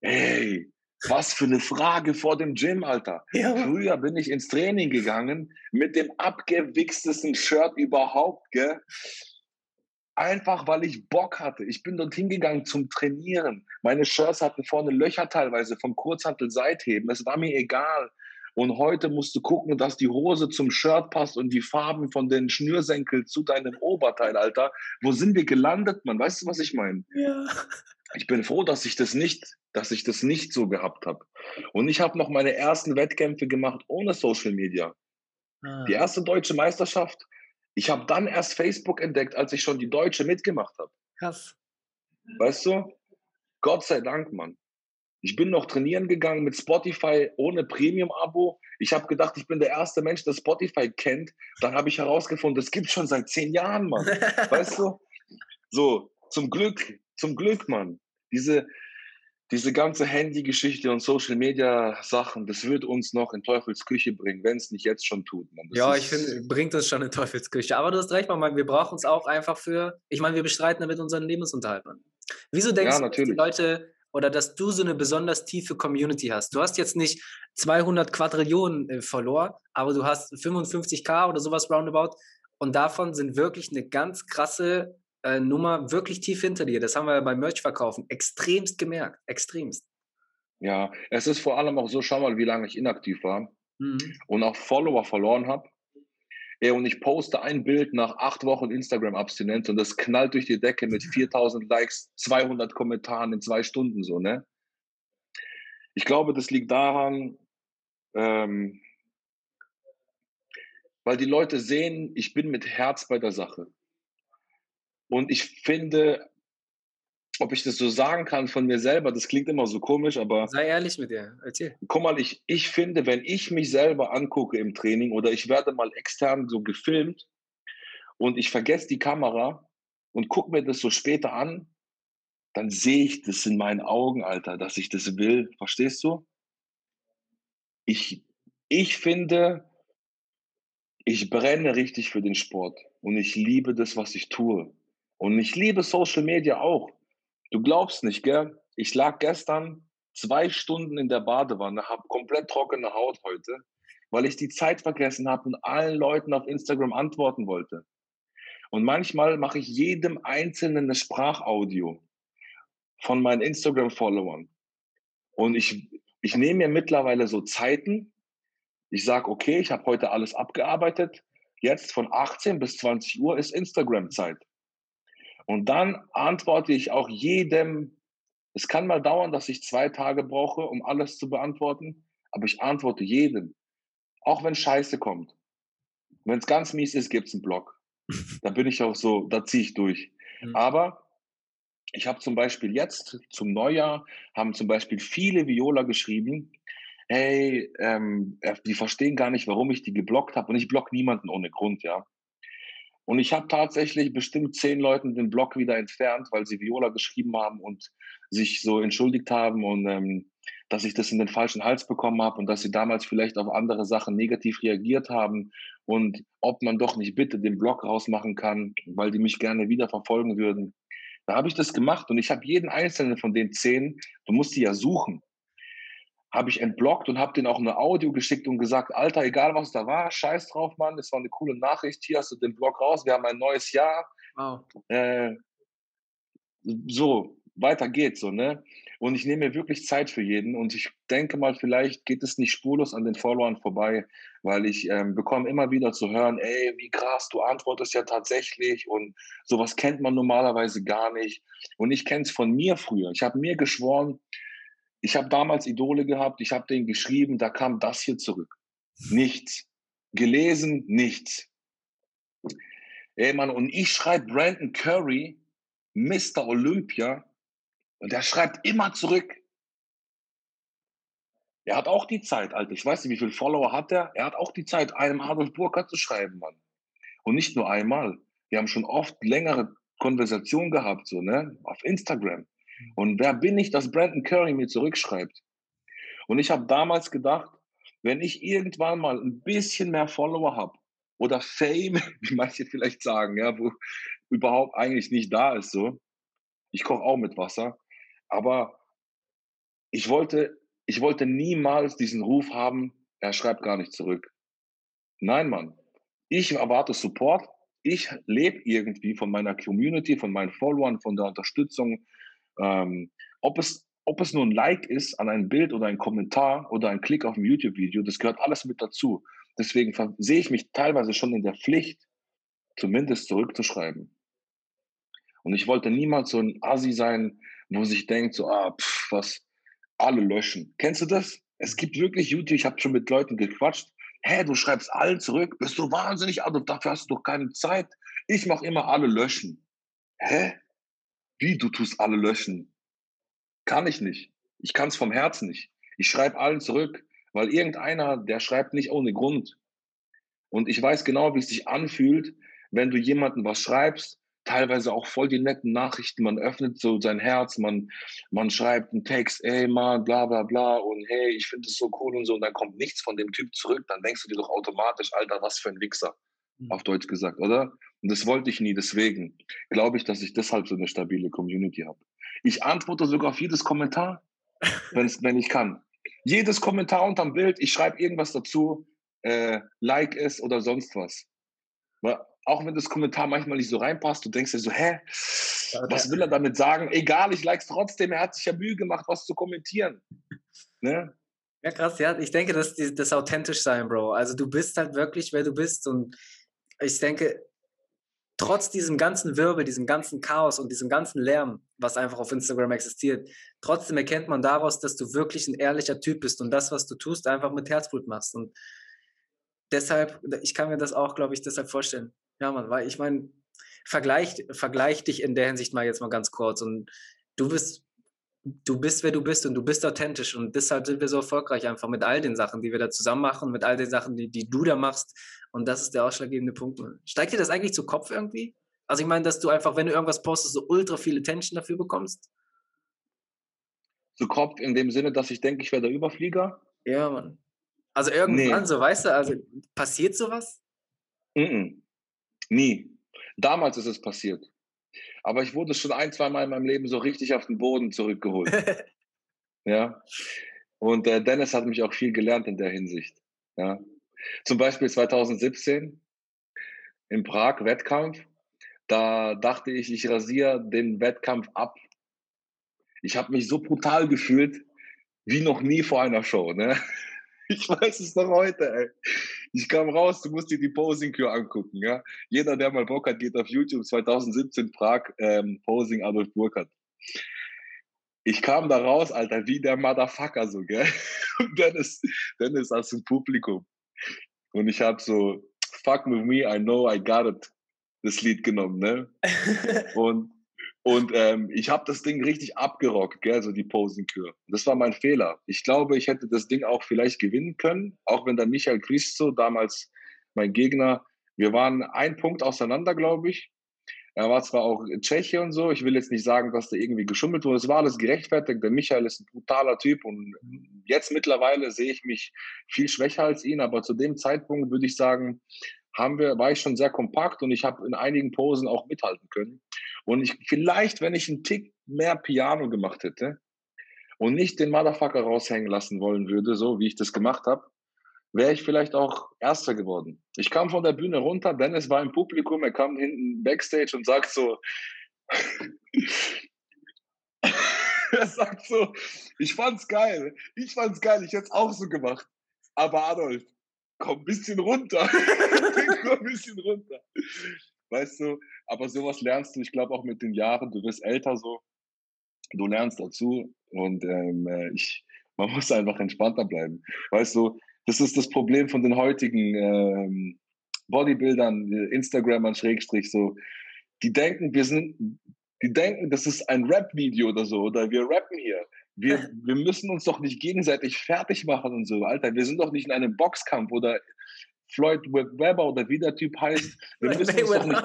Ey, was für eine Frage vor dem Gym, Alter. Ja. Früher bin ich ins Training gegangen mit dem abgewichstesten Shirt überhaupt, gell? Einfach weil ich Bock hatte. Ich bin dort hingegangen zum Trainieren. Meine Shirts hatten vorne Löcher teilweise vom Kurzhantel Seitheben. Es war mir egal. Und heute musst du gucken, dass die Hose zum Shirt passt und die Farben von den Schnürsenkeln zu deinem Oberteil, Alter. Wo sind wir gelandet, Mann? Weißt du, was ich meine? Ja. Ich bin froh, dass ich das nicht, dass ich das nicht so gehabt habe. Und ich habe noch meine ersten Wettkämpfe gemacht ohne Social Media. Ah. Die erste deutsche Meisterschaft ich habe dann erst Facebook entdeckt, als ich schon die Deutsche mitgemacht habe. Krass. Weißt du? Gott sei Dank, Mann. Ich bin noch trainieren gegangen mit Spotify ohne Premium-Abo. Ich habe gedacht, ich bin der erste Mensch, der Spotify kennt. Dann habe ich herausgefunden, das gibt schon seit zehn Jahren, Mann. weißt du? So, zum Glück, zum Glück, Mann. Diese, diese ganze Handy-Geschichte und Social-Media-Sachen, das wird uns noch in Teufels Küche bringen, wenn es nicht jetzt schon tut. ja, ich finde, bringt uns schon in Teufels Küche. Aber du hast recht, man, wir brauchen es auch einfach für, ich meine, wir bestreiten damit unseren Lebensunterhalt. Man. Wieso denkst ja, du, dass die Leute oder dass du so eine besonders tiefe Community hast? Du hast jetzt nicht 200 Quadrillionen äh, verloren, aber du hast 55k oder sowas roundabout und davon sind wirklich eine ganz krasse äh, Nummer wirklich tief hinter dir. Das haben wir beim Merch-Verkaufen extremst gemerkt. Extremst. Ja, es ist vor allem auch so, schau mal, wie lange ich inaktiv war mhm. und auch Follower verloren habe. Ja, und ich poste ein Bild nach acht Wochen Instagram-Abstinenz und das knallt durch die Decke mit 4000 Likes, 200 Kommentaren in zwei Stunden so, ne? Ich glaube, das liegt daran, ähm, weil die Leute sehen, ich bin mit Herz bei der Sache. Und ich finde, ob ich das so sagen kann von mir selber, das klingt immer so komisch, aber. Sei ehrlich mit dir, erzähl. Guck mal, ich, ich finde, wenn ich mich selber angucke im Training oder ich werde mal extern so gefilmt und ich vergesse die Kamera und gucke mir das so später an, dann sehe ich das in meinen Augen, Alter, dass ich das will. Verstehst du? Ich, ich finde, ich brenne richtig für den Sport und ich liebe das, was ich tue. Und ich liebe Social Media auch. Du glaubst nicht, gell? Ich lag gestern zwei Stunden in der Badewanne, habe komplett trockene Haut heute, weil ich die Zeit vergessen habe und allen Leuten auf Instagram antworten wollte. Und manchmal mache ich jedem Einzelnen eine Sprachaudio von meinen Instagram-Followern. Und ich, ich nehme mir mittlerweile so Zeiten. Ich sage, okay, ich habe heute alles abgearbeitet. Jetzt von 18 bis 20 Uhr ist Instagram-Zeit. Und dann antworte ich auch jedem, es kann mal dauern, dass ich zwei Tage brauche, um alles zu beantworten, aber ich antworte jedem. Auch wenn Scheiße kommt. Wenn es ganz mies ist, gibt es einen Blog. Da bin ich auch so, da ziehe ich durch. Mhm. Aber ich habe zum Beispiel jetzt zum Neujahr, haben zum Beispiel viele Viola geschrieben, hey, ähm, äh, die verstehen gar nicht, warum ich die geblockt habe. Und ich block niemanden ohne Grund, ja. Und ich habe tatsächlich bestimmt zehn Leuten den Blog wieder entfernt, weil sie Viola geschrieben haben und sich so entschuldigt haben und ähm, dass ich das in den falschen Hals bekommen habe und dass sie damals vielleicht auf andere Sachen negativ reagiert haben und ob man doch nicht bitte den Blog rausmachen kann, weil die mich gerne wieder verfolgen würden. Da habe ich das gemacht und ich habe jeden einzelnen von den zehn, du musst die ja suchen. Habe ich entblockt und habe den auch eine Audio geschickt und gesagt, Alter, egal was da war, scheiß drauf, Mann, das war eine coole Nachricht, hier hast du den Blog raus, wir haben ein neues Jahr. Wow. Äh, so, weiter geht's so, ne? Und ich nehme mir wirklich Zeit für jeden und ich denke mal, vielleicht geht es nicht spurlos an den Followern vorbei, weil ich ähm, bekomme immer wieder zu hören, ey, wie krass, du antwortest ja tatsächlich und sowas kennt man normalerweise gar nicht. Und ich kenne es von mir früher. Ich habe mir geschworen, ich habe damals Idole gehabt, ich habe denen geschrieben, da kam das hier zurück. Nichts. Gelesen, nichts. Ey, Mann, und ich schreibe Brandon Curry, Mr. Olympia, und der schreibt immer zurück. Er hat auch die Zeit, Alter. Ich weiß nicht, wie viele Follower hat er. Er hat auch die Zeit, einem Adolf Burkhardt zu schreiben, Mann. Und nicht nur einmal. Wir haben schon oft längere Konversationen gehabt, so, ne? Auf Instagram. Und wer bin ich, dass Brandon Curry mir zurückschreibt? Und ich habe damals gedacht, wenn ich irgendwann mal ein bisschen mehr Follower habe oder Fame, wie manche vielleicht sagen, ja, wo überhaupt eigentlich nicht da ist, so. Ich koche auch mit Wasser. Aber ich wollte, ich wollte niemals diesen Ruf haben, er schreibt gar nicht zurück. Nein, Mann. Ich erwarte Support. Ich lebe irgendwie von meiner Community, von meinen Followern, von der Unterstützung. Ähm, ob, es, ob es nur ein Like ist an ein Bild oder ein Kommentar oder ein Klick auf ein YouTube-Video, das gehört alles mit dazu. Deswegen sehe ich mich teilweise schon in der Pflicht, zumindest zurückzuschreiben. Und ich wollte niemals so ein Assi sein, wo sich denkt, so, ah, pff, was, alle löschen. Kennst du das? Es gibt wirklich YouTube, ich habe schon mit Leuten gequatscht. Hä, du schreibst allen zurück, bist du wahnsinnig, also dafür hast du doch keine Zeit. Ich mache immer alle löschen. Hä? Wie, du tust alle löschen? Kann ich nicht. Ich kann es vom Herzen nicht. Ich schreibe allen zurück, weil irgendeiner, der schreibt nicht ohne Grund. Und ich weiß genau, wie es sich anfühlt, wenn du jemandem was schreibst teilweise auch voll die netten Nachrichten. Man öffnet so sein Herz, man, man schreibt einen Text, ey Mann, bla bla bla und hey, ich finde es so cool und so und dann kommt nichts von dem Typ zurück, dann denkst du dir doch automatisch, Alter, was für ein Wichser. Auf Deutsch gesagt, oder? Und das wollte ich nie, deswegen glaube ich, dass ich deshalb so eine stabile Community habe. Ich antworte sogar auf jedes Kommentar, wenn ich kann. Jedes Kommentar unterm Bild, ich schreibe irgendwas dazu, äh, like es oder sonst was auch wenn das Kommentar manchmal nicht so reinpasst, du denkst dir so, hä, was will er damit sagen? Egal, ich like es trotzdem, er hat sich ja Mühe gemacht, was zu kommentieren. Ne? Ja, krass, ja. Ich denke, das ist das authentisch sein, Bro. Also du bist halt wirklich, wer du bist. Und ich denke, trotz diesem ganzen Wirbel, diesem ganzen Chaos und diesem ganzen Lärm, was einfach auf Instagram existiert, trotzdem erkennt man daraus, dass du wirklich ein ehrlicher Typ bist und das, was du tust, einfach mit Herzblut machst. Und deshalb, ich kann mir das auch, glaube ich, deshalb vorstellen. Ja, Mann, weil ich meine, vergleich, vergleich dich in der Hinsicht mal jetzt mal ganz kurz und du bist, du bist, wer du bist und du bist authentisch und deshalb sind wir so erfolgreich einfach mit all den Sachen, die wir da zusammen machen, mit all den Sachen, die, die du da machst und das ist der ausschlaggebende Punkt. Steigt dir das eigentlich zu Kopf irgendwie? Also ich meine, dass du einfach, wenn du irgendwas postest, so ultra viel Attention dafür bekommst? Zu Kopf in dem Sinne, dass ich denke, ich wäre der Überflieger? Ja, Mann. Also irgendwann nee. so, weißt du, also passiert sowas? Mm, -mm. Nie. Damals ist es passiert. Aber ich wurde schon ein, zwei Mal in meinem Leben so richtig auf den Boden zurückgeholt. ja. Und äh, Dennis hat mich auch viel gelernt in der Hinsicht. Ja. Zum Beispiel 2017 in Prag Wettkampf. Da dachte ich, ich rasiere den Wettkampf ab. Ich habe mich so brutal gefühlt wie noch nie vor einer Show. Ne? Ich weiß es noch heute, ey. Ich kam raus, du musst dir die Posing-Kür angucken, ja. Jeder, der mal Bock hat, geht auf YouTube 2017 Prag ähm, Posing Adolf Burkhardt. Ich kam da raus, Alter, wie der Motherfucker so, gell. Und dann ist aus dem Publikum. Und ich habe so, fuck with me, I know I got it, das Lied genommen, ne. Und und ähm, ich habe das Ding richtig abgerockt, gell, so die Posenkür. Das war mein Fehler. Ich glaube, ich hätte das Ding auch vielleicht gewinnen können, auch wenn der Michael Christo, damals mein Gegner, wir waren ein Punkt auseinander, glaube ich. Er war zwar auch Tscheche und so, ich will jetzt nicht sagen, dass da irgendwie geschummelt wurde. Es war alles gerechtfertigt. Der Michael ist ein brutaler Typ und jetzt mittlerweile sehe ich mich viel schwächer als ihn, aber zu dem Zeitpunkt würde ich sagen, haben wir, war ich schon sehr kompakt und ich habe in einigen Posen auch mithalten können. Und ich, vielleicht, wenn ich einen Tick mehr Piano gemacht hätte und nicht den Motherfucker raushängen lassen wollen würde, so wie ich das gemacht habe, wäre ich vielleicht auch Erster geworden. Ich kam von der Bühne runter, Dennis war im Publikum, er kam hinten Backstage und sagt so, er sagt so, ich fand's geil, ich fand's geil, ich hätte es auch so gemacht. Aber Adolf, komm ein bisschen runter. komm ein bisschen runter. Weißt du, aber sowas lernst du, ich glaube auch mit den Jahren, du wirst älter so, du lernst dazu und ähm, äh, ich, man muss einfach entspannter bleiben. Weißt du, das ist das Problem von den heutigen ähm, Bodybuildern, Instagramern, Schrägstrich, so. Die denken, wir sind, die denken, das ist ein Rap-Video oder so, oder wir rappen hier. Wir, wir müssen uns doch nicht gegenseitig fertig machen und so, Alter. Wir sind doch nicht in einem Boxkampf oder Floyd Webber oder wie der Typ heißt. Wir müssen uns doch nicht,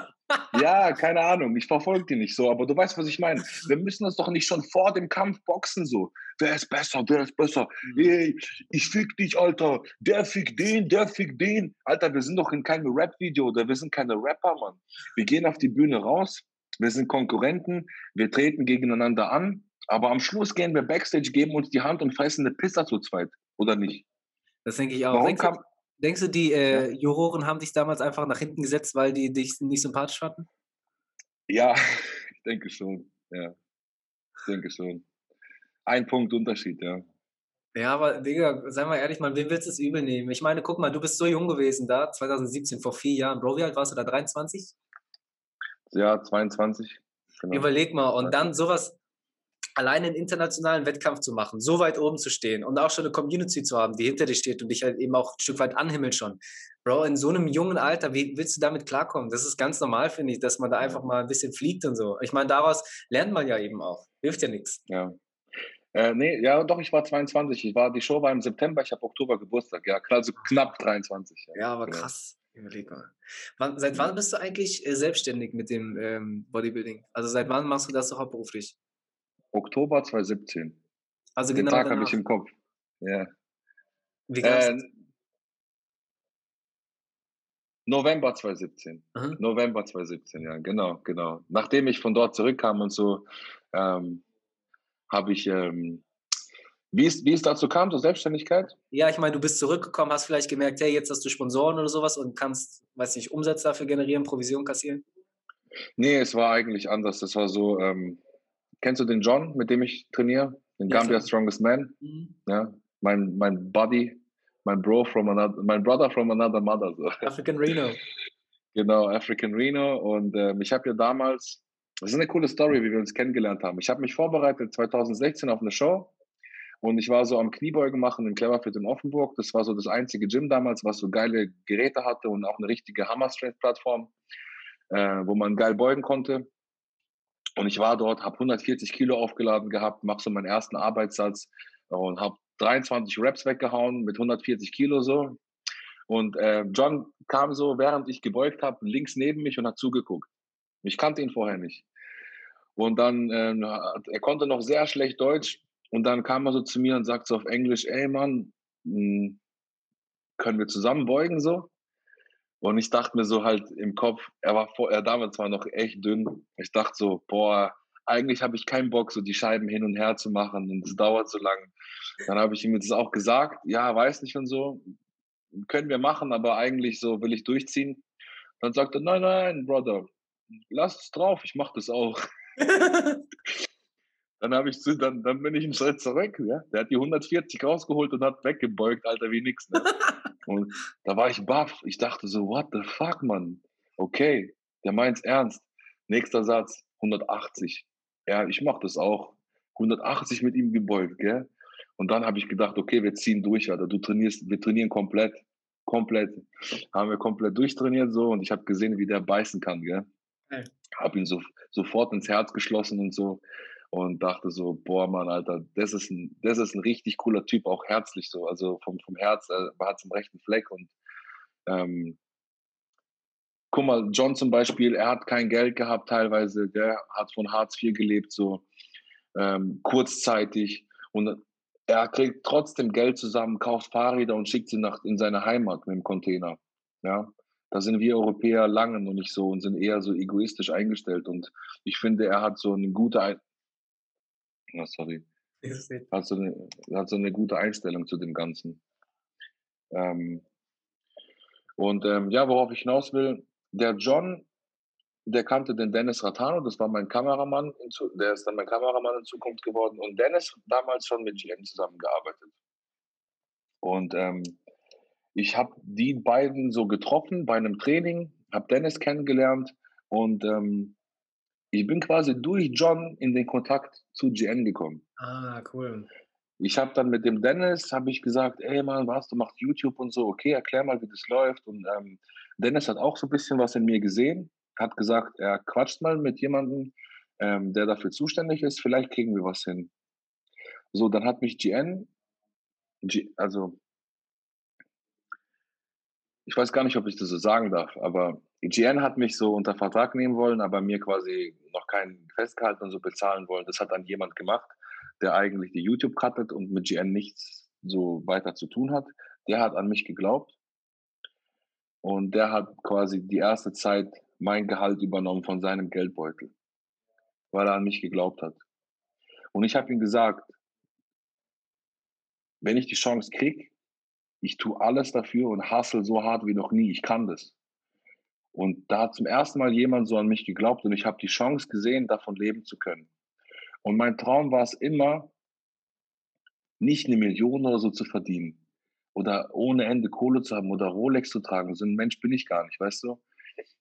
ja, keine Ahnung, ich verfolge die nicht so, aber du weißt, was ich meine. Wir müssen uns doch nicht schon vor dem Kampf boxen so. Wer ist besser, wer ist besser? Mhm. Hey, ich fick dich, Alter. Der fick den, der fick den. Alter, wir sind doch in keinem Rap-Video oder wir sind keine Rapper, Mann. Wir gehen auf die Bühne raus, wir sind Konkurrenten, wir treten gegeneinander an, aber am Schluss gehen wir Backstage, geben uns die Hand und fressen eine Pizza zu zweit, oder nicht? Das denke ich auch. Warum denkst, du, denkst du, die äh, Juroren haben dich damals einfach nach hinten gesetzt, weil die dich nicht sympathisch fanden? Ja, ich denke schon. Ja, ich denke schon. Ein Punkt Unterschied, ja. Ja, aber Digga, sei mal ehrlich, man, wem willst du es übel nehmen? Ich meine, guck mal, du bist so jung gewesen da, 2017, vor vier Jahren. Bro, wie alt warst du da? 23? Ja, 22. Genau. Überleg mal, und dann sowas, alleine einen internationalen Wettkampf zu machen, so weit oben zu stehen und auch schon eine Community zu haben, die hinter dir steht und dich halt eben auch ein Stück weit anhimmelt schon. Bro, in so einem jungen Alter, wie willst du damit klarkommen? Das ist ganz normal, finde ich, dass man da einfach mal ein bisschen fliegt und so. Ich meine, daraus lernt man ja eben auch. Hilft ja nichts. Ja. Äh, nee, ja, doch, ich war 22. Ich war, die Show war im September, ich habe Oktober Geburtstag. Ja, also knapp 23. Ja, ja aber genau. krass. Überleg mal. Wann, seit wann bist du eigentlich äh, selbstständig mit dem ähm, Bodybuilding? Also seit wann machst du das so hauptberuflich? Oktober 2017. Also Den genau Tag habe ich im Kopf. Ja. Wie äh, November 2017. Mhm. November 2017, ja, genau, genau. Nachdem ich von dort zurückkam und so, ähm, habe ich, ähm, wie, es, wie es dazu kam, zur Selbstständigkeit? Ja, ich meine, du bist zurückgekommen, hast vielleicht gemerkt, hey, jetzt hast du Sponsoren oder sowas und kannst, weiß nicht, Umsatz dafür generieren, Provision kassieren? Nee, es war eigentlich anders. Das war so, ähm, Kennst du den John, mit dem ich trainiere? Den Gambia Strongest Man? Mhm. Ja, mein, mein Buddy, mein Bro from another, mein Brother from another mother. So. African Reno. Genau, African Reno. Und ähm, ich habe ja damals, das ist eine coole Story, wie wir uns kennengelernt haben. Ich habe mich vorbereitet 2016 auf eine Show und ich war so am Kniebeugen machen in Cleverfit in Offenburg. Das war so das einzige Gym damals, was so geile Geräte hatte und auch eine richtige Hammer Strength Plattform, äh, wo man geil beugen konnte. Und ich war dort, habe 140 Kilo aufgeladen gehabt, mache so meinen ersten Arbeitssatz und habe 23 Reps weggehauen mit 140 Kilo so. Und äh, John kam so, während ich gebeugt habe, links neben mich und hat zugeguckt. Ich kannte ihn vorher nicht. Und dann, äh, er konnte noch sehr schlecht Deutsch. Und dann kam er so zu mir und sagt so auf Englisch, ey Mann, hm, können wir zusammen beugen so? Und ich dachte mir so halt im Kopf, er war vor, er damals war noch echt dünn. Ich dachte so, boah, eigentlich habe ich keinen Bock, so die Scheiben hin und her zu machen und es dauert so lang. Dann habe ich ihm das auch gesagt, ja, weiß nicht und so, können wir machen, aber eigentlich so will ich durchziehen. Dann sagte er, nein, nein, Brother, lass es drauf, ich mache das auch. dann habe ich dann, dann bin ich einen Schritt zurück. Ja? Der hat die 140 rausgeholt und hat weggebeugt, Alter, wie nix. Ne? Und da war ich baff. Ich dachte so, what the fuck, Mann? Okay, der meint's ernst. Nächster Satz, 180. Ja, ich mach das auch. 180 mit ihm gebeugt, gell? Und dann habe ich gedacht, okay, wir ziehen durch, Alter. Du trainierst, wir trainieren komplett. Komplett. Haben wir komplett durchtrainiert so und ich habe gesehen, wie der beißen kann, gell? Okay. Hab ihn so, sofort ins Herz geschlossen und so und dachte so, boah, Mann, Alter, das ist ein, das ist ein richtig cooler Typ, auch herzlich so, also vom, vom Herz, er äh, hat im rechten Fleck und ähm, guck mal, John zum Beispiel, er hat kein Geld gehabt teilweise, der hat von Hartz IV gelebt, so ähm, kurzzeitig und er kriegt trotzdem Geld zusammen, kauft Fahrräder und schickt sie nach in seine Heimat mit dem Container, ja, da sind wir Europäer lange noch nicht so und sind eher so egoistisch eingestellt. Und ich finde, er hat so eine gute, Oh, sorry. Hat so eine, hat so eine gute Einstellung zu dem Ganzen. Ähm, und ähm, ja, worauf ich hinaus will, der John, der kannte den Dennis Ratano, das war mein Kameramann, der ist dann mein Kameramann in Zukunft geworden. Und Dennis hat damals schon mit GM zusammengearbeitet. Und ähm, ich habe die beiden so getroffen bei einem Training, habe Dennis kennengelernt und ähm, ich bin quasi durch John in den Kontakt zu GN gekommen. Ah, cool. Ich habe dann mit dem Dennis, habe ich gesagt, ey Mann, was, du machst YouTube und so, okay, erklär mal, wie das läuft. Und ähm, Dennis hat auch so ein bisschen was in mir gesehen, hat gesagt, er quatscht mal mit jemandem, ähm, der dafür zuständig ist, vielleicht kriegen wir was hin. So, dann hat mich GN, G, also ich weiß gar nicht, ob ich das so sagen darf, aber GN hat mich so unter Vertrag nehmen wollen, aber mir quasi noch keinen festgehalten und so bezahlen wollen. Das hat dann jemand gemacht, der eigentlich die YouTube cuttet und mit GN nichts so weiter zu tun hat. Der hat an mich geglaubt und der hat quasi die erste Zeit mein Gehalt übernommen von seinem Geldbeutel, weil er an mich geglaubt hat. Und ich habe ihm gesagt, wenn ich die Chance kriege, ich tue alles dafür und hustle so hart wie noch nie. Ich kann das. Und da hat zum ersten Mal jemand so an mich geglaubt und ich habe die Chance gesehen, davon leben zu können. Und mein Traum war es immer, nicht eine Million oder so zu verdienen oder ohne Ende Kohle zu haben oder Rolex zu tragen. So ein Mensch bin ich gar nicht, weißt du?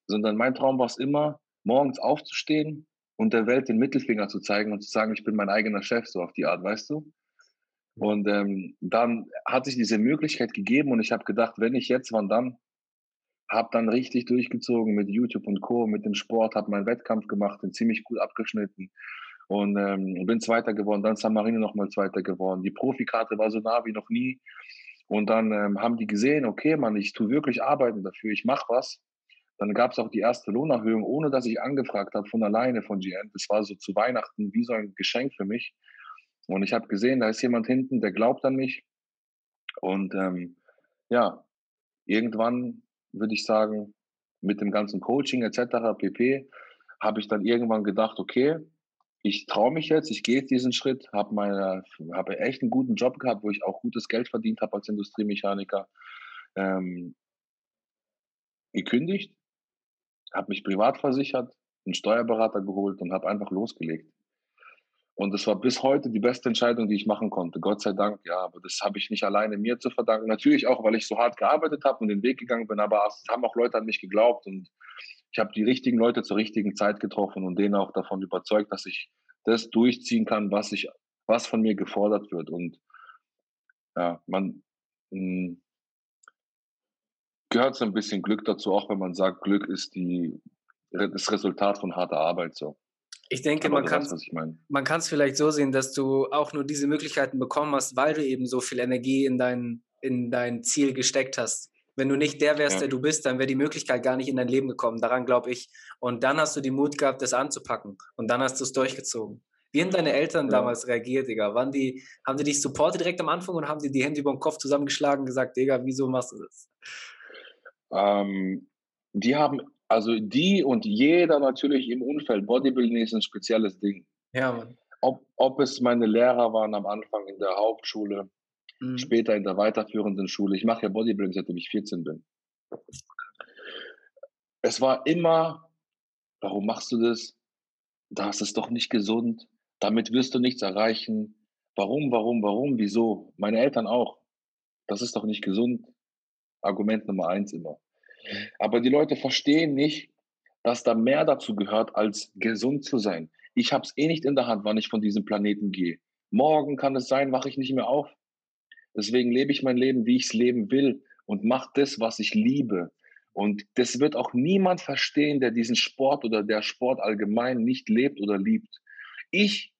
Sondern mein Traum war es immer, morgens aufzustehen und der Welt den Mittelfinger zu zeigen und zu sagen, ich bin mein eigener Chef, so auf die Art, weißt du? Und ähm, dann hat sich diese Möglichkeit gegeben und ich habe gedacht, wenn ich jetzt, wann dann? Habe dann richtig durchgezogen mit YouTube und Co., mit dem Sport, habe meinen Wettkampf gemacht, den ziemlich gut abgeschnitten und ähm, bin Zweiter geworden. Dann San Marino nochmal Zweiter geworden. Die Profikarte war so nah wie noch nie. Und dann ähm, haben die gesehen, okay, Mann, ich tue wirklich arbeiten dafür, ich mache was. Dann gab es auch die erste Lohnerhöhung, ohne dass ich angefragt habe, von alleine von GN. Das war so zu Weihnachten wie so ein Geschenk für mich. Und ich habe gesehen, da ist jemand hinten, der glaubt an mich. Und ähm, ja, irgendwann würde ich sagen, mit dem ganzen Coaching etc. pp. habe ich dann irgendwann gedacht, okay, ich traue mich jetzt, ich gehe diesen Schritt, habe habe echt einen guten Job gehabt, wo ich auch gutes Geld verdient habe als Industriemechaniker. Ähm, gekündigt, habe mich privat versichert, einen Steuerberater geholt und habe einfach losgelegt. Und das war bis heute die beste Entscheidung, die ich machen konnte. Gott sei Dank, ja. Aber das habe ich nicht alleine mir zu verdanken. Natürlich auch, weil ich so hart gearbeitet habe und den Weg gegangen bin. Aber es haben auch Leute an mich geglaubt und ich habe die richtigen Leute zur richtigen Zeit getroffen und denen auch davon überzeugt, dass ich das durchziehen kann, was ich, was von mir gefordert wird. Und ja, man mh, hm, gehört so ein bisschen Glück dazu, auch wenn man sagt, Glück ist die, das Resultat von harter Arbeit so. Ich denke, man kann es vielleicht so sehen, dass du auch nur diese Möglichkeiten bekommen hast, weil du eben so viel Energie in dein, in dein Ziel gesteckt hast. Wenn du nicht der wärst, ja. der du bist, dann wäre die Möglichkeit gar nicht in dein Leben gekommen. Daran glaube ich. Und dann hast du die Mut gehabt, das anzupacken. Und dann hast du es durchgezogen. Wie haben deine Eltern ja. damals reagiert, Digga? Waren die, haben die dich supportet direkt am Anfang und haben sie die Hände über den Kopf zusammengeschlagen und gesagt, Digga, wieso machst du das? Ähm, die haben also die und jeder natürlich im Umfeld. Bodybuilding ist ein spezielles Ding. Ja, Mann. Ob, ob es meine Lehrer waren am Anfang in der Hauptschule, mhm. später in der weiterführenden Schule. Ich mache ja Bodybuilding, seitdem ich 14 bin. Es war immer, warum machst du das? Das ist doch nicht gesund. Damit wirst du nichts erreichen. Warum, warum, warum, wieso? Meine Eltern auch. Das ist doch nicht gesund. Argument Nummer eins immer. Aber die Leute verstehen nicht, dass da mehr dazu gehört, als gesund zu sein. Ich habe es eh nicht in der Hand, wann ich von diesem Planeten gehe. Morgen kann es sein, wache ich nicht mehr auf. Deswegen lebe ich mein Leben, wie ich es leben will und mache das, was ich liebe. Und das wird auch niemand verstehen, der diesen Sport oder der Sport allgemein nicht lebt oder liebt. Ich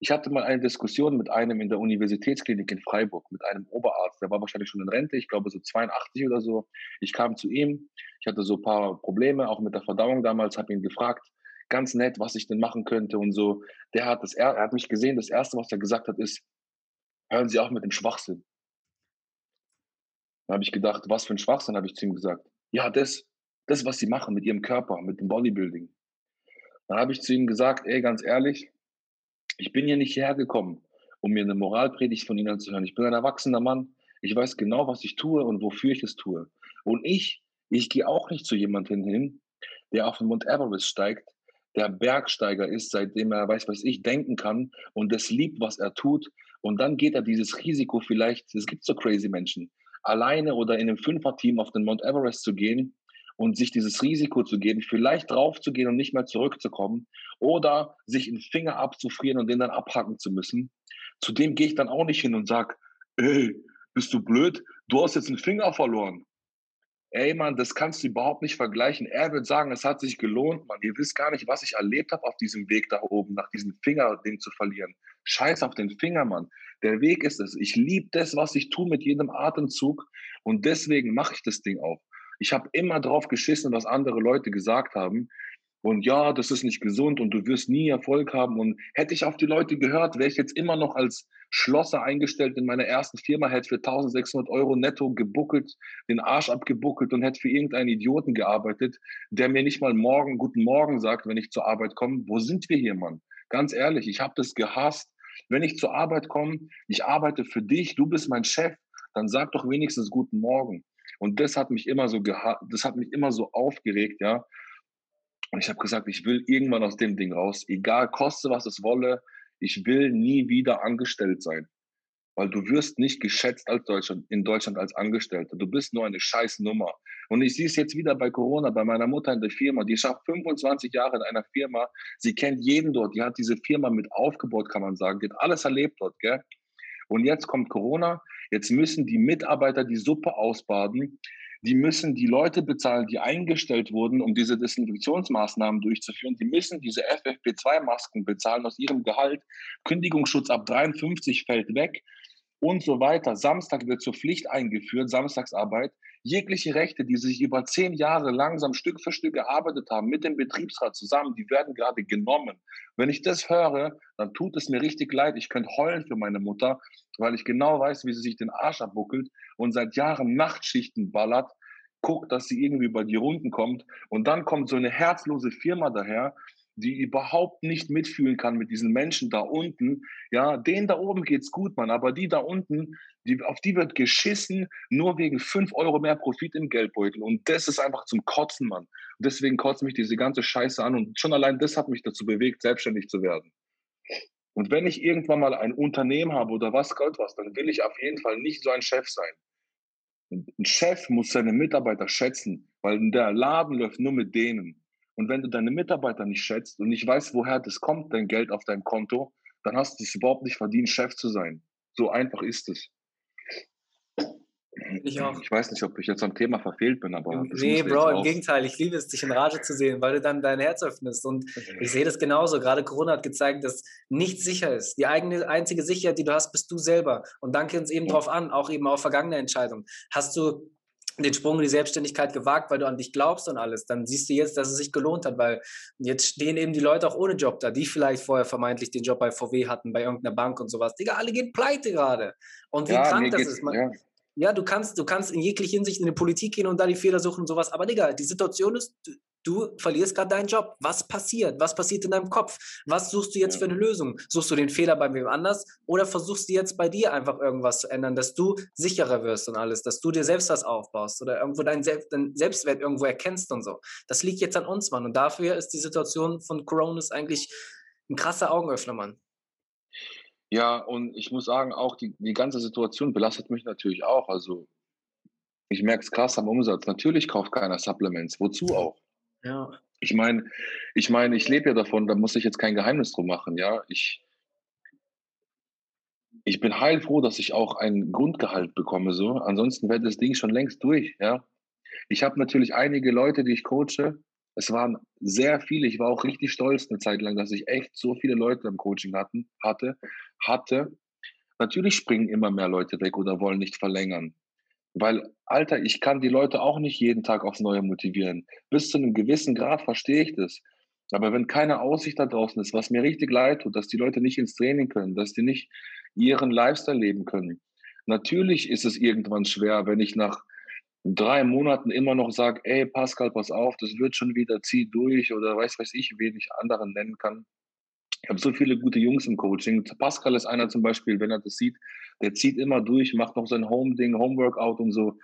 ich hatte mal eine Diskussion mit einem in der Universitätsklinik in Freiburg, mit einem Oberarzt, der war wahrscheinlich schon in Rente, ich glaube so 82 oder so. Ich kam zu ihm, ich hatte so ein paar Probleme, auch mit der Verdauung damals, habe ihn gefragt, ganz nett, was ich denn machen könnte und so. Der hat, das, er hat mich gesehen, das Erste, was er gesagt hat, ist, hören Sie auf mit dem Schwachsinn. Da habe ich gedacht, was für ein Schwachsinn, habe ich zu ihm gesagt. Ja, das, das, was Sie machen mit Ihrem Körper, mit dem Bodybuilding. Dann habe ich zu ihm gesagt, ey, ganz ehrlich, ich bin hier nicht hergekommen, um mir eine Moralpredigt von ihnen zu hören. Ich bin ein erwachsener Mann. Ich weiß genau, was ich tue und wofür ich es tue. Und ich, ich gehe auch nicht zu jemandem hin, der auf den Mount Everest steigt, der Bergsteiger ist, seitdem er weiß, was ich denken kann und das liebt, was er tut. Und dann geht er dieses Risiko vielleicht, es gibt so crazy Menschen, alleine oder in einem Fünferteam auf den Mount Everest zu gehen und sich dieses Risiko zu geben, vielleicht draufzugehen und nicht mehr zurückzukommen oder sich einen Finger abzufrieren und den dann abhacken zu müssen. Zudem gehe ich dann auch nicht hin und sage, ey, bist du blöd? Du hast jetzt einen Finger verloren. Ey, Mann, das kannst du überhaupt nicht vergleichen. Er wird sagen, es hat sich gelohnt, Mann. Ihr wisst gar nicht, was ich erlebt habe auf diesem Weg da oben, nach diesem Finger, den zu verlieren. Scheiß auf den Finger, Mann. Der Weg ist es. Ich liebe das, was ich tue mit jedem Atemzug. Und deswegen mache ich das Ding auch. Ich habe immer drauf geschissen, was andere Leute gesagt haben. Und ja, das ist nicht gesund und du wirst nie Erfolg haben. Und hätte ich auf die Leute gehört, wäre ich jetzt immer noch als Schlosser eingestellt in meiner ersten Firma, hätte für 1600 Euro netto gebuckelt, den Arsch abgebuckelt und hätte für irgendeinen Idioten gearbeitet, der mir nicht mal morgen guten Morgen sagt, wenn ich zur Arbeit komme. Wo sind wir hier, Mann? Ganz ehrlich, ich habe das gehasst. Wenn ich zur Arbeit komme, ich arbeite für dich, du bist mein Chef, dann sag doch wenigstens guten Morgen. Und das hat mich immer so das hat mich immer so aufgeregt, ja. Und ich habe gesagt, ich will irgendwann aus dem Ding raus, egal koste was es wolle, ich will nie wieder angestellt sein. Weil du wirst nicht geschätzt als Deutschland, in Deutschland als Angestellter. Du bist nur eine scheiß Nummer. Und ich sehe es jetzt wieder bei Corona, bei meiner Mutter in der Firma. Die schafft 25 Jahre in einer Firma. Sie kennt jeden dort. Die hat diese Firma mit aufgebaut, kann man sagen. Die hat alles erlebt dort, gell? Und jetzt kommt Corona. Jetzt müssen die Mitarbeiter die Suppe ausbaden. Die müssen die Leute bezahlen, die eingestellt wurden, um diese Desinfektionsmaßnahmen durchzuführen. Die müssen diese FFP2-Masken bezahlen aus ihrem Gehalt. Kündigungsschutz ab 53 fällt weg und so weiter. Samstag wird zur Pflicht eingeführt, Samstagsarbeit. Jegliche Rechte, die sich über zehn Jahre langsam Stück für Stück gearbeitet haben, mit dem Betriebsrat zusammen, die werden gerade genommen. Wenn ich das höre, dann tut es mir richtig leid. Ich könnte heulen für meine Mutter, weil ich genau weiß, wie sie sich den Arsch abbuckelt und seit Jahren Nachtschichten ballert, guckt, dass sie irgendwie über die Runden kommt. Und dann kommt so eine herzlose Firma daher, die überhaupt nicht mitfühlen kann mit diesen Menschen da unten. Ja, denen da oben geht's gut, Mann, aber die da unten, die, auf die wird geschissen, nur wegen fünf Euro mehr Profit im Geldbeutel. Und das ist einfach zum Kotzen, Mann. Und deswegen kotzt mich diese ganze Scheiße an. Und schon allein das hat mich dazu bewegt, selbstständig zu werden. Und wenn ich irgendwann mal ein Unternehmen habe oder was Gott was, dann will ich auf jeden Fall nicht so ein Chef sein. Ein Chef muss seine Mitarbeiter schätzen, weil der Laden läuft nur mit denen. Und wenn du deine Mitarbeiter nicht schätzt und nicht weißt, woher das kommt, dein Geld auf deinem Konto, dann hast du es überhaupt nicht verdient, Chef zu sein. So einfach ist es. Ich auch. Ich weiß nicht, ob ich jetzt am Thema verfehlt bin, aber. Nee, Bro, im Gegenteil. Ich liebe es, dich in Rage zu sehen, weil du dann dein Herz öffnest. Und ich sehe das genauso. Gerade Corona hat gezeigt, dass nichts sicher ist. Die eigene, einzige Sicherheit, die du hast, bist du selber. Und danke uns eben ja. darauf an, auch eben auf vergangene Entscheidungen. Hast du den Sprung in die Selbstständigkeit gewagt, weil du an dich glaubst und alles, dann siehst du jetzt, dass es sich gelohnt hat, weil jetzt stehen eben die Leute auch ohne Job da, die vielleicht vorher vermeintlich den Job bei VW hatten, bei irgendeiner Bank und sowas. Digga, alle gehen pleite gerade. Und wie ja, krank das ist. Man, ja. ja. du kannst, du kannst in jegliche Hinsicht in die Politik gehen und da die Fehler suchen und sowas. Aber Digga, die Situation ist, Du verlierst gerade deinen Job. Was passiert? Was passiert in deinem Kopf? Was suchst du jetzt ja. für eine Lösung? Suchst du den Fehler bei wem anders oder versuchst du jetzt bei dir einfach irgendwas zu ändern, dass du sicherer wirst und alles, dass du dir selbst was aufbaust oder irgendwo deinen, Selbst, deinen Selbstwert irgendwo erkennst und so. Das liegt jetzt an uns, Mann. Und dafür ist die Situation von Corona eigentlich ein krasser Augenöffner, Mann. Ja, und ich muss sagen, auch die, die ganze Situation belastet mich natürlich auch. Also ich merke es krass am Umsatz. Natürlich kauft keiner Supplements. Wozu auch? Ja. Ich meine, ich meine, ich lebe ja davon, da muss ich jetzt kein Geheimnis drum machen, ja. Ich, ich bin heilfroh, dass ich auch ein Grundgehalt bekomme, so. Ansonsten wäre das Ding schon längst durch, ja. Ich habe natürlich einige Leute, die ich coache. Es waren sehr viele. Ich war auch richtig stolz eine Zeit lang, dass ich echt so viele Leute im Coaching hatten, hatte, hatte. Natürlich springen immer mehr Leute weg oder wollen nicht verlängern. Weil, Alter, ich kann die Leute auch nicht jeden Tag aufs Neue motivieren. Bis zu einem gewissen Grad verstehe ich das. Aber wenn keine Aussicht da draußen ist, was mir richtig leid tut, dass die Leute nicht ins Training können, dass die nicht ihren Lifestyle leben können. Natürlich ist es irgendwann schwer, wenn ich nach drei Monaten immer noch sage, ey Pascal, pass auf, das wird schon wieder, zieh durch oder weiß weiß ich, wen ich anderen nennen kann. Ich habe so viele gute Jungs im Coaching. Pascal ist einer zum Beispiel, wenn er das sieht, der zieht immer durch, macht noch sein Home-Ding, Homeworkout und so.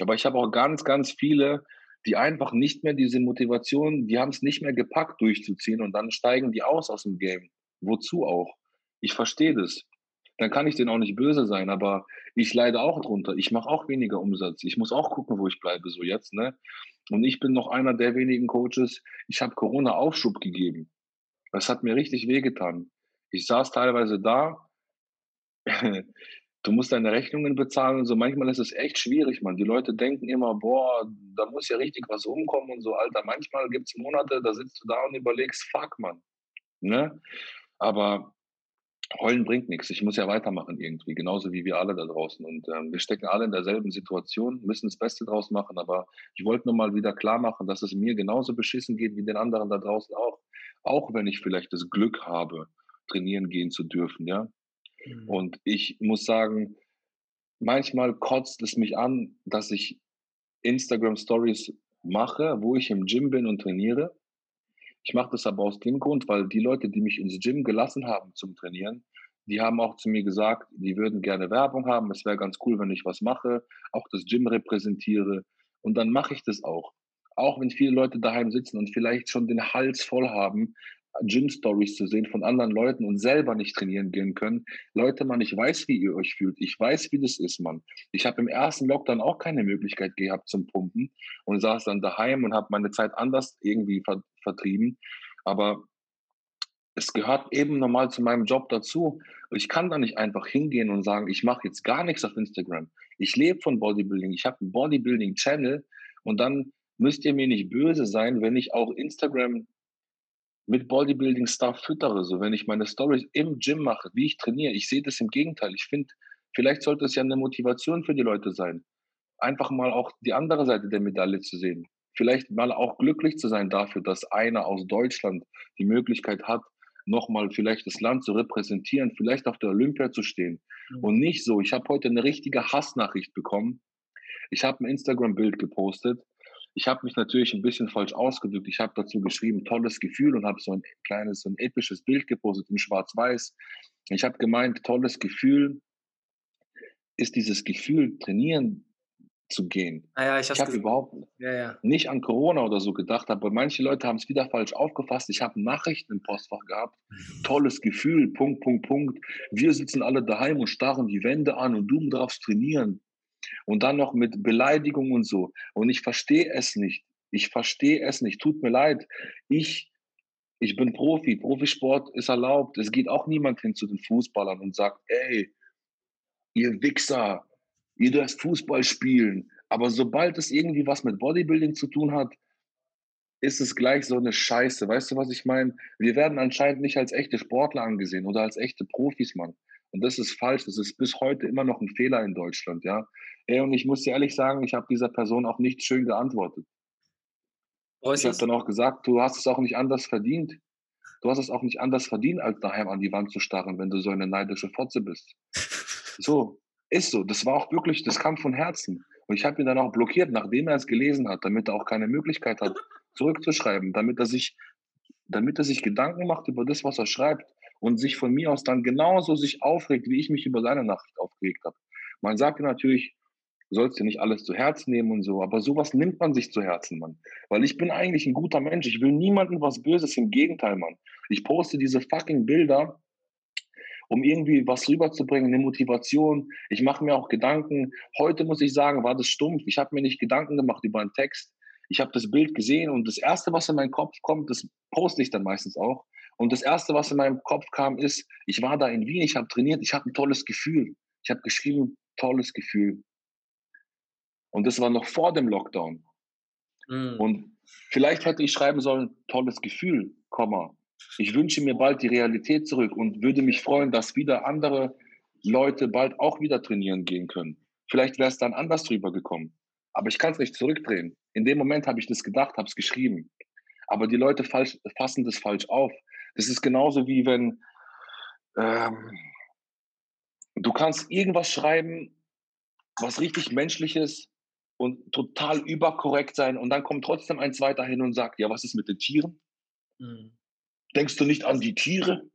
Aber ich habe auch ganz, ganz viele, die einfach nicht mehr diese Motivation, die haben es nicht mehr gepackt, durchzuziehen und dann steigen die aus aus dem Game. Wozu auch? Ich verstehe das. Dann kann ich denen auch nicht böse sein, aber ich leide auch drunter. Ich mache auch weniger Umsatz. Ich muss auch gucken, wo ich bleibe, so jetzt, ne? Und ich bin noch einer der wenigen Coaches, ich habe Corona Aufschub gegeben. Das hat mir richtig wehgetan. Ich saß teilweise da, du musst deine Rechnungen bezahlen und so. Manchmal ist es echt schwierig, man. Die Leute denken immer, boah, da muss ja richtig was rumkommen und so, Alter. Manchmal gibt es Monate, da sitzt du da und überlegst, fuck, man. Ne? Aber heulen bringt nichts. Ich muss ja weitermachen irgendwie, genauso wie wir alle da draußen. Und ähm, wir stecken alle in derselben Situation, müssen das Beste draus machen. Aber ich wollte nur mal wieder klar machen, dass es mir genauso beschissen geht wie den anderen da draußen auch. Auch wenn ich vielleicht das Glück habe, trainieren gehen zu dürfen, ja. Mhm. Und ich muss sagen, manchmal kotzt es mich an, dass ich Instagram Stories mache, wo ich im Gym bin und trainiere. Ich mache das aber aus dem Grund, weil die Leute, die mich ins Gym gelassen haben zum Trainieren, die haben auch zu mir gesagt, die würden gerne Werbung haben. Es wäre ganz cool, wenn ich was mache, auch das Gym repräsentiere. Und dann mache ich das auch. Auch wenn viele Leute daheim sitzen und vielleicht schon den Hals voll haben, Gym-Stories zu sehen von anderen Leuten und selber nicht trainieren gehen können. Leute, man, ich weiß, wie ihr euch fühlt. Ich weiß, wie das ist, man. Ich habe im ersten Lockdown auch keine Möglichkeit gehabt zum Pumpen und saß dann daheim und habe meine Zeit anders irgendwie ver vertrieben. Aber es gehört eben normal zu meinem Job dazu. Ich kann da nicht einfach hingehen und sagen, ich mache jetzt gar nichts auf Instagram. Ich lebe von Bodybuilding. Ich habe einen Bodybuilding-Channel und dann müsst ihr mir nicht böse sein, wenn ich auch Instagram mit Bodybuilding-Stuff füttere. So, wenn ich meine Stories im Gym mache, wie ich trainiere, ich sehe das im Gegenteil. Ich finde, vielleicht sollte es ja eine Motivation für die Leute sein, einfach mal auch die andere Seite der Medaille zu sehen. Vielleicht mal auch glücklich zu sein dafür, dass einer aus Deutschland die Möglichkeit hat, nochmal vielleicht das Land zu repräsentieren, vielleicht auf der Olympia zu stehen. Mhm. Und nicht so, ich habe heute eine richtige Hassnachricht bekommen. Ich habe ein Instagram-Bild gepostet ich habe mich natürlich ein bisschen falsch ausgedrückt. Ich habe dazu geschrieben, tolles Gefühl und habe so ein kleines, so ein episches Bild gepostet in Schwarz-Weiß. Ich habe gemeint, tolles Gefühl ist dieses Gefühl, trainieren zu gehen. Ah ja, ich, ich habe überhaupt ja, ja. nicht an Corona oder so gedacht, aber manche Leute haben es wieder falsch aufgefasst. Ich habe Nachrichten im Postfach gehabt. Tolles Gefühl, Punkt, Punkt, Punkt. Wir sitzen alle daheim und starren die Wände an und du darfst trainieren. Und dann noch mit Beleidigung und so. Und ich verstehe es nicht. Ich verstehe es nicht. Tut mir leid. Ich, ich bin Profi. Profisport ist erlaubt. Es geht auch niemand hin zu den Fußballern und sagt, ey, ihr Wichser, ihr dürft Fußball spielen. Aber sobald es irgendwie was mit Bodybuilding zu tun hat, ist es gleich so eine Scheiße. Weißt du, was ich meine? Wir werden anscheinend nicht als echte Sportler angesehen oder als echte Profis, Mann. Und das ist falsch. Das ist bis heute immer noch ein Fehler in Deutschland, ja. Ey, und ich muss dir ehrlich sagen, ich habe dieser Person auch nicht schön geantwortet. Oh, ich habe dann auch gesagt, du hast es auch nicht anders verdient. Du hast es auch nicht anders verdient, als daheim an die Wand zu starren, wenn du so eine neidische Fotze bist. So, ist so. Das war auch wirklich, das kam von Herzen. Und ich habe ihn dann auch blockiert, nachdem er es gelesen hat, damit er auch keine Möglichkeit hat, zurückzuschreiben, damit er sich, damit er sich Gedanken macht über das, was er schreibt und sich von mir aus dann genauso sich aufregt, wie ich mich über seine Nachricht aufgeregt habe. Man sagt natürlich, du sollst dir nicht alles zu Herzen nehmen und so, aber sowas nimmt man sich zu Herzen, Mann. Weil ich bin eigentlich ein guter Mensch. Ich will niemandem was Böses, im Gegenteil, Mann. Ich poste diese fucking Bilder, um irgendwie was rüberzubringen, eine Motivation. Ich mache mir auch Gedanken. Heute muss ich sagen, war das stumpf. Ich habe mir nicht Gedanken gemacht über einen Text. Ich habe das Bild gesehen und das Erste, was in meinen Kopf kommt, das poste ich dann meistens auch. Und das Erste, was in meinem Kopf kam, ist, ich war da in Wien, ich habe trainiert, ich habe ein tolles Gefühl. Ich habe geschrieben, tolles Gefühl. Und das war noch vor dem Lockdown. Mhm. Und vielleicht hätte ich schreiben sollen, tolles Gefühl, Komma. Ich wünsche mir bald die Realität zurück und würde mich freuen, dass wieder andere Leute bald auch wieder trainieren gehen können. Vielleicht wäre es dann anders drüber gekommen. Aber ich kann es nicht zurückdrehen. In dem Moment habe ich das gedacht, habe es geschrieben. Aber die Leute falsch, fassen das falsch auf. Das ist genauso wie wenn ähm, du kannst irgendwas schreiben, was richtig menschliches und total überkorrekt sein und dann kommt trotzdem ein zweiter hin und sagt, ja, was ist mit den Tieren? Mhm. Denkst du nicht an die Tiere?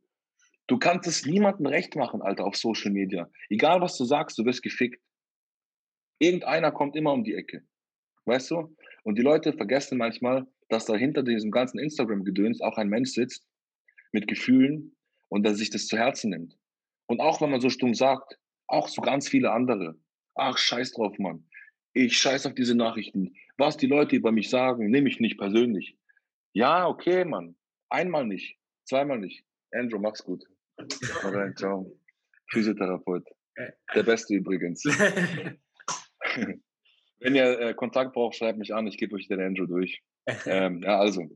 Du kannst es niemandem recht machen, Alter, auf Social Media. Egal, was du sagst, du wirst gefickt. Irgendeiner kommt immer um die Ecke. Weißt du? Und die Leute vergessen manchmal, dass da hinter diesem ganzen Instagram-Gedöns auch ein Mensch sitzt mit Gefühlen und der sich das zu Herzen nimmt. Und auch wenn man so stumm sagt, auch so ganz viele andere. Ach, scheiß drauf, Mann. Ich scheiß auf diese Nachrichten. Was die Leute über mich sagen, nehme ich nicht persönlich. Ja, okay, Mann. Einmal nicht, zweimal nicht. Andrew, mach's gut. Alright, ciao. Physiotherapeut. Der Beste übrigens. Wenn ihr äh, Kontakt braucht, schreibt mich an, ich gebe euch den Andrew durch. Ähm, ja, also.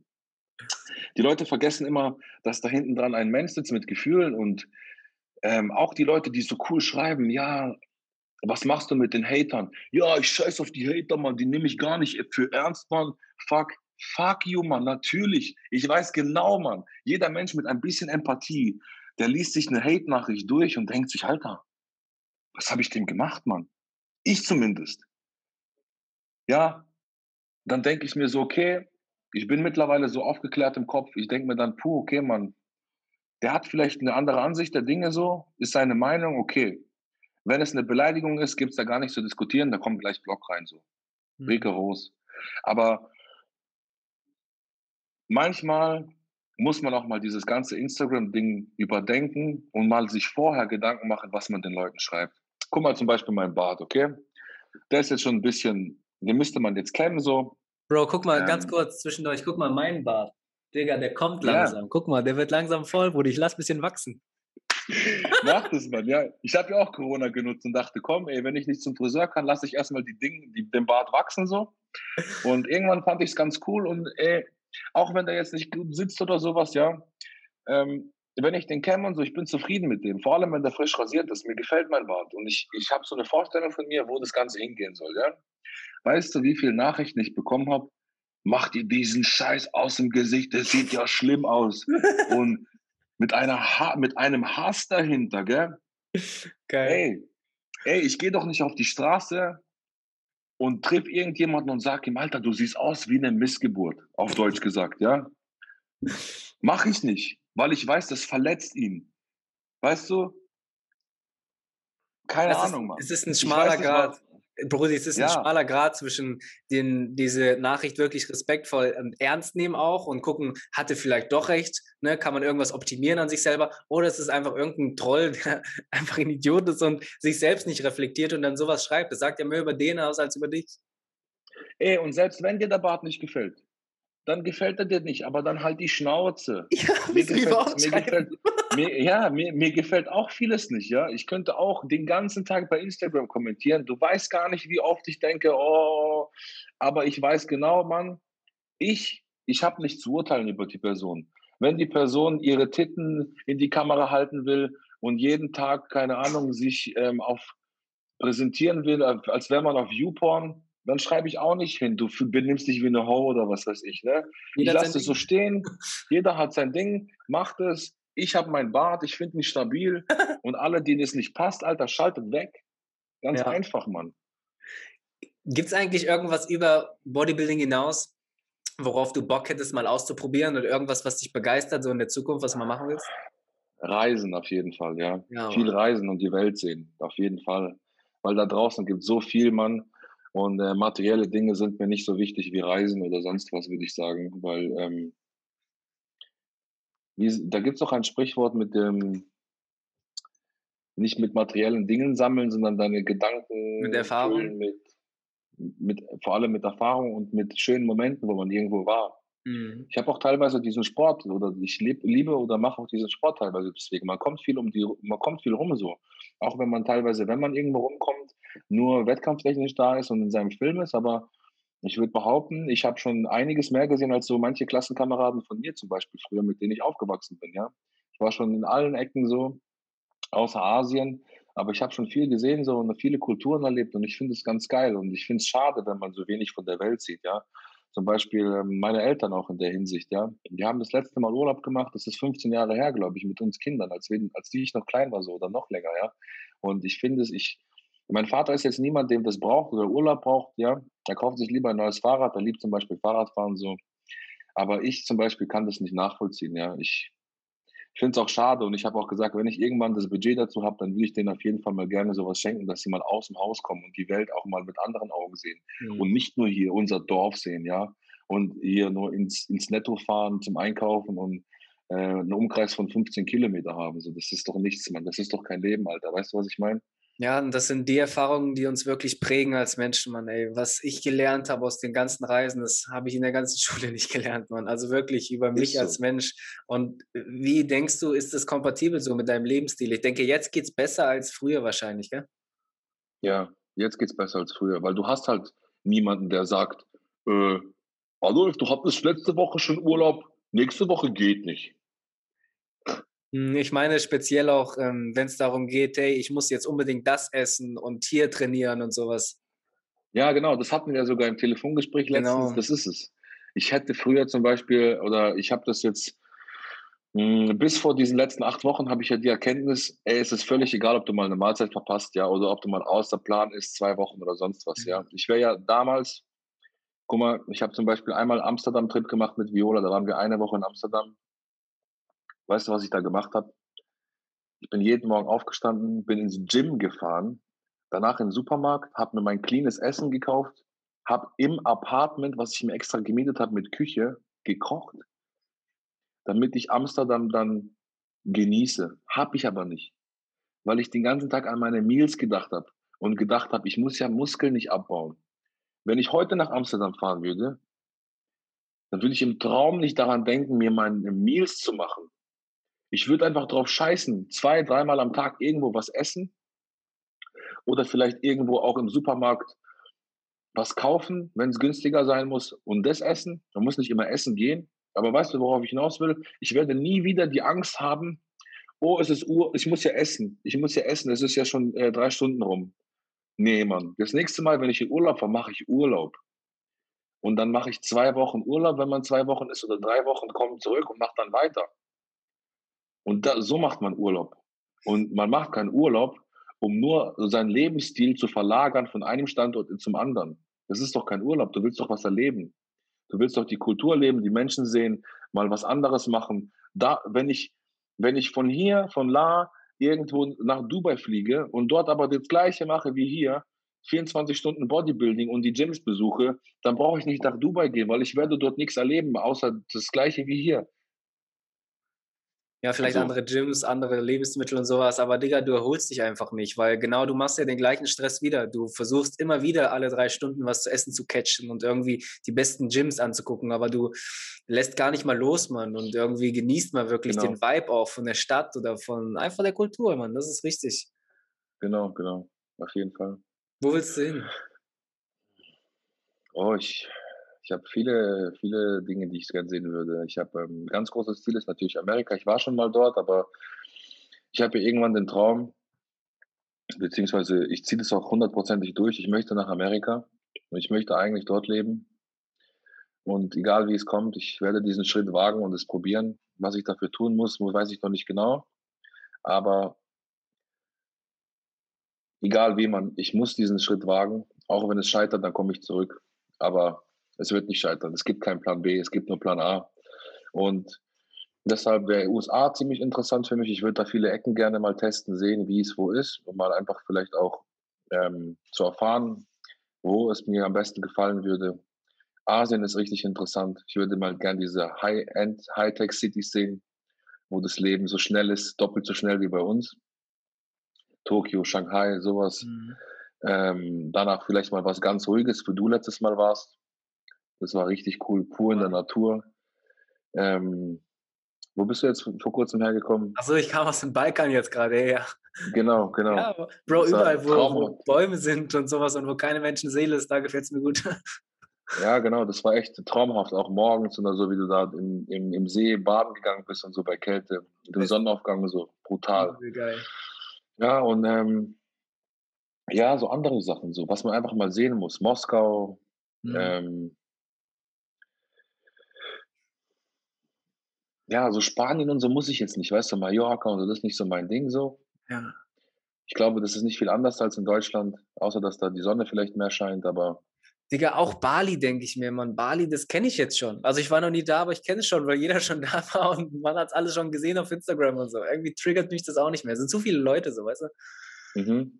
Die Leute vergessen immer, dass da hinten dran ein Mensch sitzt mit Gefühlen und ähm, auch die Leute, die so cool schreiben, ja, was machst du mit den Hatern? Ja, ich scheiß auf die Hater, Mann, die nehme ich gar nicht für ernst, Mann. Fuck, fuck you, Mann, natürlich. Ich weiß genau, Mann, jeder Mensch mit ein bisschen Empathie, der liest sich eine Hate-Nachricht durch und denkt sich, Alter, was habe ich dem gemacht, Mann? Ich zumindest. Ja, dann denke ich mir so, okay, ich bin mittlerweile so aufgeklärt im Kopf, ich denke mir dann, puh, okay, Mann, der hat vielleicht eine andere Ansicht der Dinge so, ist seine Meinung, okay. Wenn es eine Beleidigung ist, gibt es da gar nicht zu diskutieren, da kommt gleich Block rein, so. Mhm. Rigoros. Aber manchmal muss man auch mal dieses ganze Instagram-Ding überdenken und mal sich vorher Gedanken machen, was man den Leuten schreibt. Guck mal zum Beispiel mein Bart, okay? Der ist jetzt schon ein bisschen, den müsste man jetzt kennen, so. Bro, guck mal ähm, ganz kurz zwischendurch, guck mal meinen Bart. Digga, der kommt langsam. Ja. Guck mal, der wird langsam voll, Bruder. Ich lass ein bisschen wachsen. Mach das, Mann. Ja, ich habe ja auch Corona genutzt und dachte, komm, ey, wenn ich nicht zum Friseur kann, lasse ich erstmal die Dinge, die, den Bart wachsen so. Und irgendwann fand ich es ganz cool und ey, auch wenn der jetzt nicht gut sitzt oder sowas, ja, ähm, wenn ich den kenne und so, ich bin zufrieden mit dem. Vor allem, wenn der frisch rasiert ist. Mir gefällt mein Bart. Und ich, ich habe so eine Vorstellung von mir, wo das Ganze hingehen soll, ja. Weißt du, wie viele Nachrichten ich bekommen habe? Mach dir diesen Scheiß aus dem Gesicht, das sieht ja schlimm aus. und mit, einer ha mit einem Hass dahinter, gell? Geil. Ey, ey ich gehe doch nicht auf die Straße und triff irgendjemanden und sag ihm, Alter, du siehst aus wie eine Missgeburt, auf Deutsch gesagt, ja? Mach ich nicht, weil ich weiß, das verletzt ihn. Weißt du? Keine das Ahnung, Mann. Es ist ein schmaler Grad. Brudi, es ist ja. ein schmaler Grad zwischen den, diese Nachricht wirklich respektvoll und ernst nehmen auch und gucken, hatte vielleicht doch recht, ne? kann man irgendwas optimieren an sich selber oder es ist einfach irgendein Troll, der einfach ein Idiot ist und sich selbst nicht reflektiert und dann sowas schreibt. Das sagt ja mehr über den aus als über dich. Ey, und selbst wenn dir der Bart nicht gefällt, dann gefällt er dir nicht, aber dann halt die Schnauze. Ja, mir gefällt, mir gefällt, mir, ja, mir, mir gefällt auch vieles nicht, ja. Ich könnte auch den ganzen Tag bei Instagram kommentieren. Du weißt gar nicht, wie oft ich denke, oh, aber ich weiß genau, Mann, ich, ich habe nicht zu urteilen über die Person. Wenn die Person ihre Titten in die Kamera halten will und jeden Tag, keine Ahnung, sich ähm, auf präsentieren will, als wäre man auf Viewporn, dann schreibe ich auch nicht hin, du benimmst dich wie eine Ho oder was weiß ich. Ne? ich lasse es so stehen, jeder hat sein Ding, macht es. Ich habe mein Bart, ich finde mich stabil und alle, denen es nicht passt, Alter, schaltet weg. Ganz ja. einfach, Mann. Gibt es eigentlich irgendwas über Bodybuilding hinaus, worauf du Bock hättest, mal auszuprobieren oder irgendwas, was dich begeistert, so in der Zukunft, was du mal machen willst? Reisen auf jeden Fall, ja. ja viel reisen und die Welt sehen, auf jeden Fall. Weil da draußen gibt es so viel, Mann. Und äh, materielle Dinge sind mir nicht so wichtig wie Reisen oder sonst was, würde ich sagen. Weil ähm, wie, da gibt es auch ein Sprichwort mit dem, nicht mit materiellen Dingen sammeln, sondern deine Gedanken mit Erfahrung. Mit, mit, vor allem mit Erfahrung und mit schönen Momenten, wo man irgendwo war. Mhm. Ich habe auch teilweise diesen Sport oder ich lieb, liebe oder mache auch diesen Sport teilweise deswegen. Man kommt viel um die, man kommt viel rum so. Auch wenn man teilweise, wenn man irgendwo rumkommt, nur wettkampftechnisch da ist und in seinem Film ist, aber ich würde behaupten, ich habe schon einiges mehr gesehen als so manche Klassenkameraden von mir zum Beispiel früher, mit denen ich aufgewachsen bin. Ja, ich war schon in allen Ecken so, außer Asien, aber ich habe schon viel gesehen so und viele Kulturen erlebt und ich finde es ganz geil und ich finde es schade, wenn man so wenig von der Welt sieht. Ja, zum Beispiel ähm, meine Eltern auch in der Hinsicht. Ja, die haben das letzte Mal Urlaub gemacht. Das ist 15 Jahre her, glaube ich, mit uns Kindern, als wir, als die ich noch klein war so oder noch länger. Ja, und ich finde es, ich mein Vater ist jetzt niemand, dem das braucht oder Urlaub braucht, ja. Er kauft sich lieber ein neues Fahrrad, er liebt zum Beispiel Fahrradfahren so. Aber ich zum Beispiel kann das nicht nachvollziehen, ja. Ich ich finde es auch schade und ich habe auch gesagt, wenn ich irgendwann das Budget dazu habe, dann will ich denen auf jeden Fall mal gerne sowas schenken, dass sie mal aus dem Haus kommen und die Welt auch mal mit anderen Augen sehen mhm. und nicht nur hier unser Dorf sehen, ja, und hier nur ins, ins Netto fahren zum Einkaufen und äh, einen Umkreis von 15 Kilometer haben. So, das ist doch nichts, Mann. Das ist doch kein Leben, Alter. Weißt du, was ich meine? Ja, und das sind die Erfahrungen, die uns wirklich prägen als Menschen, Mann. Ey, was ich gelernt habe aus den ganzen Reisen, das habe ich in der ganzen Schule nicht gelernt, Mann. Also wirklich über mich so. als Mensch. Und wie denkst du, ist das kompatibel so mit deinem Lebensstil? Ich denke, jetzt geht es besser als früher wahrscheinlich, gell? Ja, jetzt geht es besser als früher, weil du hast halt niemanden, der sagt, äh, Adolf, du hattest letzte Woche schon Urlaub, nächste Woche geht nicht. Hm, ich meine speziell auch, ähm, wenn es darum geht, hey, ich muss jetzt unbedingt das essen und hier trainieren und sowas. Ja, genau, das hatten wir ja sogar im Telefongespräch letztens. Genau. Das ist es. Ich hätte früher zum Beispiel, oder ich habe das jetzt, mh, hm, bis vor diesen letzten acht Wochen habe ich ja die Erkenntnis, ey, es ist völlig egal, ob du mal eine Mahlzeit verpasst, ja, oder ob du mal außer Plan ist, zwei Wochen oder sonst was, ja. Mhm. Ich wäre ja damals, guck mal, ich habe zum Beispiel einmal Amsterdam-Trip gemacht mit Viola, da waren wir eine Woche in Amsterdam Weißt du, was ich da gemacht habe? Ich bin jeden Morgen aufgestanden, bin ins Gym gefahren, danach in den Supermarkt, habe mir mein cleanes Essen gekauft, habe im Apartment, was ich mir extra gemietet habe mit Küche, gekocht, damit ich Amsterdam dann genieße. Habe ich aber nicht, weil ich den ganzen Tag an meine Meals gedacht habe und gedacht habe, ich muss ja Muskeln nicht abbauen. Wenn ich heute nach Amsterdam fahren würde, dann würde ich im Traum nicht daran denken, mir meine Meals zu machen. Ich würde einfach drauf scheißen, zwei, dreimal am Tag irgendwo was essen oder vielleicht irgendwo auch im Supermarkt was kaufen, wenn es günstiger sein muss und das essen. Man muss nicht immer essen gehen. Aber weißt du, worauf ich hinaus will? Ich werde nie wieder die Angst haben, oh, es ist Uhr, ich muss ja essen. Ich muss ja essen, es ist ja schon äh, drei Stunden rum. Nee, Mann. Das nächste Mal, wenn ich in Urlaub fahre, mache ich Urlaub. Und dann mache ich zwei Wochen Urlaub, wenn man zwei Wochen ist, oder drei Wochen, komme zurück und mache dann weiter. Und da, so macht man Urlaub. Und man macht keinen Urlaub, um nur seinen Lebensstil zu verlagern von einem Standort zum anderen. Das ist doch kein Urlaub. Du willst doch was erleben. Du willst doch die Kultur leben, die Menschen sehen, mal was anderes machen. Da, wenn ich, wenn ich von hier, von La, irgendwo nach Dubai fliege und dort aber das Gleiche mache wie hier, 24 Stunden Bodybuilding und die Gyms besuche, dann brauche ich nicht nach Dubai gehen, weil ich werde dort nichts erleben, außer das Gleiche wie hier. Ja, vielleicht also, andere Gyms, andere Lebensmittel und sowas, aber Digga, du erholst dich einfach nicht, weil genau du machst ja den gleichen Stress wieder. Du versuchst immer wieder alle drei Stunden was zu essen zu catchen und irgendwie die besten Gyms anzugucken, aber du lässt gar nicht mal los, Mann, und irgendwie genießt man wirklich genau. den Vibe auch von der Stadt oder von einfach der Kultur, Mann. Das ist richtig. Genau, genau, auf jeden Fall. Wo willst du hin? Oh, ich, ich habe viele, viele Dinge, die ich gerne sehen würde. Ich habe ähm, ganz großes Ziel ist natürlich Amerika. Ich war schon mal dort, aber ich habe irgendwann den Traum, beziehungsweise ich ziehe das auch hundertprozentig durch. Ich möchte nach Amerika und ich möchte eigentlich dort leben. Und egal wie es kommt, ich werde diesen Schritt wagen und es probieren. Was ich dafür tun muss, weiß ich noch nicht genau. Aber egal wie man, ich muss diesen Schritt wagen. Auch wenn es scheitert, dann komme ich zurück. Aber es wird nicht scheitern. Es gibt keinen Plan B, es gibt nur Plan A. Und deshalb wäre USA ziemlich interessant für mich. Ich würde da viele Ecken gerne mal testen, sehen, wie es wo ist und mal einfach vielleicht auch ähm, zu erfahren, wo es mir am besten gefallen würde. Asien ist richtig interessant. Ich würde mal gerne diese High-End, High-Tech-Cities sehen, wo das Leben so schnell ist, doppelt so schnell wie bei uns. Tokio, Shanghai, sowas. Mhm. Ähm, danach vielleicht mal was ganz Ruhiges, wo du letztes Mal warst. Das war richtig cool, pur in der Natur. Ähm, wo bist du jetzt vor kurzem hergekommen? Achso, ich kam aus dem Balkan jetzt gerade her. Genau, genau. Ja, Bro, das überall, wo, wo, Bäume sind und sowas und wo keine Menschenseele ist, da gefällt es mir gut. Ja, genau, das war echt traumhaft, auch morgens oder so, wie du da im, im, im See baden gegangen bist und so bei Kälte, mit dem Sonnenaufgang so brutal. Geil. Ja, und ähm, ja, so andere Sachen, so, was man einfach mal sehen muss. Moskau, mhm. ähm, ja, so Spanien und so muss ich jetzt nicht, weißt du, Mallorca und so, das ist nicht so mein Ding so. Ja. Ich glaube, das ist nicht viel anders als in Deutschland, außer dass da die Sonne vielleicht mehr scheint, aber Digga, auch Bali, denke ich mir, man. Bali, das kenne ich jetzt schon. Also ich war noch nie da, aber ich kenne es schon, weil jeder schon da war und man hat es alles schon gesehen auf Instagram und so. Irgendwie triggert mich das auch nicht mehr. Es sind zu viele Leute, so, weißt du? Mhm.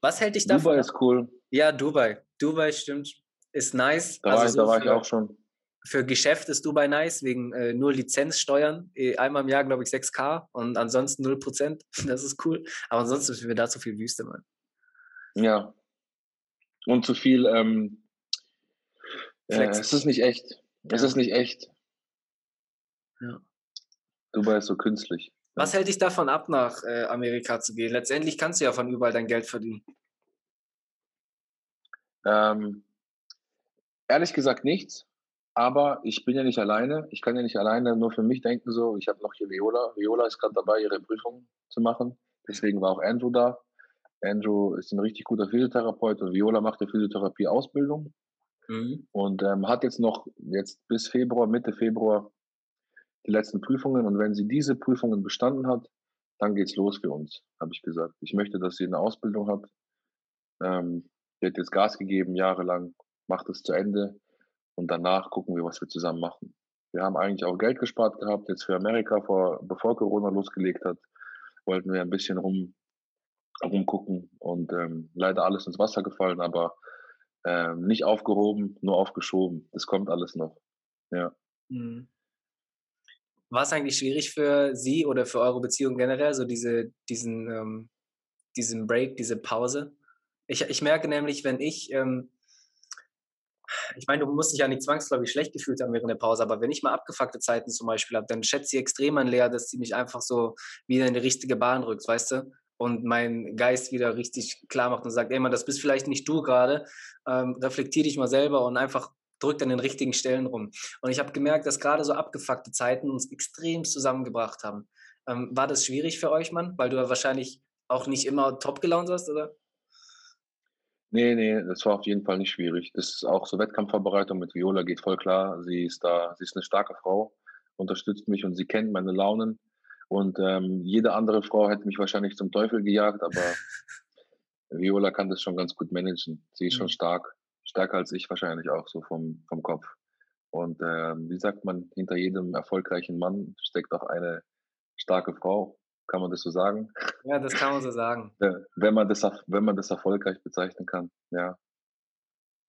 Was hält dich davon? Dubai ist cool. Ja, Dubai. Dubai stimmt. Ist nice. Da, also war, so da war ich auch schon. Für Geschäft ist Dubai nice, wegen äh, nur Lizenzsteuern. Eh, einmal im Jahr, glaube ich, 6K und ansonsten 0%. Das ist cool. Aber ansonsten ist mir da zu viel Wüste, Mann. Ja, und zu viel. Ähm, äh, es ist nicht echt. Es ja. ist nicht echt. Ja. Dubai ist so künstlich. Was hält dich davon ab, nach äh, Amerika zu gehen? Letztendlich kannst du ja von überall dein Geld verdienen. Ähm, ehrlich gesagt nichts. Aber ich bin ja nicht alleine. Ich kann ja nicht alleine nur für mich denken. So, ich habe noch hier Viola. Viola ist gerade dabei, ihre Prüfung zu machen. Deswegen war auch Andrew da. Andrew ist ein richtig guter Physiotherapeut und Viola macht die Physiotherapie-Ausbildung mhm. und ähm, hat jetzt noch jetzt bis Februar, Mitte Februar die letzten Prüfungen und wenn sie diese Prüfungen bestanden hat, dann geht's los für uns, habe ich gesagt. Ich möchte, dass sie eine Ausbildung hat. Ähm, sie hat jetzt Gas gegeben, jahrelang, macht es zu Ende und danach gucken wir, was wir zusammen machen. Wir haben eigentlich auch Geld gespart gehabt, jetzt für Amerika, vor, bevor Corona losgelegt hat, wollten wir ein bisschen rum rumgucken und ähm, leider alles ins Wasser gefallen, aber ähm, nicht aufgehoben, nur aufgeschoben. Das kommt alles noch. Ja. Mhm. War es eigentlich schwierig für Sie oder für eure Beziehung generell, so diese, diesen, ähm, diesen Break, diese Pause? Ich, ich merke nämlich, wenn ich, ähm, ich meine, du musst dich ja nicht zwangsläufig schlecht gefühlt haben während der Pause, aber wenn ich mal abgefuckte Zeiten zum Beispiel habe, dann schätze ich extrem an Lea, dass sie mich einfach so wieder in die richtige Bahn rückt, weißt du? und mein Geist wieder richtig klar macht und sagt, ey man, das bist vielleicht nicht du gerade, ähm, reflektier dich mal selber und einfach drückt an den richtigen Stellen rum. Und ich habe gemerkt, dass gerade so abgefuckte Zeiten uns extrem zusammengebracht haben. Ähm, war das schwierig für euch, Mann? Weil du ja wahrscheinlich auch nicht immer top gelaunt hast, oder? Nee, nee, das war auf jeden Fall nicht schwierig. Das ist auch so Wettkampfvorbereitung mit Viola geht voll klar. Sie ist da, sie ist eine starke Frau, unterstützt mich und sie kennt meine Launen. Und ähm, jede andere Frau hätte mich wahrscheinlich zum Teufel gejagt, aber Viola kann das schon ganz gut managen. Sie ist schon mhm. stark, stärker als ich wahrscheinlich auch so vom, vom Kopf. Und ähm, wie sagt man, hinter jedem erfolgreichen Mann steckt auch eine starke Frau. Kann man das so sagen? Ja, das kann man so sagen. wenn man das, wenn man das erfolgreich bezeichnen kann, ja.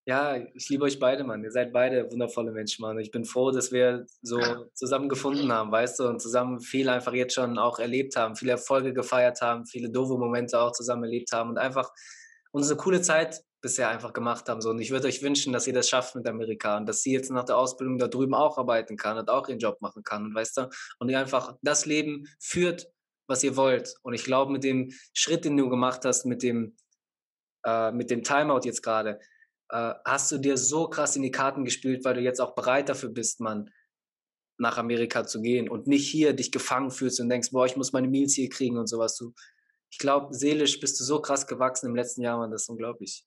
Ja, ich liebe euch beide, Mann. Ihr seid beide wundervolle Menschen, Mann. Ich bin froh, dass wir so zusammen gefunden haben, weißt du, und zusammen viel einfach jetzt schon auch erlebt haben, viele Erfolge gefeiert haben, viele doofe Momente auch zusammen erlebt haben und einfach unsere coole Zeit bisher einfach gemacht haben. So. Und ich würde euch wünschen, dass ihr das schafft mit Amerika und dass sie jetzt nach der Ausbildung da drüben auch arbeiten kann und auch ihren Job machen kann, und weißt du, und ihr einfach das Leben führt, was ihr wollt. Und ich glaube, mit dem Schritt, den du gemacht hast, mit dem, äh, mit dem Timeout jetzt gerade, äh, hast du dir so krass in die Karten gespielt, weil du jetzt auch bereit dafür bist, Mann, nach Amerika zu gehen und nicht hier dich gefangen fühlst und denkst, boah, ich muss meine Meals hier kriegen und sowas. Du, ich glaube, seelisch bist du so krass gewachsen im letzten Jahr, Mann, das ist unglaublich.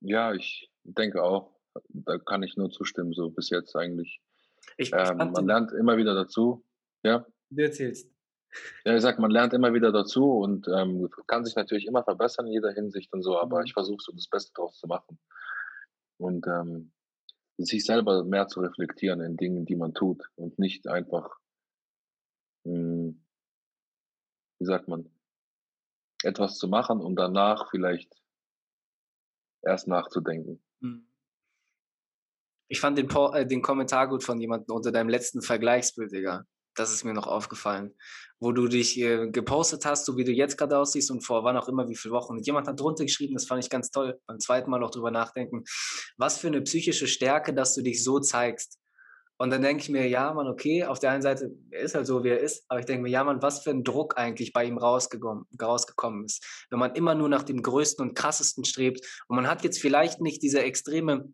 Ja, ich denke auch. Da kann ich nur zustimmen, so bis jetzt eigentlich. Ich, ähm, man lernt immer wieder dazu. Ja. Du erzählst. Ja, ich sag, man lernt immer wieder dazu und ähm, kann sich natürlich immer verbessern in jeder Hinsicht und so, aber mhm. ich versuche so das Beste draus zu machen. Und ähm, sich selber mehr zu reflektieren in Dingen, die man tut und nicht einfach, mh, hm, wie sagt man, etwas zu machen und danach vielleicht erst nachzudenken. Mhm. Ich fand den, äh, den Kommentar gut von jemandem unter deinem letzten Vergleichsbild, Digga das ist mir noch aufgefallen, wo du dich äh, gepostet hast, so wie du jetzt gerade aussiehst und vor wann auch immer, wie viele Wochen. Und jemand hat drunter geschrieben, das fand ich ganz toll, beim zweiten Mal auch drüber nachdenken, was für eine psychische Stärke, dass du dich so zeigst. Und dann denke ich mir, ja, man, okay, auf der einen Seite, er ist halt so, wie er ist, aber ich denke mir, ja, man, was für ein Druck eigentlich bei ihm rausgekommen, rausgekommen ist. Wenn man immer nur nach dem Größten und Krassesten strebt und man hat jetzt vielleicht nicht diese extreme,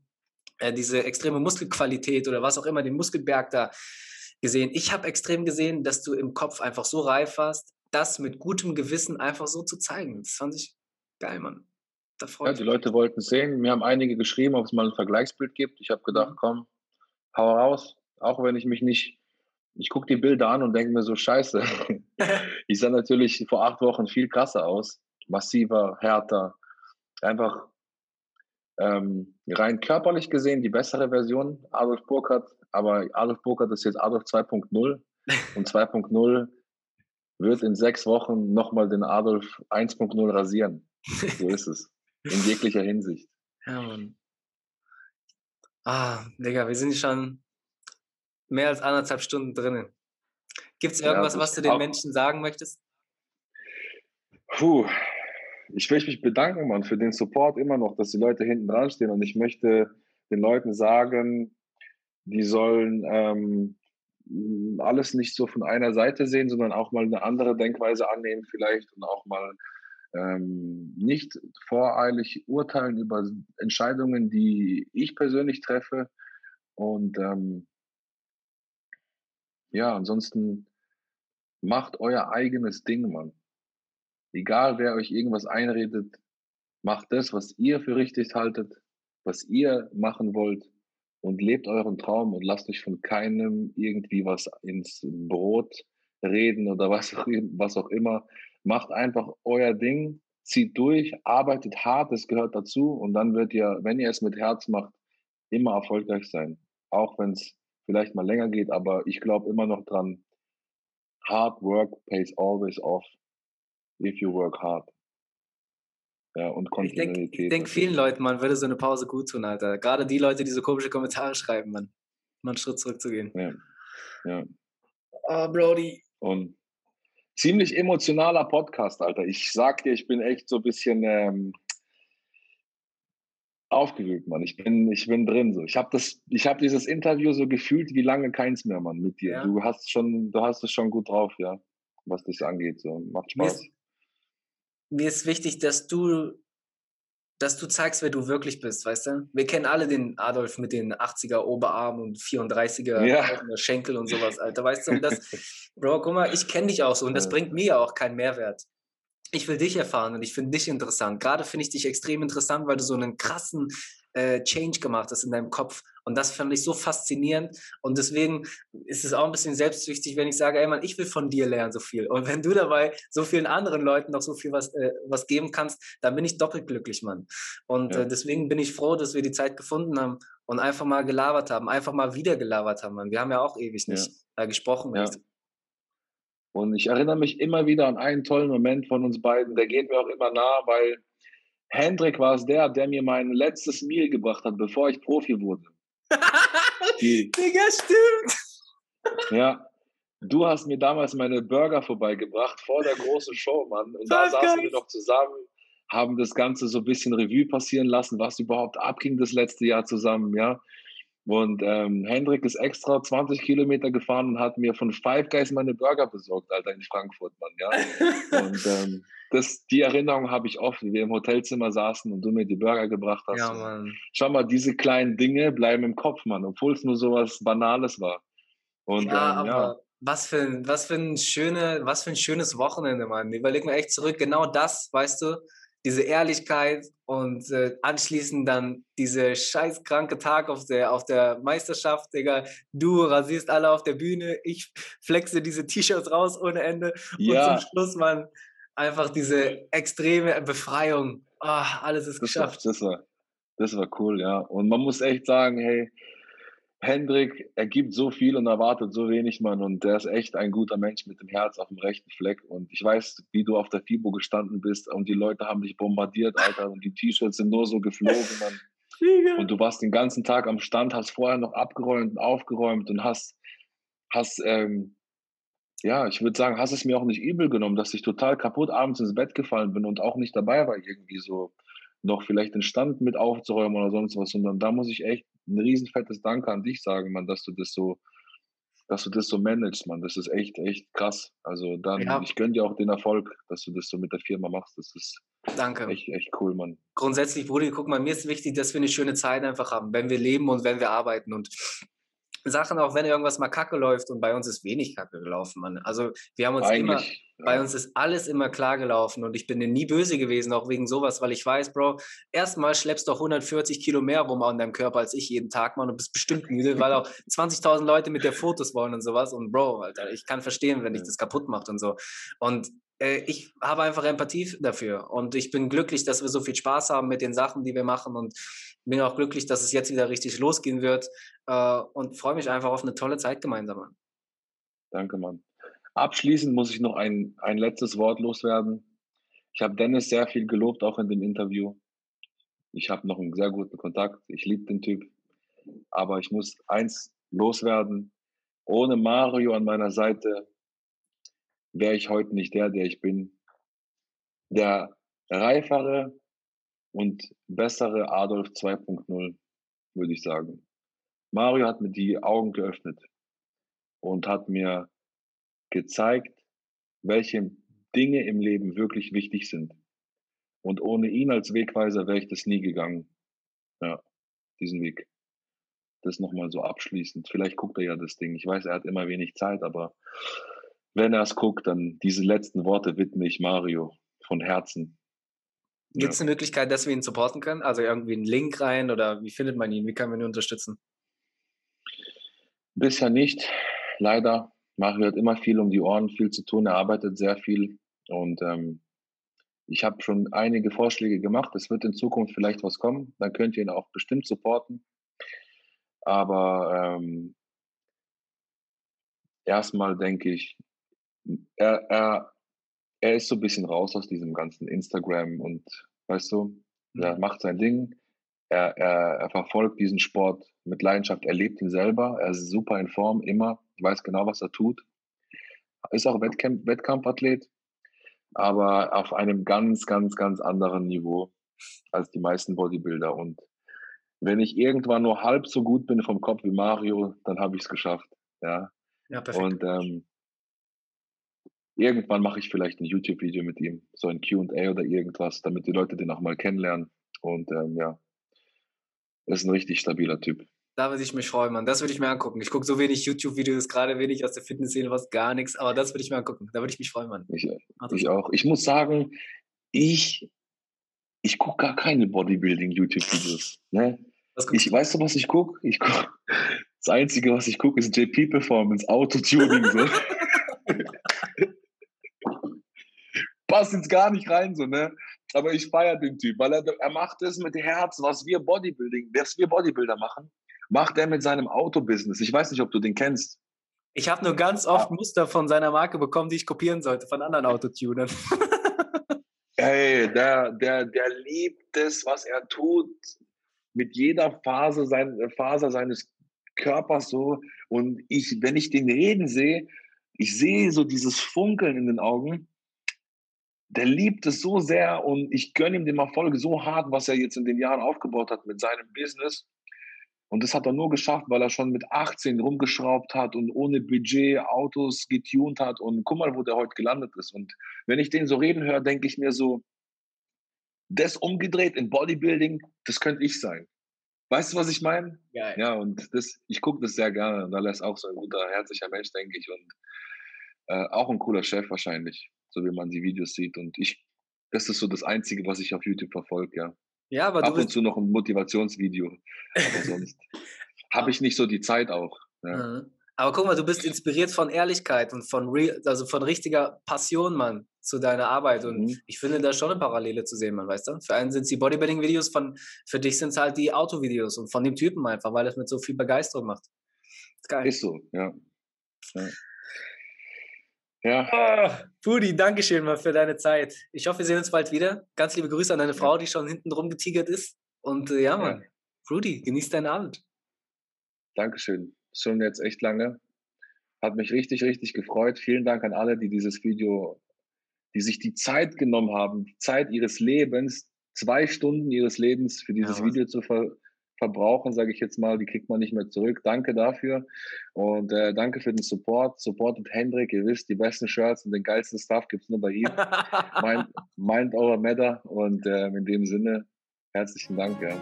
äh, diese extreme Muskelqualität oder was auch immer, den Muskelberg da gesehen. Ich habe extrem gesehen, dass du im Kopf einfach so reif warst, das mit gutem Gewissen einfach so zu zeigen. Das fand ich geil, Mann. Da ja, die Leute wollten sehen. Mir haben einige geschrieben, ob es mal ein Vergleichsbild gibt. Ich habe gedacht, mhm. komm, hau raus. Auch wenn ich mich nicht, ich gucke die Bilder an und denke mir so, scheiße. ich sah natürlich vor acht Wochen viel krasser aus. Massiver, härter. Einfach ähm, rein körperlich gesehen die bessere Version Adolf Burkhardt, aber Adolf Burkhardt ist jetzt Adolf 2.0 und 2.0 wird in sechs Wochen nochmal den Adolf 1.0 rasieren. So ist es. In jeglicher Hinsicht. Ja, Mann. Ah, Digga, wir sind schon mehr als anderthalb Stunden drinnen. Gibt es irgendwas, ja, was du den Menschen sagen möchtest? Puh, ich möchte mich bedanken, Mann, für den Support immer noch, dass die Leute hinten dran stehen und ich möchte den Leuten sagen, die sollen ähm, alles nicht so von einer Seite sehen, sondern auch mal eine andere Denkweise annehmen vielleicht und auch mal ähm, nicht voreilig urteilen über Entscheidungen, die ich persönlich treffe. Und ähm, ja, ansonsten macht euer eigenes Ding, Mann. Egal, wer euch irgendwas einredet, macht das, was ihr für richtig haltet, was ihr machen wollt und lebt euren Traum und lasst euch von keinem irgendwie was ins Brot reden oder was auch, was auch immer. Macht einfach euer Ding, zieht durch, arbeitet hart, das gehört dazu und dann wird ihr, wenn ihr es mit Herz macht, immer erfolgreich sein. Auch wenn es vielleicht mal länger geht, aber ich glaube immer noch dran, hard work pays always off if you work hard. Ja, und Kontinuität. Ich denke denk vielen Leuten, man würde so eine Pause gut tun, Alter. Gerade die Leute, die so komische Kommentare schreiben, man. Mal einen Schritt zurückzugehen. Ja. ja. Oh, Brody. Und ziemlich emotionaler Podcast, Alter. Ich sag dir, ich bin echt so ein bisschen ähm, aufgewühlt, Mann. Ich bin, ich bin drin so. Ich habe das, ich habe dieses Interview so gefühlt wie lange keins mehr, Mann, mit dir. Ja. Du hast schon, du hast es schon gut drauf, ja, was das angeht. So macht Spaß mir ist wichtig, dass du, dass du zeigst, wer du wirklich bist, weißt du? Wir kennen alle den Adolf mit den 80er Oberarmen und 34er ja. Schenkel und sowas, Alter, weißt du? Und das, Bro, guck mal, ich kenne dich auch so und das bringt mir ja auch keinen Mehrwert. Ich will dich erfahren und ich finde dich interessant. Gerade finde ich dich extrem interessant, weil du so einen krassen äh, Change gemacht hast in deinem Kopf. Und das fand ich so faszinierend. Und deswegen ist es auch ein bisschen selbstsüchtig, wenn ich sage, ey Mann, ich will von dir lernen so viel. Und wenn du dabei so vielen anderen Leuten noch so viel was, äh, was geben kannst, dann bin ich doppelt glücklich, Mann. Und ja. äh, deswegen bin ich froh, dass wir die Zeit gefunden haben und einfach mal gelabert haben, einfach mal wieder gelabert haben, Mann. Wir haben ja auch ewig nicht ja. gesprochen. Ja. Und ich erinnere mich immer wieder an einen tollen Moment von uns beiden, der geht mir auch immer nah, weil Hendrik war es der, der mir mein letztes Meal gebracht hat, bevor ich Profi wurde. Die, Digga, stimmt. Ja, du hast mir damals meine Burger vorbeigebracht vor der großen Show, Mann. Und da saßen geil. wir noch zusammen, haben das Ganze so ein bisschen Revue passieren lassen, was überhaupt abging das letzte Jahr zusammen, ja. Und ähm, Hendrik ist extra 20 Kilometer gefahren und hat mir von Five Guys meine Burger besorgt, Alter, in Frankfurt, Mann, ja. und ähm, das, die Erinnerung habe ich oft, wie wir im Hotelzimmer saßen und du mir die Burger gebracht hast. Ja, Mann. Schau mal, diese kleinen Dinge bleiben im Kopf, Mann, obwohl es nur so was Banales war. Und, ja, ähm, aber ja. was für, ein, was, für ein schöne, was für ein schönes Wochenende, Mann. Überleg mir echt zurück, genau das, weißt du, diese Ehrlichkeit und äh, anschließend dann diese scheißkranke Tag auf der, auf der Meisterschaft, Digga. Du rasierst alle auf der Bühne, ich flexe diese T-Shirts raus ohne Ende. Ja. Und zum Schluss, Mann, einfach diese extreme Befreiung. Oh, alles ist das geschafft. War, das, war, das war cool, ja. Und man muss echt sagen, hey, Hendrik, er gibt so viel und erwartet so wenig, Mann. Und der ist echt ein guter Mensch mit dem Herz auf dem rechten Fleck. Und ich weiß, wie du auf der FIBO gestanden bist und die Leute haben dich bombardiert, Alter. Und die T-Shirts sind nur so geflogen, Mann. Und du warst den ganzen Tag am Stand, hast vorher noch abgeräumt und aufgeräumt und hast, hast ähm, ja, ich würde sagen, hast es mir auch nicht übel genommen, dass ich total kaputt abends ins Bett gefallen bin und auch nicht dabei war, irgendwie so noch vielleicht den Stand mit aufzuräumen oder sonst was. Sondern da muss ich echt ein riesenfettes Danke an dich sagen, Mann, dass du das so, dass du das so managst, Mann. Das ist echt, echt krass. Also dann, ja. ich gönne dir auch den Erfolg, dass du das so mit der Firma machst. Das ist Danke. echt, echt cool, Mann. Grundsätzlich, Brudi, guck mal, mir ist wichtig, dass wir eine schöne Zeit einfach haben, wenn wir leben und wenn wir arbeiten. Und Sachen, auch wenn irgendwas mal kacke läuft und bei uns ist wenig kacke gelaufen, Mann. Also wir haben uns Eigentlich, immer, ja. bei uns ist alles immer klar gelaufen und ich bin dir nie böse gewesen, auch wegen sowas, weil ich weiß, Bro, erstmal schleppst du 140 Kilo mehr rum an deinem Körper als ich jeden Tag, Mann, und bist bestimmt müde, weil auch 20.000 Leute mit dir Fotos wollen und sowas und Bro, Alter, ich kann verstehen, wenn dich das kaputt macht und so. Und äh, ich habe einfach Empathie dafür und ich bin glücklich, dass wir so viel Spaß haben mit den Sachen, die wir machen und bin auch glücklich, dass es jetzt wieder richtig losgehen wird äh, und freue mich einfach auf eine tolle Zeit gemeinsam. Danke, Mann. Abschließend muss ich noch ein, ein letztes Wort loswerden. Ich habe Dennis sehr viel gelobt, auch in dem Interview. Ich habe noch einen sehr guten Kontakt. Ich liebe den Typ. Aber ich muss eins loswerden. Ohne Mario an meiner Seite wäre ich heute nicht der, der ich bin. Der reifere und bessere Adolf 2.0, würde ich sagen. Mario hat mir die Augen geöffnet und hat mir gezeigt, welche Dinge im Leben wirklich wichtig sind. Und ohne ihn als Wegweiser wäre ich das nie gegangen. Ja, diesen Weg. Das nochmal so abschließend. Vielleicht guckt er ja das Ding. Ich weiß, er hat immer wenig Zeit, aber wenn er es guckt, dann diese letzten Worte widme ich Mario von Herzen. Gibt es eine Möglichkeit, dass wir ihn supporten können? Also irgendwie einen Link rein oder wie findet man ihn? Wie kann man ihn unterstützen? Bisher nicht, leider. Mario hat immer viel um die Ohren, viel zu tun. Er arbeitet sehr viel und ähm, ich habe schon einige Vorschläge gemacht. Es wird in Zukunft vielleicht was kommen. Dann könnt ihr ihn auch bestimmt supporten. Aber ähm, erstmal denke ich, er, er, er ist so ein bisschen raus aus diesem ganzen Instagram und weißt du, er mhm. macht sein Ding. Er, er, er verfolgt diesen Sport mit Leidenschaft. Er lebt ihn selber. Er ist super in Form, immer. Weiß genau, was er tut. Ist auch Wettkampf, Wettkampfathlet aber auf einem ganz, ganz, ganz anderen Niveau als die meisten Bodybuilder. Und wenn ich irgendwann nur halb so gut bin vom Kopf wie Mario, dann habe ich es geschafft. Ja. ja perfekt. Und ähm, irgendwann mache ich vielleicht ein YouTube-Video mit ihm, so ein QA oder irgendwas, damit die Leute den auch mal kennenlernen. Und ähm, ja, ist ein richtig stabiler Typ. Da würde ich mich freuen, Mann. Das würde ich mir angucken. Ich gucke so wenig YouTube-Videos, gerade wenig aus der Fitnessszene, was gar nichts, aber das würde ich mir angucken. Da würde ich mich freuen, Mann. Ich, ich auch. Ich muss sagen, ich, ich gucke gar keine Bodybuilding-YouTube-Videos. Ne? Ich weißt du, was ich gucke? Ich guck, das Einzige, was ich gucke, ist JP Performance, Autotuning. So. Passt jetzt gar nicht rein, so, ne? Aber ich feiere den Typ, weil er, er macht es mit Herz, was wir Bodybuilding, was wir Bodybuilder machen macht er mit seinem Autobusiness. Ich weiß nicht, ob du den kennst. Ich habe nur ganz oft ja. Muster von seiner Marke bekommen, die ich kopieren sollte, von anderen Autotunern. Ey, der, der, der liebt es, was er tut, mit jeder Phase, sein, Faser seines Körpers so. Und ich, wenn ich den reden sehe, ich sehe so dieses Funkeln in den Augen. Der liebt es so sehr und ich gönne ihm den Erfolg so hart, was er jetzt in den Jahren aufgebaut hat mit seinem Business. Und das hat er nur geschafft, weil er schon mit 18 rumgeschraubt hat und ohne Budget Autos getuned hat. Und guck mal, wo der heute gelandet ist. Und wenn ich den so reden höre, denke ich mir so, das umgedreht in Bodybuilding, das könnte ich sein. Weißt du, was ich meine? Ja, ja, und das, ich gucke das sehr gerne. Und er ist auch so ein guter, herzlicher Mensch, denke ich. Und äh, auch ein cooler Chef wahrscheinlich, so wie man die Videos sieht. Und ich, das ist so das Einzige, was ich auf YouTube verfolge, ja. Ja, aber Ab und zu noch ein Motivationsvideo. Aber sonst habe ich nicht so die Zeit auch. Ja. Mhm. Aber guck mal, du bist inspiriert von Ehrlichkeit und von real, also von richtiger Passion, Mann, zu deiner Arbeit. Und mhm. ich finde da schon eine Parallele zu sehen, man, weißt du? Für einen sind es die Bodybuilding-Videos, für dich sind es halt die Autovideos und von dem Typen einfach, weil es mit so viel Begeisterung macht. Ist geil. Ist so, ja. ja. Ja. Oh, Pudi, danke schön mal für deine Zeit. Ich hoffe, wir sehen uns bald wieder. Ganz liebe Grüße an deine Frau, die schon hinten drum getigert ist. Und äh, ja, Mann, ja. Rudy, genieß deinen Abend. Dankeschön. Schon jetzt echt lange. Hat mich richtig, richtig gefreut. Vielen Dank an alle, die dieses Video, die sich die Zeit genommen haben, die Zeit ihres Lebens, zwei Stunden ihres Lebens für dieses ja, Video zu ver verbrauchen, sage ich jetzt mal, die kriegt man nicht mehr zurück. Danke dafür und äh, danke für den Support. Supportet Hendrik, ihr wisst, die besten Shirts und den geilsten Stuff gibt es nur bei ihm. mind, mind over matter und äh, in dem Sinne herzlichen Dank. Ja.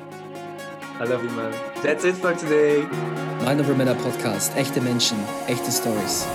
I love you, man. That's it for today. Mind over Matter Podcast. Echte Menschen, echte Stories.